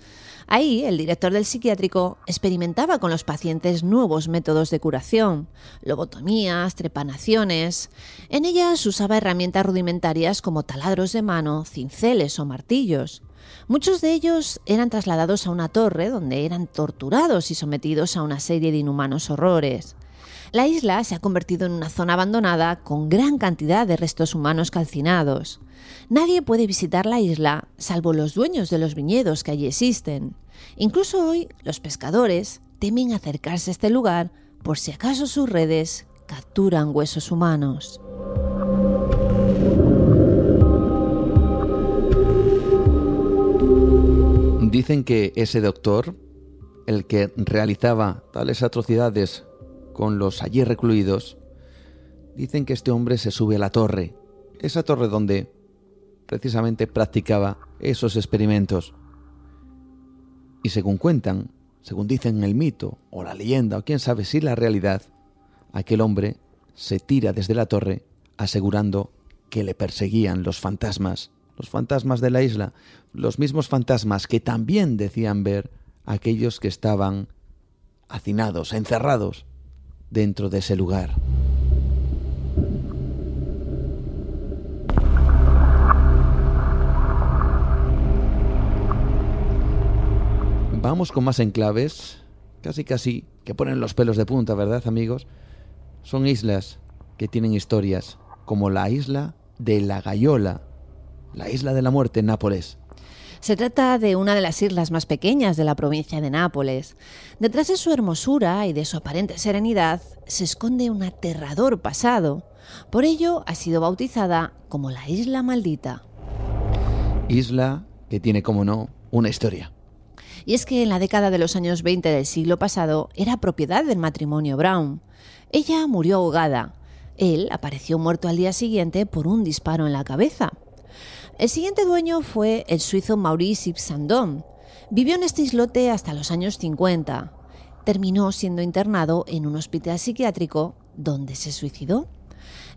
Ahí, el director del psiquiátrico experimentaba con los pacientes nuevos métodos de curación, lobotomías, trepanaciones. En ellas usaba herramientas rudimentarias como taladros de mano, cinceles o martillos. Muchos de ellos eran trasladados a una torre donde eran torturados y sometidos a una serie de inhumanos horrores. La isla se ha convertido en una zona abandonada con gran cantidad de restos humanos calcinados. Nadie puede visitar la isla salvo los dueños de los viñedos que allí existen. Incluso hoy los pescadores temen acercarse a este lugar por si acaso sus redes capturan huesos humanos. Dicen que ese doctor, el que realizaba tales atrocidades con los allí recluidos, dicen que este hombre se sube a la torre, esa torre donde precisamente practicaba esos experimentos. Y según cuentan, según dicen el mito o la leyenda o quién sabe si la realidad, aquel hombre se tira desde la torre asegurando que le perseguían los fantasmas los fantasmas de la isla, los mismos fantasmas que también decían ver aquellos que estaban hacinados, encerrados dentro de ese lugar. Vamos con más enclaves, casi casi que ponen los pelos de punta, ¿verdad amigos? Son islas que tienen historias, como la isla de la Gaiola, la isla de la muerte en Nápoles. Se trata de una de las islas más pequeñas de la provincia de Nápoles. Detrás de su hermosura y de su aparente serenidad se esconde un aterrador pasado. Por ello ha sido bautizada como la Isla Maldita. Isla que tiene, como no, una historia. Y es que en la década de los años 20 del siglo pasado era propiedad del matrimonio Brown. Ella murió ahogada. Él apareció muerto al día siguiente por un disparo en la cabeza. El siguiente dueño fue el suizo Maurice Ipsandon. Vivió en este islote hasta los años 50. Terminó siendo internado en un hospital psiquiátrico donde se suicidó.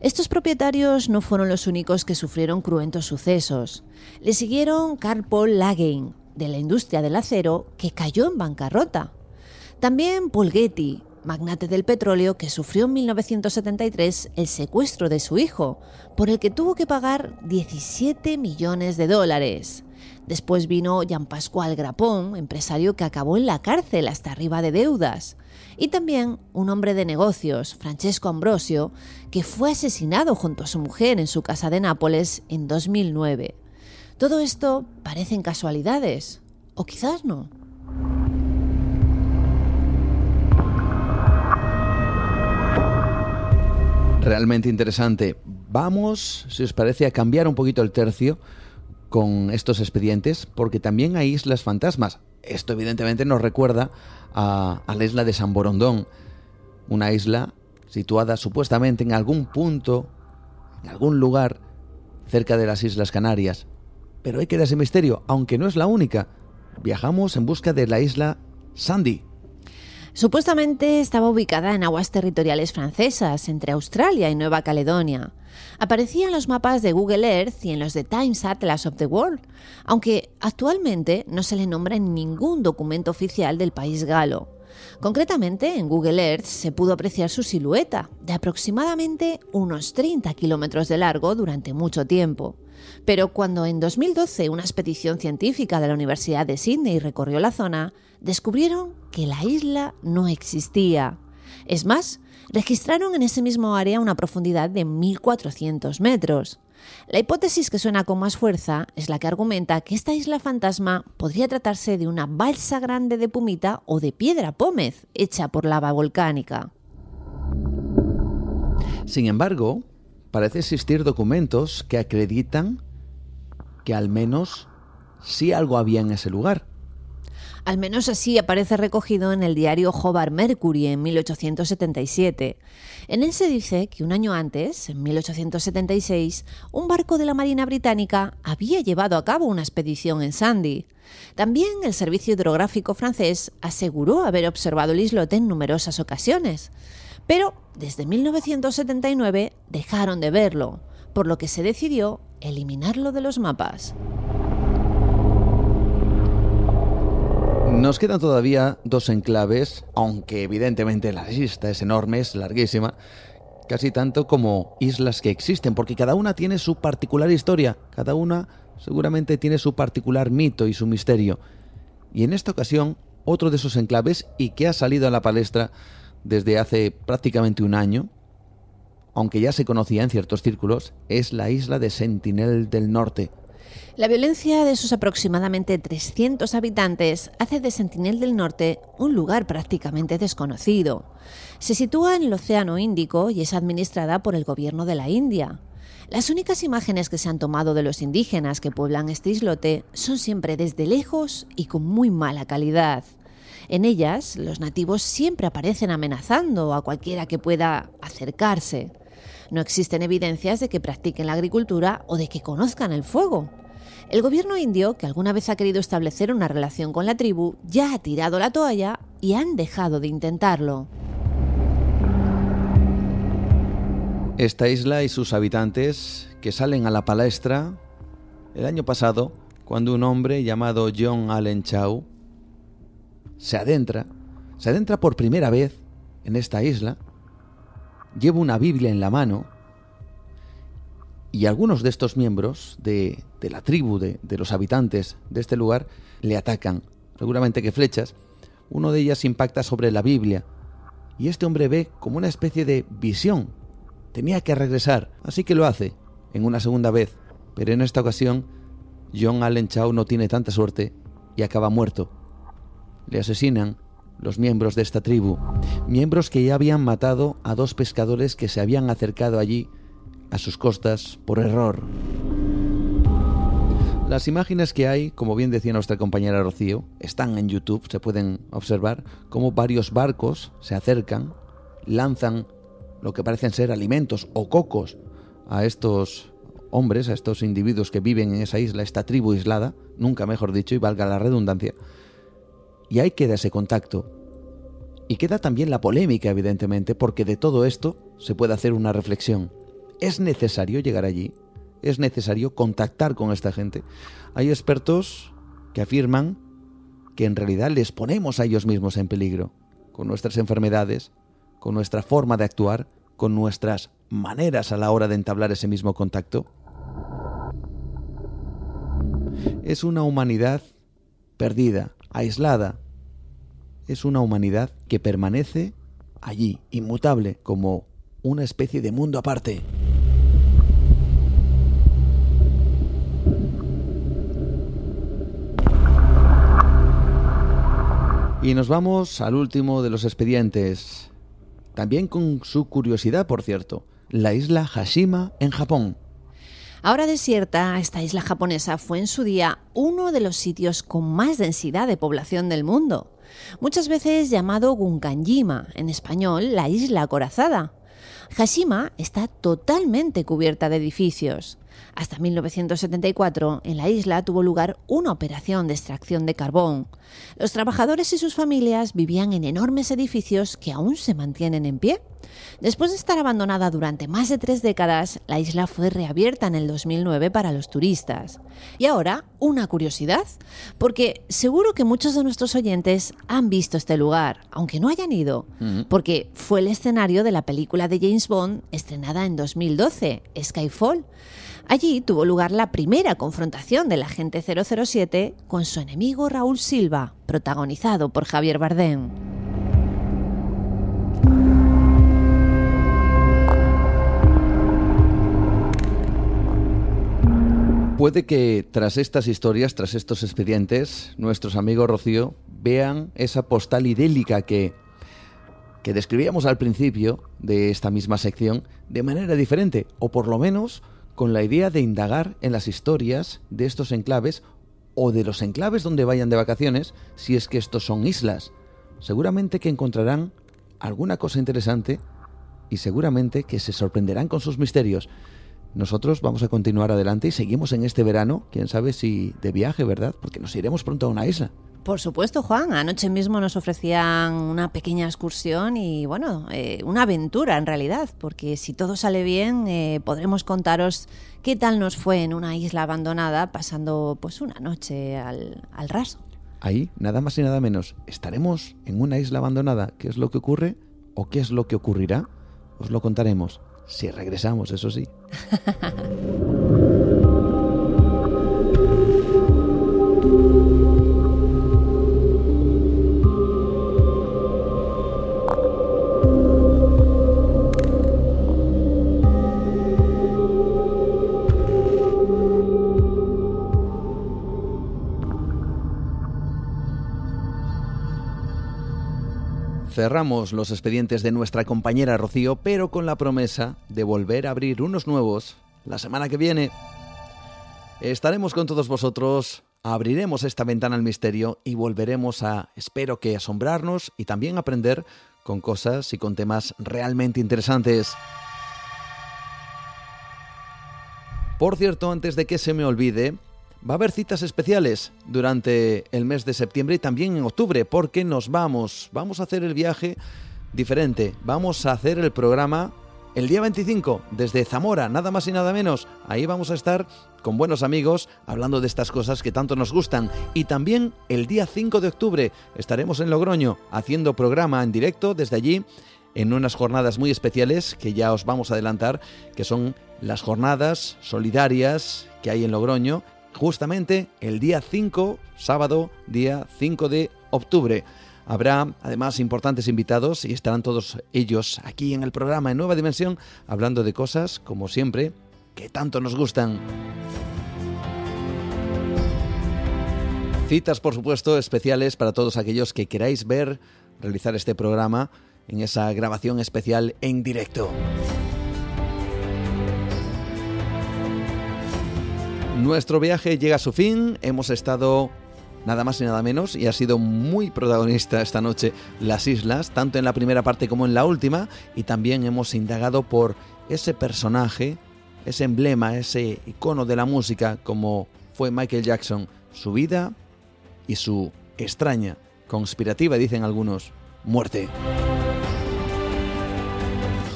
Estos propietarios no fueron los únicos que sufrieron cruentos sucesos. Le siguieron Carl Paul Lagein, de la industria del acero, que cayó en bancarrota. También Paul Getty, magnate del petróleo que sufrió en 1973 el secuestro de su hijo, por el que tuvo que pagar 17 millones de dólares. Después vino Jean Pascual Grapón, empresario que acabó en la cárcel hasta arriba de deudas. Y también un hombre de negocios, Francesco Ambrosio, que fue asesinado junto a su mujer en su casa de Nápoles en 2009. Todo esto parecen casualidades, o quizás no. Realmente interesante. Vamos, si os parece, a cambiar un poquito el tercio con estos expedientes, porque también hay islas fantasmas. Esto evidentemente nos recuerda a, la isla de San Borondón, una isla situada supuestamente en algún punto, en algún lugar cerca de las Islas Canarias. Pero hay que ese misterio, aunque no es la única. Viajamos en busca de la isla Sandy. Supuestamente estaba ubicada en aguas territoriales francesas, entre Australia y Nueva Caledonia. Aparecía en los mapas de Google Earth y en los de Times Atlas of the World, aunque actualmente no se le nombra en ningún documento oficial del país galo. Concretamente, en Google Earth se pudo apreciar su silueta, de aproximadamente unos 30 kilómetros de largo durante mucho tiempo. Pero cuando en 2012 una expedición científica de la Universidad de Sydney recorrió la zona, descubrieron que la isla no existía. Es más, registraron en ese mismo área una profundidad de 1.400 metros. La hipótesis que suena con más fuerza es la que argumenta que esta isla fantasma podría tratarse de una balsa grande de pumita o de piedra pómez hecha por lava volcánica. Sin embargo, parece existir documentos que acreditan que al menos sí algo había en ese lugar. Al menos así aparece recogido en el diario Hobart Mercury en 1877. En él se dice que un año antes, en 1876, un barco de la Marina Británica había llevado a cabo una expedición en Sandy. También el Servicio Hidrográfico francés aseguró haber observado el islote en numerosas ocasiones. Pero desde 1979 dejaron de verlo, por lo que se decidió eliminarlo de los mapas. Nos quedan todavía dos enclaves, aunque evidentemente la lista es enorme, es larguísima, casi tanto como islas que existen, porque cada una tiene su particular historia, cada una seguramente tiene su particular mito y su misterio. Y en esta ocasión, otro de esos enclaves y que ha salido a la palestra desde hace prácticamente un año, aunque ya se conocía en ciertos círculos, es la isla de Sentinel del Norte, la violencia de sus aproximadamente 300 habitantes hace de Sentinel del Norte un lugar prácticamente desconocido. Se sitúa en el Océano Índico y es administrada por el gobierno de la India. Las únicas imágenes que se han tomado de los indígenas que pueblan este islote son siempre desde lejos y con muy mala calidad. En ellas, los nativos siempre aparecen amenazando a cualquiera que pueda acercarse. No existen evidencias de que practiquen la agricultura o de que conozcan el fuego. El gobierno indio, que alguna vez ha querido establecer una relación con la tribu, ya ha tirado la toalla y han dejado de intentarlo. Esta isla y sus habitantes que salen a la palestra el año pasado cuando un hombre llamado John Allen Chow se adentra, se adentra por primera vez en esta isla, lleva una Biblia en la mano y algunos de estos miembros de, la tribu, de, de, los habitantes de este lugar, le atacan. Seguramente que flechas. Uno de ellas impacta sobre la Biblia. Y este hombre ve como una especie de visión. Tenía que regresar, así que lo hace, en una segunda vez. Pero en esta ocasión, John Allen Chow no tiene tanta suerte y acaba muerto. Le asesinan los miembros de esta tribu, miembros que ya habían matado a dos pescadores que se habían acercado allí a sus costas por error. Las imágenes que hay, como bien decía nuestra compañera Rocío, están en YouTube, se pueden observar cómo varios barcos se acercan, lanzan lo que parecen ser alimentos o cocos a estos hombres, a estos individuos que viven en esa isla, esta tribu aislada, nunca mejor dicho, y valga la redundancia. Y ahí queda ese contacto. Y queda también la polémica, evidentemente, porque de todo esto se puede hacer una reflexión. ¿Es necesario llegar allí? ¿Es necesario contactar con esta gente? Hay expertos que afirman que en realidad les ponemos a ellos mismos en peligro, con nuestras enfermedades, con nuestra forma de actuar, con nuestras maneras a la hora de entablar ese mismo contacto. Es una humanidad perdida, aislada. Es una humanidad que permanece allí, inmutable, como una especie de mundo aparte. Y nos vamos al último de los expedientes, también con su curiosidad, por cierto, la isla Hashima en Japón. Ahora desierta, esta isla japonesa fue en su día uno de los sitios con más densidad de población del mundo, muchas veces llamado Gunkanjima, en español la isla acorazada. Hashima está totalmente cubierta de edificios. Hasta 1974, en la isla tuvo lugar una operación de extracción de carbón. Los trabajadores y sus familias vivían en enormes edificios que aún se mantienen en pie. Después de estar abandonada durante más de tres décadas, la isla fue reabierta en el 2009 para los turistas. Y ahora, una curiosidad, porque seguro que muchos de nuestros oyentes han visto este lugar, aunque no hayan ido, porque fue el escenario de la película de James Bond estrenada en 2012, Skyfall. Allí tuvo lugar la primera confrontación del agente 007 con su enemigo Raúl Silva, protagonizado por Javier Bardem. Puede que tras estas historias, tras estos expedientes, nuestros amigos Rocío vean esa postal idélica que, que describíamos al principio de esta misma sección de manera diferente, o por lo menos con la idea de indagar en las historias de estos enclaves o de los enclaves donde vayan de vacaciones, si es que estos son islas. Seguramente que encontrarán alguna cosa interesante y seguramente que se sorprenderán con sus misterios. Nosotros vamos a continuar adelante y seguimos en este verano, quién sabe si de viaje, ¿verdad? Porque nos iremos pronto a una isla. Por supuesto, Juan. Anoche mismo nos ofrecían una pequeña excursión y, bueno, eh, una aventura en realidad, porque si todo sale bien, eh, podremos contaros qué tal nos fue en una isla abandonada pasando pues una noche al, al raso. Ahí, nada más y nada menos, estaremos en una isla abandonada. ¿Qué es lo que ocurre o qué es lo que ocurrirá? Os lo contaremos. Si regresamos, eso sí. <laughs> Cerramos los expedientes de nuestra compañera Rocío, pero con la promesa de volver a abrir unos nuevos la semana que viene. Estaremos con todos vosotros, abriremos esta ventana al misterio y volveremos a, espero que asombrarnos y también aprender con cosas y con temas realmente interesantes. Por cierto, antes de que se me olvide, Va a haber citas especiales durante el mes de septiembre y también en octubre, porque nos vamos, vamos a hacer el viaje diferente. Vamos a hacer el programa el día 25 desde Zamora, nada más y nada menos. Ahí vamos a estar con buenos amigos hablando de estas cosas que tanto nos gustan. Y también el día 5 de octubre estaremos en Logroño haciendo programa en directo desde allí en unas jornadas muy especiales que ya os vamos a adelantar, que son las jornadas solidarias que hay en Logroño justamente el día 5, sábado, día 5 de octubre. Habrá además importantes invitados y estarán todos ellos aquí en el programa en Nueva Dimensión hablando de cosas, como siempre, que tanto nos gustan. Citas, por supuesto, especiales para todos aquellos que queráis ver realizar este programa en esa grabación especial en directo. Nuestro viaje llega a su fin, hemos estado nada más y nada menos y ha sido muy protagonista esta noche las islas, tanto en la primera parte como en la última, y también hemos indagado por ese personaje ese emblema, ese icono de la música como fue Michael Jackson, su vida y su extraña, conspirativa, dicen algunos, muerte.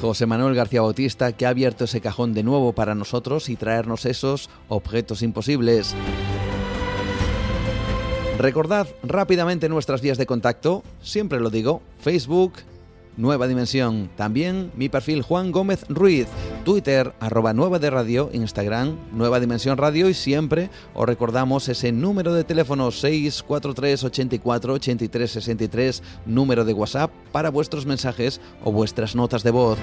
José Manuel García Bautista, que ha abierto ese cajón de nuevo para nosotros y traernos esos objetos imposibles. Recordad rápidamente nuestras vías de contacto, siempre lo digo, Facebook, Nueva Dimensión. También mi perfil Juan Gómez Ruiz, Twitter arroba Nueva de Radio, Instagram Nueva Dimensión Radio y siempre os recordamos ese número de teléfono 643 84 83 63, número de WhatsApp para vuestros mensajes o vuestras notas de voz.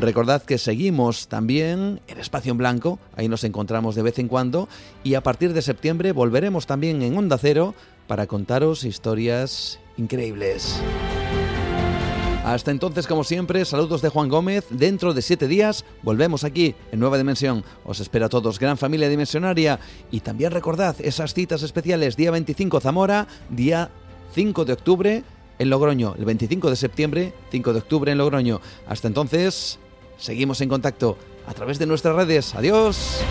Recordad que seguimos también en Espacio en Blanco, ahí nos encontramos de vez en cuando y a partir de septiembre volveremos también en Onda Cero para contaros historias increíbles. Hasta entonces, como siempre, saludos de Juan Gómez. Dentro de siete días volvemos aquí en Nueva Dimensión. Os espero a todos, gran familia dimensionaria. Y también recordad esas citas especiales, día 25 Zamora, día 5 de octubre en Logroño, el 25 de septiembre, 5 de octubre en Logroño. Hasta entonces, seguimos en contacto a través de nuestras redes. Adiós.